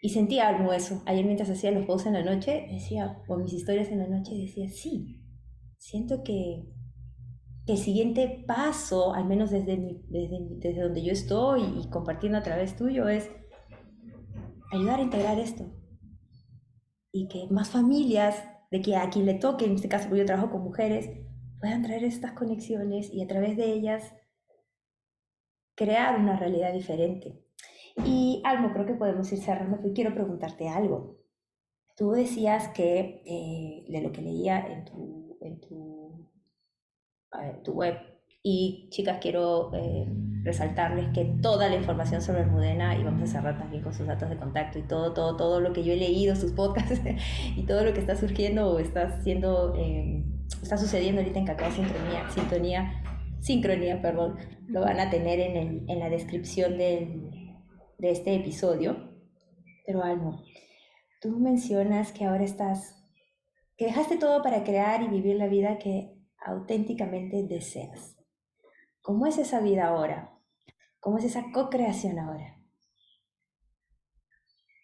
Y sentí algo eso. Ayer mientras hacía los posts en la noche, decía, o mis historias en la noche, decía, sí, siento que, el siguiente paso, al menos desde, desde, desde donde yo estoy y compartiendo a través tuyo, es ayudar a integrar esto. Y que más familias, de que a quien le toque, en este caso porque yo trabajo con mujeres, puedan traer estas conexiones y a través de ellas crear una realidad diferente. Y algo creo que podemos ir cerrando, porque quiero preguntarte algo. Tú decías que, eh, de lo que leía en tu, en tu, tu web, y chicas, quiero eh, resaltarles que toda la información sobre Almudena, y vamos a cerrar también con sus datos de contacto y todo, todo, todo lo que yo he leído, sus podcasts *laughs* y todo lo que está surgiendo o está, haciendo, eh, está sucediendo ahorita en Cacao Sintonía, Sintonía sincronía, perdón, lo van a tener en, el, en la descripción de este episodio. Pero algo, tú mencionas que ahora estás, que dejaste todo para crear y vivir la vida que auténticamente deseas. ¿Cómo es esa vida ahora? ¿Cómo es esa co-creación ahora?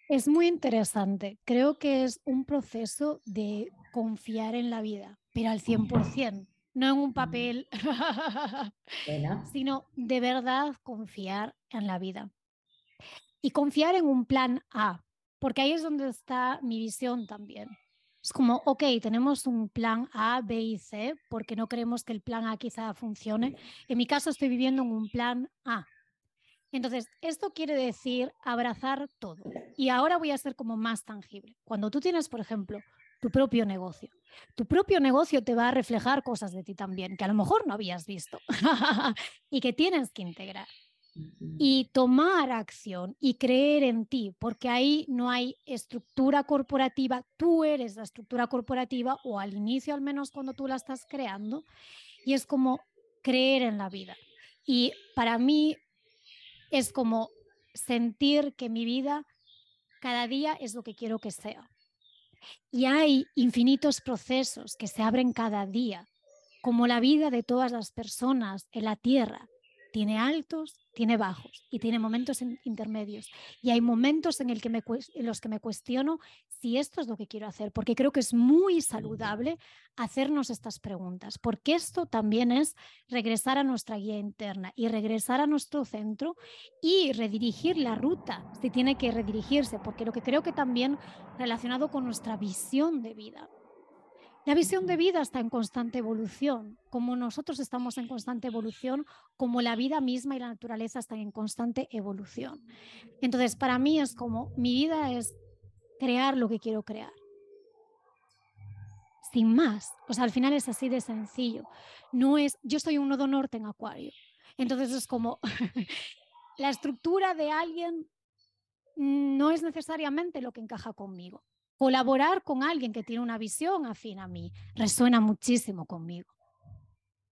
Es muy interesante. Creo que es un proceso de confiar en la vida, pero al 100% no en un papel, *laughs* sino de verdad confiar en la vida. Y confiar en un plan A, porque ahí es donde está mi visión también. Es como, ok, tenemos un plan A, B y C, porque no creemos que el plan A quizá funcione. En mi caso estoy viviendo en un plan A. Entonces, esto quiere decir abrazar todo. Y ahora voy a ser como más tangible. Cuando tú tienes, por ejemplo, tu propio negocio. Tu propio negocio te va a reflejar cosas de ti también que a lo mejor no habías visto *laughs* y que tienes que integrar. Y tomar acción y creer en ti, porque ahí no hay estructura corporativa, tú eres la estructura corporativa o al inicio al menos cuando tú la estás creando, y es como creer en la vida. Y para mí es como sentir que mi vida cada día es lo que quiero que sea. Y hay infinitos procesos que se abren cada día, como la vida de todas las personas en la Tierra. Tiene altos, tiene bajos y tiene momentos intermedios. Y hay momentos en, el que me, en los que me cuestiono si esto es lo que quiero hacer, porque creo que es muy saludable hacernos estas preguntas, porque esto también es regresar a nuestra guía interna y regresar a nuestro centro y redirigir la ruta, si tiene que redirigirse, porque lo que creo que también relacionado con nuestra visión de vida. La visión de vida está en constante evolución, como nosotros estamos en constante evolución, como la vida misma y la naturaleza están en constante evolución. Entonces, para mí es como mi vida es crear lo que quiero crear. Sin más. O sea, al final es así de sencillo. No es, yo soy un nodo norte en Acuario. Entonces es como *laughs* la estructura de alguien no es necesariamente lo que encaja conmigo. Colaborar con alguien que tiene una visión afín a mí resuena muchísimo conmigo.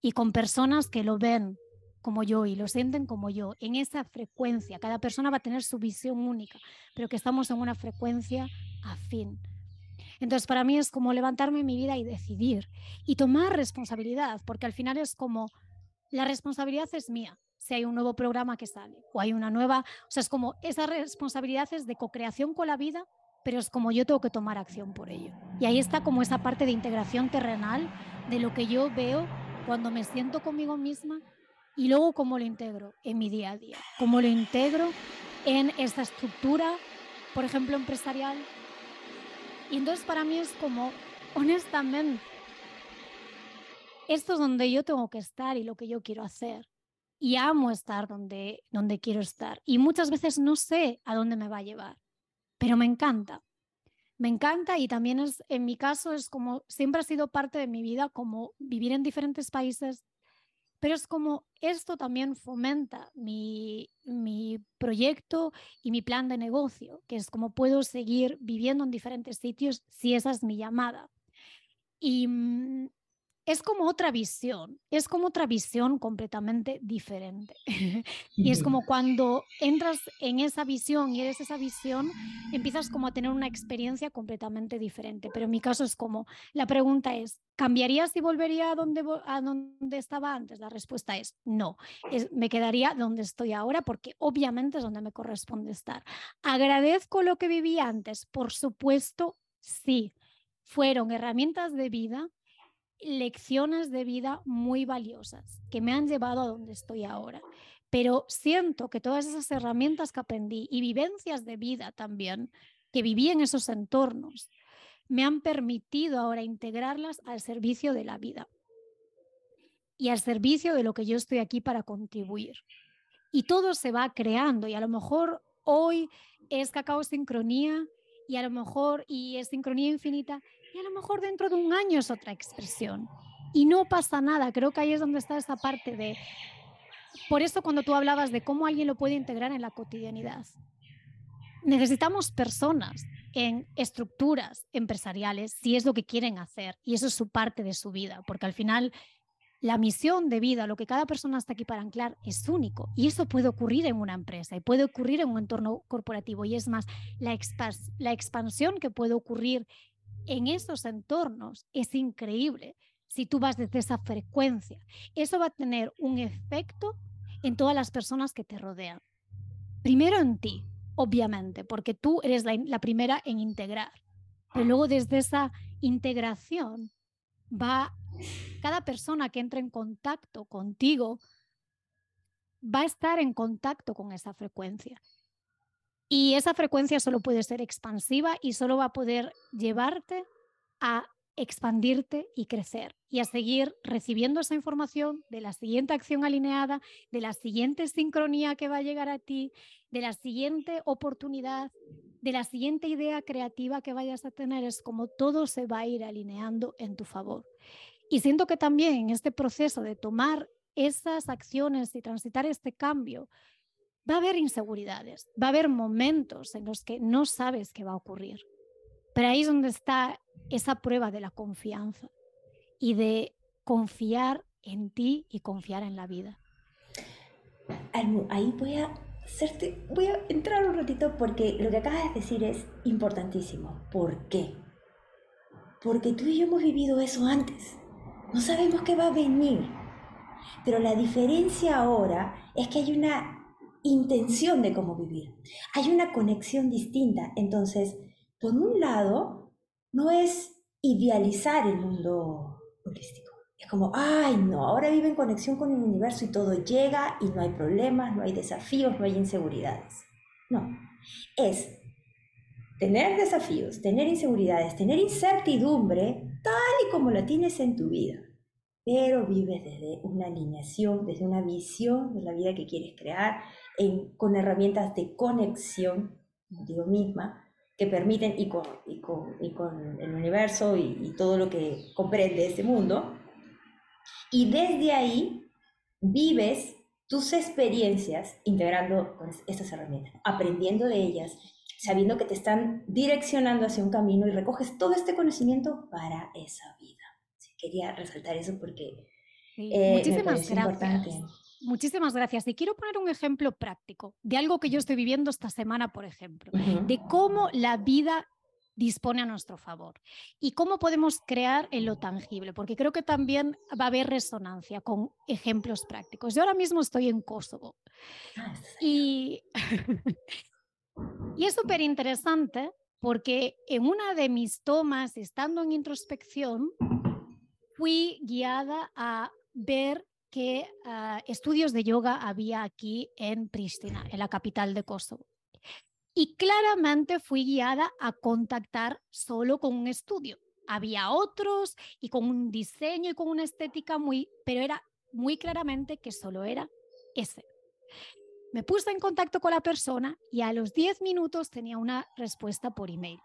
Y con personas que lo ven como yo y lo sienten como yo, en esa frecuencia. Cada persona va a tener su visión única, pero que estamos en una frecuencia afín. Entonces, para mí es como levantarme en mi vida y decidir y tomar responsabilidad, porque al final es como la responsabilidad es mía. Si hay un nuevo programa que sale o hay una nueva, o sea, es como esa responsabilidad es de co-creación con la vida, pero es como yo tengo que tomar acción por ello. Y ahí está como esa parte de integración terrenal de lo que yo veo cuando me siento conmigo misma y luego cómo lo integro en mi día a día, cómo lo integro en esta estructura, por ejemplo, empresarial. Y entonces para mí es como, honestamente, esto es donde yo tengo que estar y lo que yo quiero hacer. Y amo estar donde, donde quiero estar. Y muchas veces no sé a dónde me va a llevar, pero me encanta. Me encanta y también es, en mi caso, es como, siempre ha sido parte de mi vida, como vivir en diferentes países, pero es como esto también fomenta mi, mi, proyecto y mi plan de negocio, que es como puedo seguir viviendo en diferentes sitios si esa es mi llamada. Y, mm, es como otra visión, es como otra visión completamente diferente. *laughs* y es como *laughs* cuando entras en esa visión y eres esa visión, empiezas como a tener una experiencia completamente diferente. Pero en mi caso es como, la pregunta es, ¿cambiaría si volvería a donde, a donde estaba antes? La respuesta es no, me quedaría donde estoy ahora porque obviamente es donde me corresponde estar. ¿Agradezco lo que viví antes? Por supuesto, sí. Fueron herramientas de vida lecciones de vida muy valiosas que me han llevado a donde estoy ahora. Pero siento que todas esas herramientas que aprendí y vivencias de vida también, que viví en esos entornos, me han permitido ahora integrarlas al servicio de la vida y al servicio de lo que yo estoy aquí para contribuir. Y todo se va creando y a lo mejor hoy es cacao sincronía y a lo mejor y es sincronía infinita y a lo mejor dentro de un año es otra expresión. Y no pasa nada, creo que ahí es donde está esa parte de... Por eso cuando tú hablabas de cómo alguien lo puede integrar en la cotidianidad, necesitamos personas en estructuras empresariales si es lo que quieren hacer y eso es su parte de su vida, porque al final la misión de vida, lo que cada persona está aquí para anclar, es único. Y eso puede ocurrir en una empresa y puede ocurrir en un entorno corporativo. Y es más, la, la expansión que puede ocurrir en esos entornos es increíble si tú vas desde esa frecuencia. Eso va a tener un efecto en todas las personas que te rodean. Primero en ti, obviamente, porque tú eres la, primera en integrar. Pero luego desde esa integración va cada persona que entre en contacto contigo va a estar en contacto con esa frecuencia. Y esa frecuencia solo puede ser expansiva y solo va a poder llevarte a expandirte y crecer y a seguir recibiendo esa información de la siguiente acción alineada, de la siguiente sincronía que va a llegar a ti, de la siguiente oportunidad, de la siguiente idea creativa que vayas a tener. Es como todo se va a ir alineando en tu favor. Y siento que también en este proceso de tomar esas acciones y transitar este cambio, va a haber inseguridades, va a haber momentos en los que no sabes qué va a ocurrir. Pero ahí es donde está esa prueba de la confianza y de confiar en ti y confiar en la vida. Ahí voy a hacerte, voy a entrar un ratito porque lo que acabas de decir es importantísimo. ¿Por qué? Porque tú y yo hemos vivido eso antes. No sabemos qué va a venir. Pero la diferencia ahora es que hay una intención de cómo vivir. Hay una conexión distinta. Entonces, por un lado, no es idealizar el mundo holístico. Es como, ay, no, ahora vive en conexión con el universo y todo llega y no hay problemas, no hay desafíos, no hay inseguridades. No, es tener desafíos, tener inseguridades, tener incertidumbre tal y como la tienes en tu vida pero vives desde una alineación, desde una visión de la vida que quieres crear, con herramientas de conexión contigo misma, que permiten, y con, el universo y, y, todo lo que comprende este mundo, y desde ahí vives tus experiencias integrando con estas herramientas, aprendiendo de ellas, sabiendo que te están direccionando hacia un camino y recoges todo este conocimiento para esa vida quería resaltar eso porque eh, muchísimas gracias. Muchísimas gracias. Y quiero poner un ejemplo práctico de algo que yo estoy viviendo esta semana, por ejemplo, de cómo la vida dispone a nuestro favor y cómo podemos crear en lo tangible, porque creo que también va a haber resonancia con ejemplos prácticos. Yo ahora mismo estoy en Kosovo ah, y, *laughs* y es súper interesante porque en una de mis tomas, estando en introspección, fui guiada a ver qué ah, estudios de yoga había aquí en Pristina, en la capital de Kosovo. Y claramente fui guiada a contactar solo con un estudio. Había otros y con un diseño y con una estética muy, pero era muy claramente que solo era ese. Me puse en contacto con la persona y a los 10 minutos tenía una respuesta por email.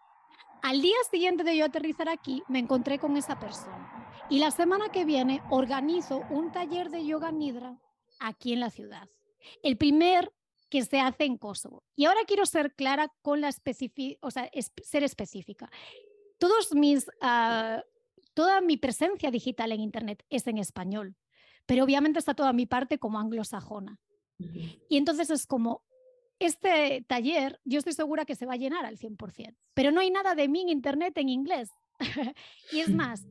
Al día siguiente de yo aterrizar aquí, me encontré con esa persona. Y la semana que viene organizo un taller de yoga nidra aquí en la ciudad. El primer que se hace en Kosovo. Y ahora quiero ser clara con la específica, o sea, ser específica. Todos mis, uh, toda mi presencia digital en Internet es en español, pero obviamente está toda mi parte como anglosajona. Y entonces es como, este taller yo estoy segura que se va a llenar al 100%, pero no hay nada de mí en Internet en inglés. *laughs* y es *laughs* más,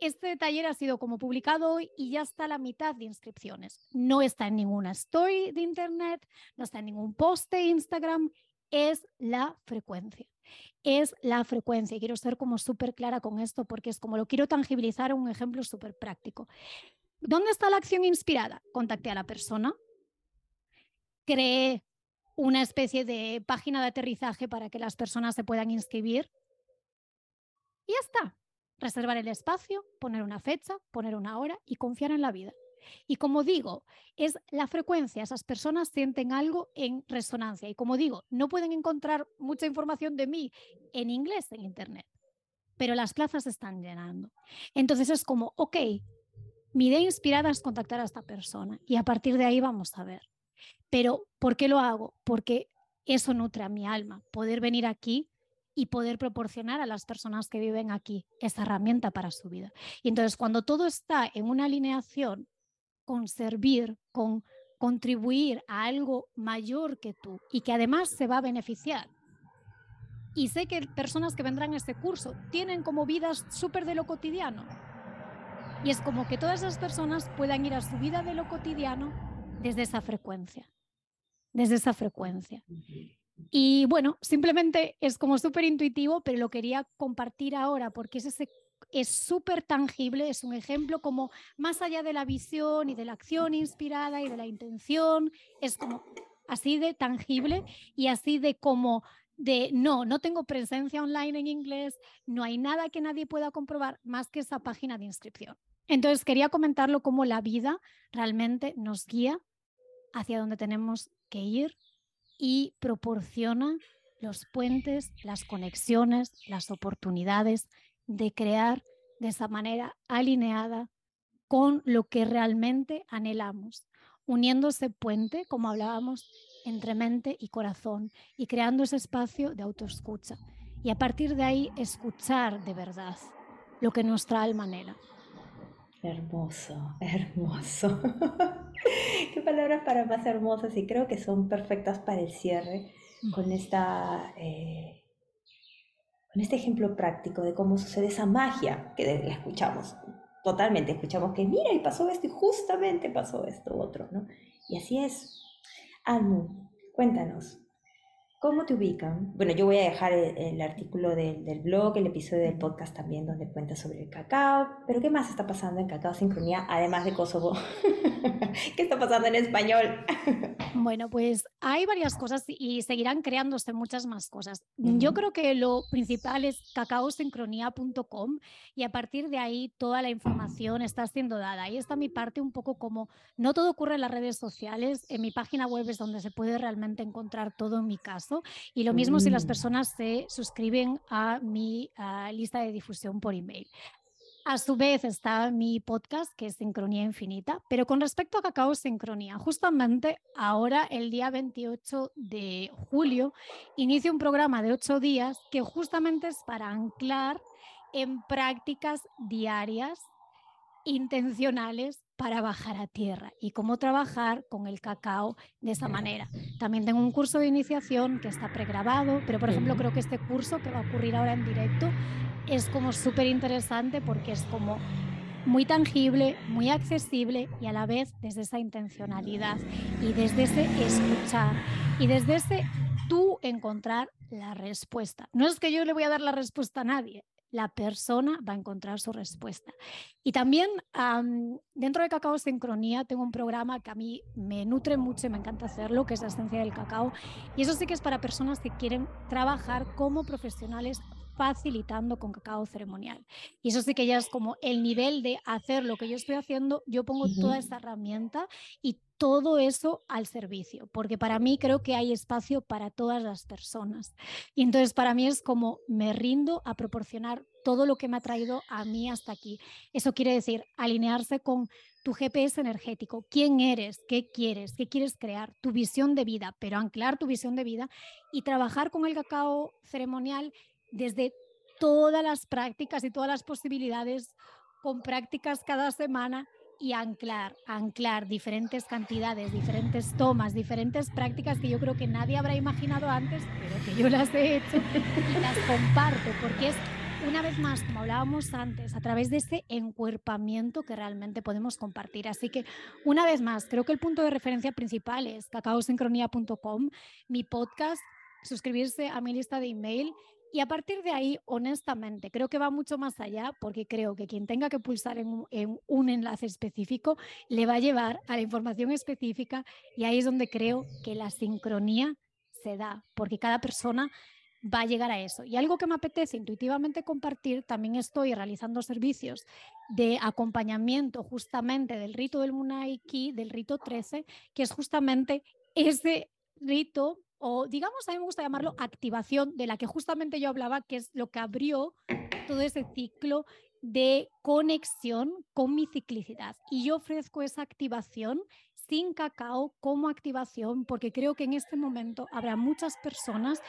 este taller ha sido como publicado hoy y ya está la mitad de inscripciones. No está en ninguna story de Internet, no está en ningún post de Instagram, es la frecuencia. Es la frecuencia. Y quiero ser como súper clara con esto porque es como lo quiero tangibilizar un ejemplo súper práctico. ¿Dónde está la acción inspirada? Contacté a la persona, creé una especie de página de aterrizaje para que las personas se puedan inscribir y ya está. Reservar el espacio, poner una fecha, poner una hora y confiar en la vida. Y como digo, es la frecuencia, esas personas sienten algo en resonancia. Y como digo, no pueden encontrar mucha información de mí en inglés en Internet, pero las plazas están llenando. Entonces es como, ok, mi idea inspirada es contactar a esta persona y a partir de ahí vamos a ver. Pero, ¿por qué lo hago? Porque eso nutre a mi alma, poder venir aquí y poder proporcionar a las personas que viven aquí esa herramienta para su vida. Y entonces, cuando todo está en una alineación con servir, con contribuir a algo mayor que tú y que además se va a beneficiar. Y sé que personas que vendrán a este curso tienen como vidas súper de lo cotidiano. Y es como que todas esas personas puedan ir a su vida de lo cotidiano desde esa frecuencia. Desde esa frecuencia. Y bueno, simplemente es como súper intuitivo, pero lo quería compartir ahora porque es ese es súper tangible, es un ejemplo como más allá de la visión y de la acción inspirada y de la intención, es como así de tangible y así de como de no, no tengo presencia online en inglés, no hay nada que nadie pueda comprobar más que esa página de inscripción. Entonces quería comentarlo como la vida realmente nos guía hacia donde tenemos que ir y proporciona los puentes, las conexiones, las oportunidades de crear de esa manera alineada con lo que realmente anhelamos, uniendo ese puente, como hablábamos, entre mente y corazón y creando ese espacio de autoescucha. Y a partir de ahí escuchar de verdad lo que nuestra alma anhela. Hermoso, hermoso. *laughs* *laughs* Qué palabras para más hermosas y creo que son perfectas para el cierre con esta eh, este ejemplo práctico de cómo sucede esa magia que la escuchamos totalmente, escuchamos que mira y pasó esto y justamente pasó esto otro, ¿no? Y así es. Almu, cuéntanos, ¿Cómo te ubican? Bueno, yo voy a dejar el, artículo del, del, blog, el episodio del podcast también donde cuentas sobre el cacao, pero ¿qué más está pasando en Cacao Sincronía además de Kosovo? *laughs* ¿Qué está pasando en español? *laughs* bueno, pues hay varias cosas y seguirán creándose muchas más cosas. Yo creo que lo principal es cacaosincronía.com y a partir de ahí toda la información está siendo dada. Ahí está mi parte un poco como, no todo ocurre en las redes sociales, en mi página web es donde se puede realmente encontrar todo en mi y lo mismo si las mm. personas se suscriben a mi lista de difusión por email. A su vez está mi podcast, que es Sincronía Infinita, pero con respecto a Cacao Sincronía, justamente ahora, el día 28 de julio, inicio un programa de ocho días que justamente es para anclar en prácticas diarias intencionales para bajar a tierra y cómo trabajar con el cacao de esa manera. También tengo un curso de iniciación que está pregrabado, pero por ejemplo creo que este curso que va a ocurrir ahora en directo es como súper interesante porque es como muy tangible, muy accesible y a la vez desde esa intencionalidad y desde ese escuchar y desde ese tú encontrar la respuesta. No es que yo le voy a dar la respuesta a nadie, la persona va a encontrar su respuesta. Y también dentro de Cacao Sincronía tengo un programa que a mí me nutre mucho y me encanta hacerlo, que es la esencia del cacao. Y eso sí que es para personas que quieren trabajar como profesionales facilitando con cacao ceremonial. Y eso sí que ya es como el nivel de hacer lo que yo estoy haciendo, yo pongo toda esta herramienta y todo eso al servicio, porque para mí creo que hay espacio para todas las personas. Y entonces para mí es como me rindo a proporcionar todo lo que me ha traído a mí hasta aquí. Eso quiere decir alinearse con tu GPS energético, quién eres, qué quieres, qué quieres crear, tu visión de vida, pero anclar tu visión de vida y trabajar con el cacao ceremonial desde todas las prácticas y todas las posibilidades con prácticas cada semana y anclar, anclar diferentes cantidades, diferentes tomas, diferentes prácticas que yo creo que nadie habrá imaginado antes, pero que yo las he hecho y las comparto, porque es una vez más, como hablábamos antes, a través de ese encuerpamiento que realmente podemos compartir. Así que, una vez más, creo que el punto de referencia principal es cacaosincronía.com, mi podcast, suscribirse a mi lista de email y a partir de ahí, honestamente, creo que va mucho más allá porque creo que quien tenga que pulsar en un, enlace específico le va a llevar a la información específica y ahí es donde creo que la sincronía se da, porque cada persona va a llegar a eso. Y algo que me apetece intuitivamente compartir, también estoy realizando servicios de acompañamiento justamente del rito del Munaiki, del rito 13, que es justamente ese rito o digamos, a mí me gusta llamarlo activación, de la que justamente yo hablaba, que es lo que abrió todo ese ciclo de conexión con mi ciclicidad. Y yo ofrezco esa activación sin cacao como activación, porque creo que en este momento habrá muchas personas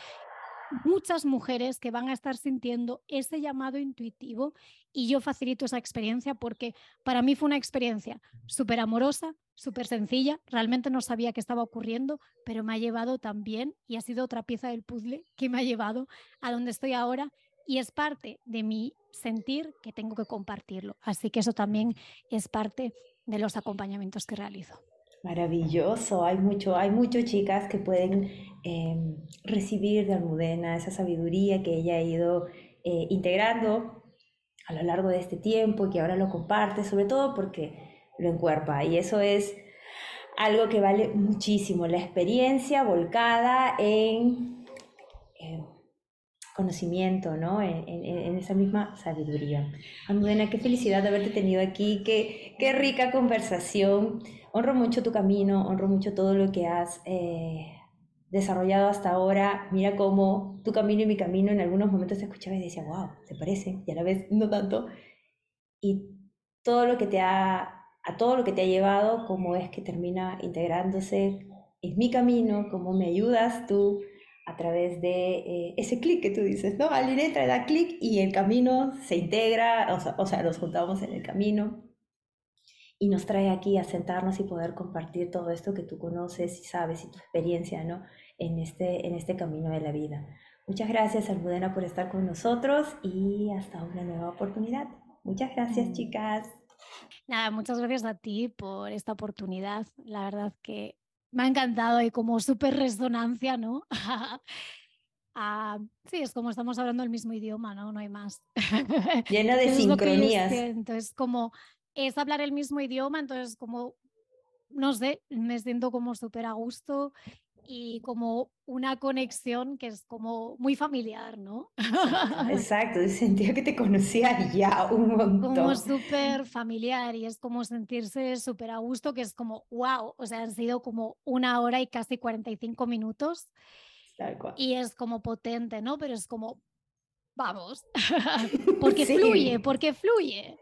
muchas mujeres que van a estar sintiendo ese llamado intuitivo y yo facilito esa experiencia porque para mí fue una experiencia súper amorosa, súper sencilla, realmente no sabía qué estaba ocurriendo, pero me ha llevado también y ha sido otra pieza del puzzle que me ha llevado a donde estoy ahora y es parte de mi sentir que tengo que compartirlo. Así que eso también es parte de los acompañamientos que realizo. Maravilloso, hay mucho, hay muchas chicas que pueden em, recibir de Almudena esa sabiduría que ella ha ido eh, integrando a lo largo de este tiempo y que ahora lo comparte, sobre todo porque lo encuerpa y eso es algo que vale muchísimo, la experiencia volcada en, conocimiento, ¿no? En, esa misma sabiduría. Almudena, qué felicidad de haberte tenido aquí, qué, qué rica conversación honro mucho tu camino, honro mucho todo lo que has eh, desarrollado hasta ahora. Mira cómo tu camino y mi camino en algunos momentos te escuchaba y decía, wow, se parece, y a la vez no tanto. Y todo lo que te ha, a todo lo que te ha llevado, cómo es que termina integrándose en mi camino, cómo me ayudas tú a través de eh, ese clic que tú dices, ¿no? Alguien entra, da clic y el camino se integra, o sea, o sea, nos juntamos en el camino y nos trae aquí a sentarnos y poder compartir todo esto que tú conoces y sabes y tu experiencia ¿no? en, este, en este camino de la vida. Muchas gracias, Almudena, por estar con nosotros y hasta una nueva oportunidad. Muchas gracias, mm. chicas. Nada, muchas gracias a ti por esta oportunidad. La verdad que me ha encantado y como súper resonancia, ¿no? *laughs* Ah, sí, es como estamos hablando el mismo idioma, ¿no? No hay más. *laughs* Llena de sincronías. Entonces, como es hablar el mismo idioma, entonces como, no sé, me siento como súper a gusto y como una conexión que es como muy familiar, ¿no? *laughs* Exacto, sentía que te conocía ya un montón. Como súper familiar y es como sentirse súper a gusto, que es como, wow, o sea, han sido como una hora y casi 45 minutos. Y es como potente, ¿no? Pero es como, vamos, *laughs* *laughs* porque fluye, porque fluye.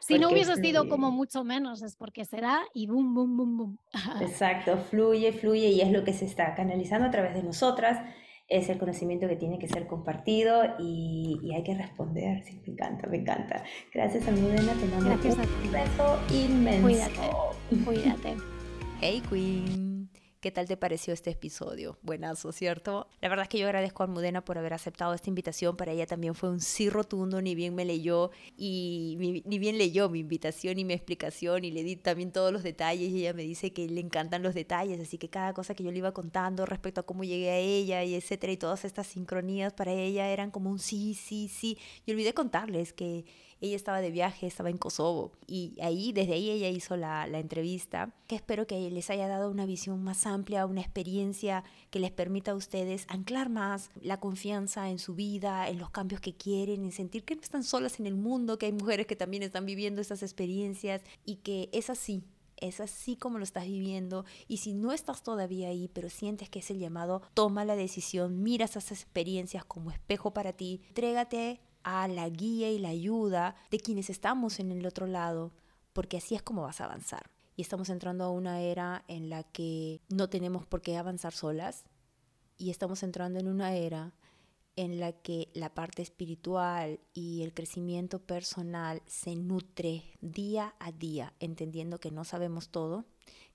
Si no hubiese sido como mucho menos, es porque será y boom, boom, boom, boom. *laughs* Exacto, fluye, fluye y es lo que se está canalizando a través de nosotras. Es el conocimiento que tiene que ser compartido y, y hay que responder. Sí, me encanta, me encanta. Gracias, Almudena. Te mando Gracias un beso inmenso. Cuídate, cuídate. *laughs* Hey, Queen. ¿Qué tal te pareció este episodio? Buenazo, ¿cierto? La verdad es que yo agradezco a Almudena por haber aceptado esta invitación. Para ella también fue un sí rotundo, ni bien me leyó y ni bien leyó mi invitación y mi explicación y le di también todos los detalles y ella me dice que le encantan los detalles, así que cada cosa que yo le iba contando respecto a cómo llegué a ella y etcétera y todas estas sincronías para ella eran como un sí, sí, sí. Y olvidé contarles que ella estaba de viaje, estaba en Kosovo y ahí, desde ahí ella hizo la, la entrevista, que espero que les haya dado una visión más amplia, una experiencia que les permita a ustedes anclar más la confianza en su vida, en los cambios que quieren, en sentir que no están solas en el mundo, que hay mujeres que también están viviendo estas experiencias y que es así, es así como lo estás viviendo y si no estás todavía ahí, pero sientes que es el llamado, toma la decisión, mira esas experiencias como espejo para ti, trégate a la guía y la ayuda de quienes estamos en el otro lado, porque así es como vas a avanzar. Y estamos entrando a una era en la que no tenemos por qué avanzar solas y estamos entrando en una era en la que la parte espiritual y el crecimiento personal se nutre día a día, entendiendo que no sabemos todo,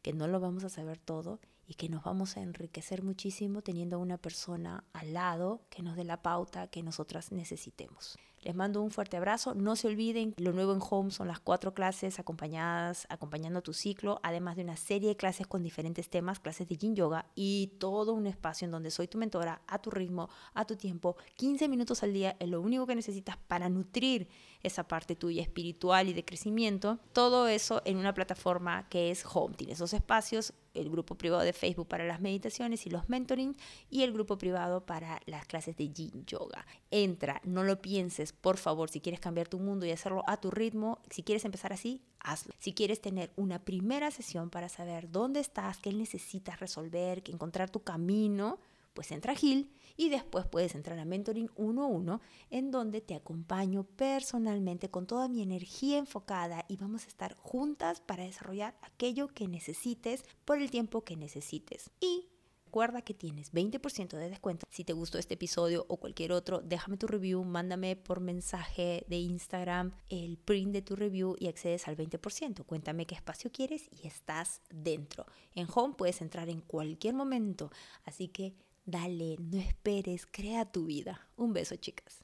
que no lo vamos a saber todo y que nos vamos a enriquecer muchísimo teniendo a una persona al lado que nos dé la pauta que nosotras necesitemos. Les mando un fuerte abrazo. No se olviden, lo nuevo en Home son las cuatro clases acompañadas, acompañando tu ciclo, además de una serie de clases con diferentes temas, clases de Yin Yoga y todo un espacio en donde soy tu mentora a tu ritmo, a tu tiempo. 15 minutos al día es lo único que necesitas para nutrir esa parte tuya espiritual y de crecimiento. Todo eso en una plataforma que es Home. Tiene esos espacios el grupo privado de Facebook para las meditaciones y los mentoring y el grupo privado para las clases de Yin Yoga. Entra, no lo pienses, por favor, si quieres cambiar tu mundo y hacerlo a tu ritmo, si quieres empezar así, hazlo. Si quieres tener una primera sesión para saber dónde estás, qué necesitas resolver, que encontrar tu camino, pues entra a Gil y después puedes entrar a Mentoring 1-1 en donde te acompaño personalmente con toda mi energía enfocada y vamos a estar juntas para desarrollar aquello que necesites por el tiempo que necesites. Y recuerda que tienes 20% de descuento. Si te gustó este episodio o cualquier otro, déjame tu review, mándame por mensaje de Instagram el print de tu review y accedes al 20%. Cuéntame qué espacio quieres y estás dentro. En Home puedes entrar en cualquier momento, así que Dale, no esperes, crea tu vida. Un beso, chicas.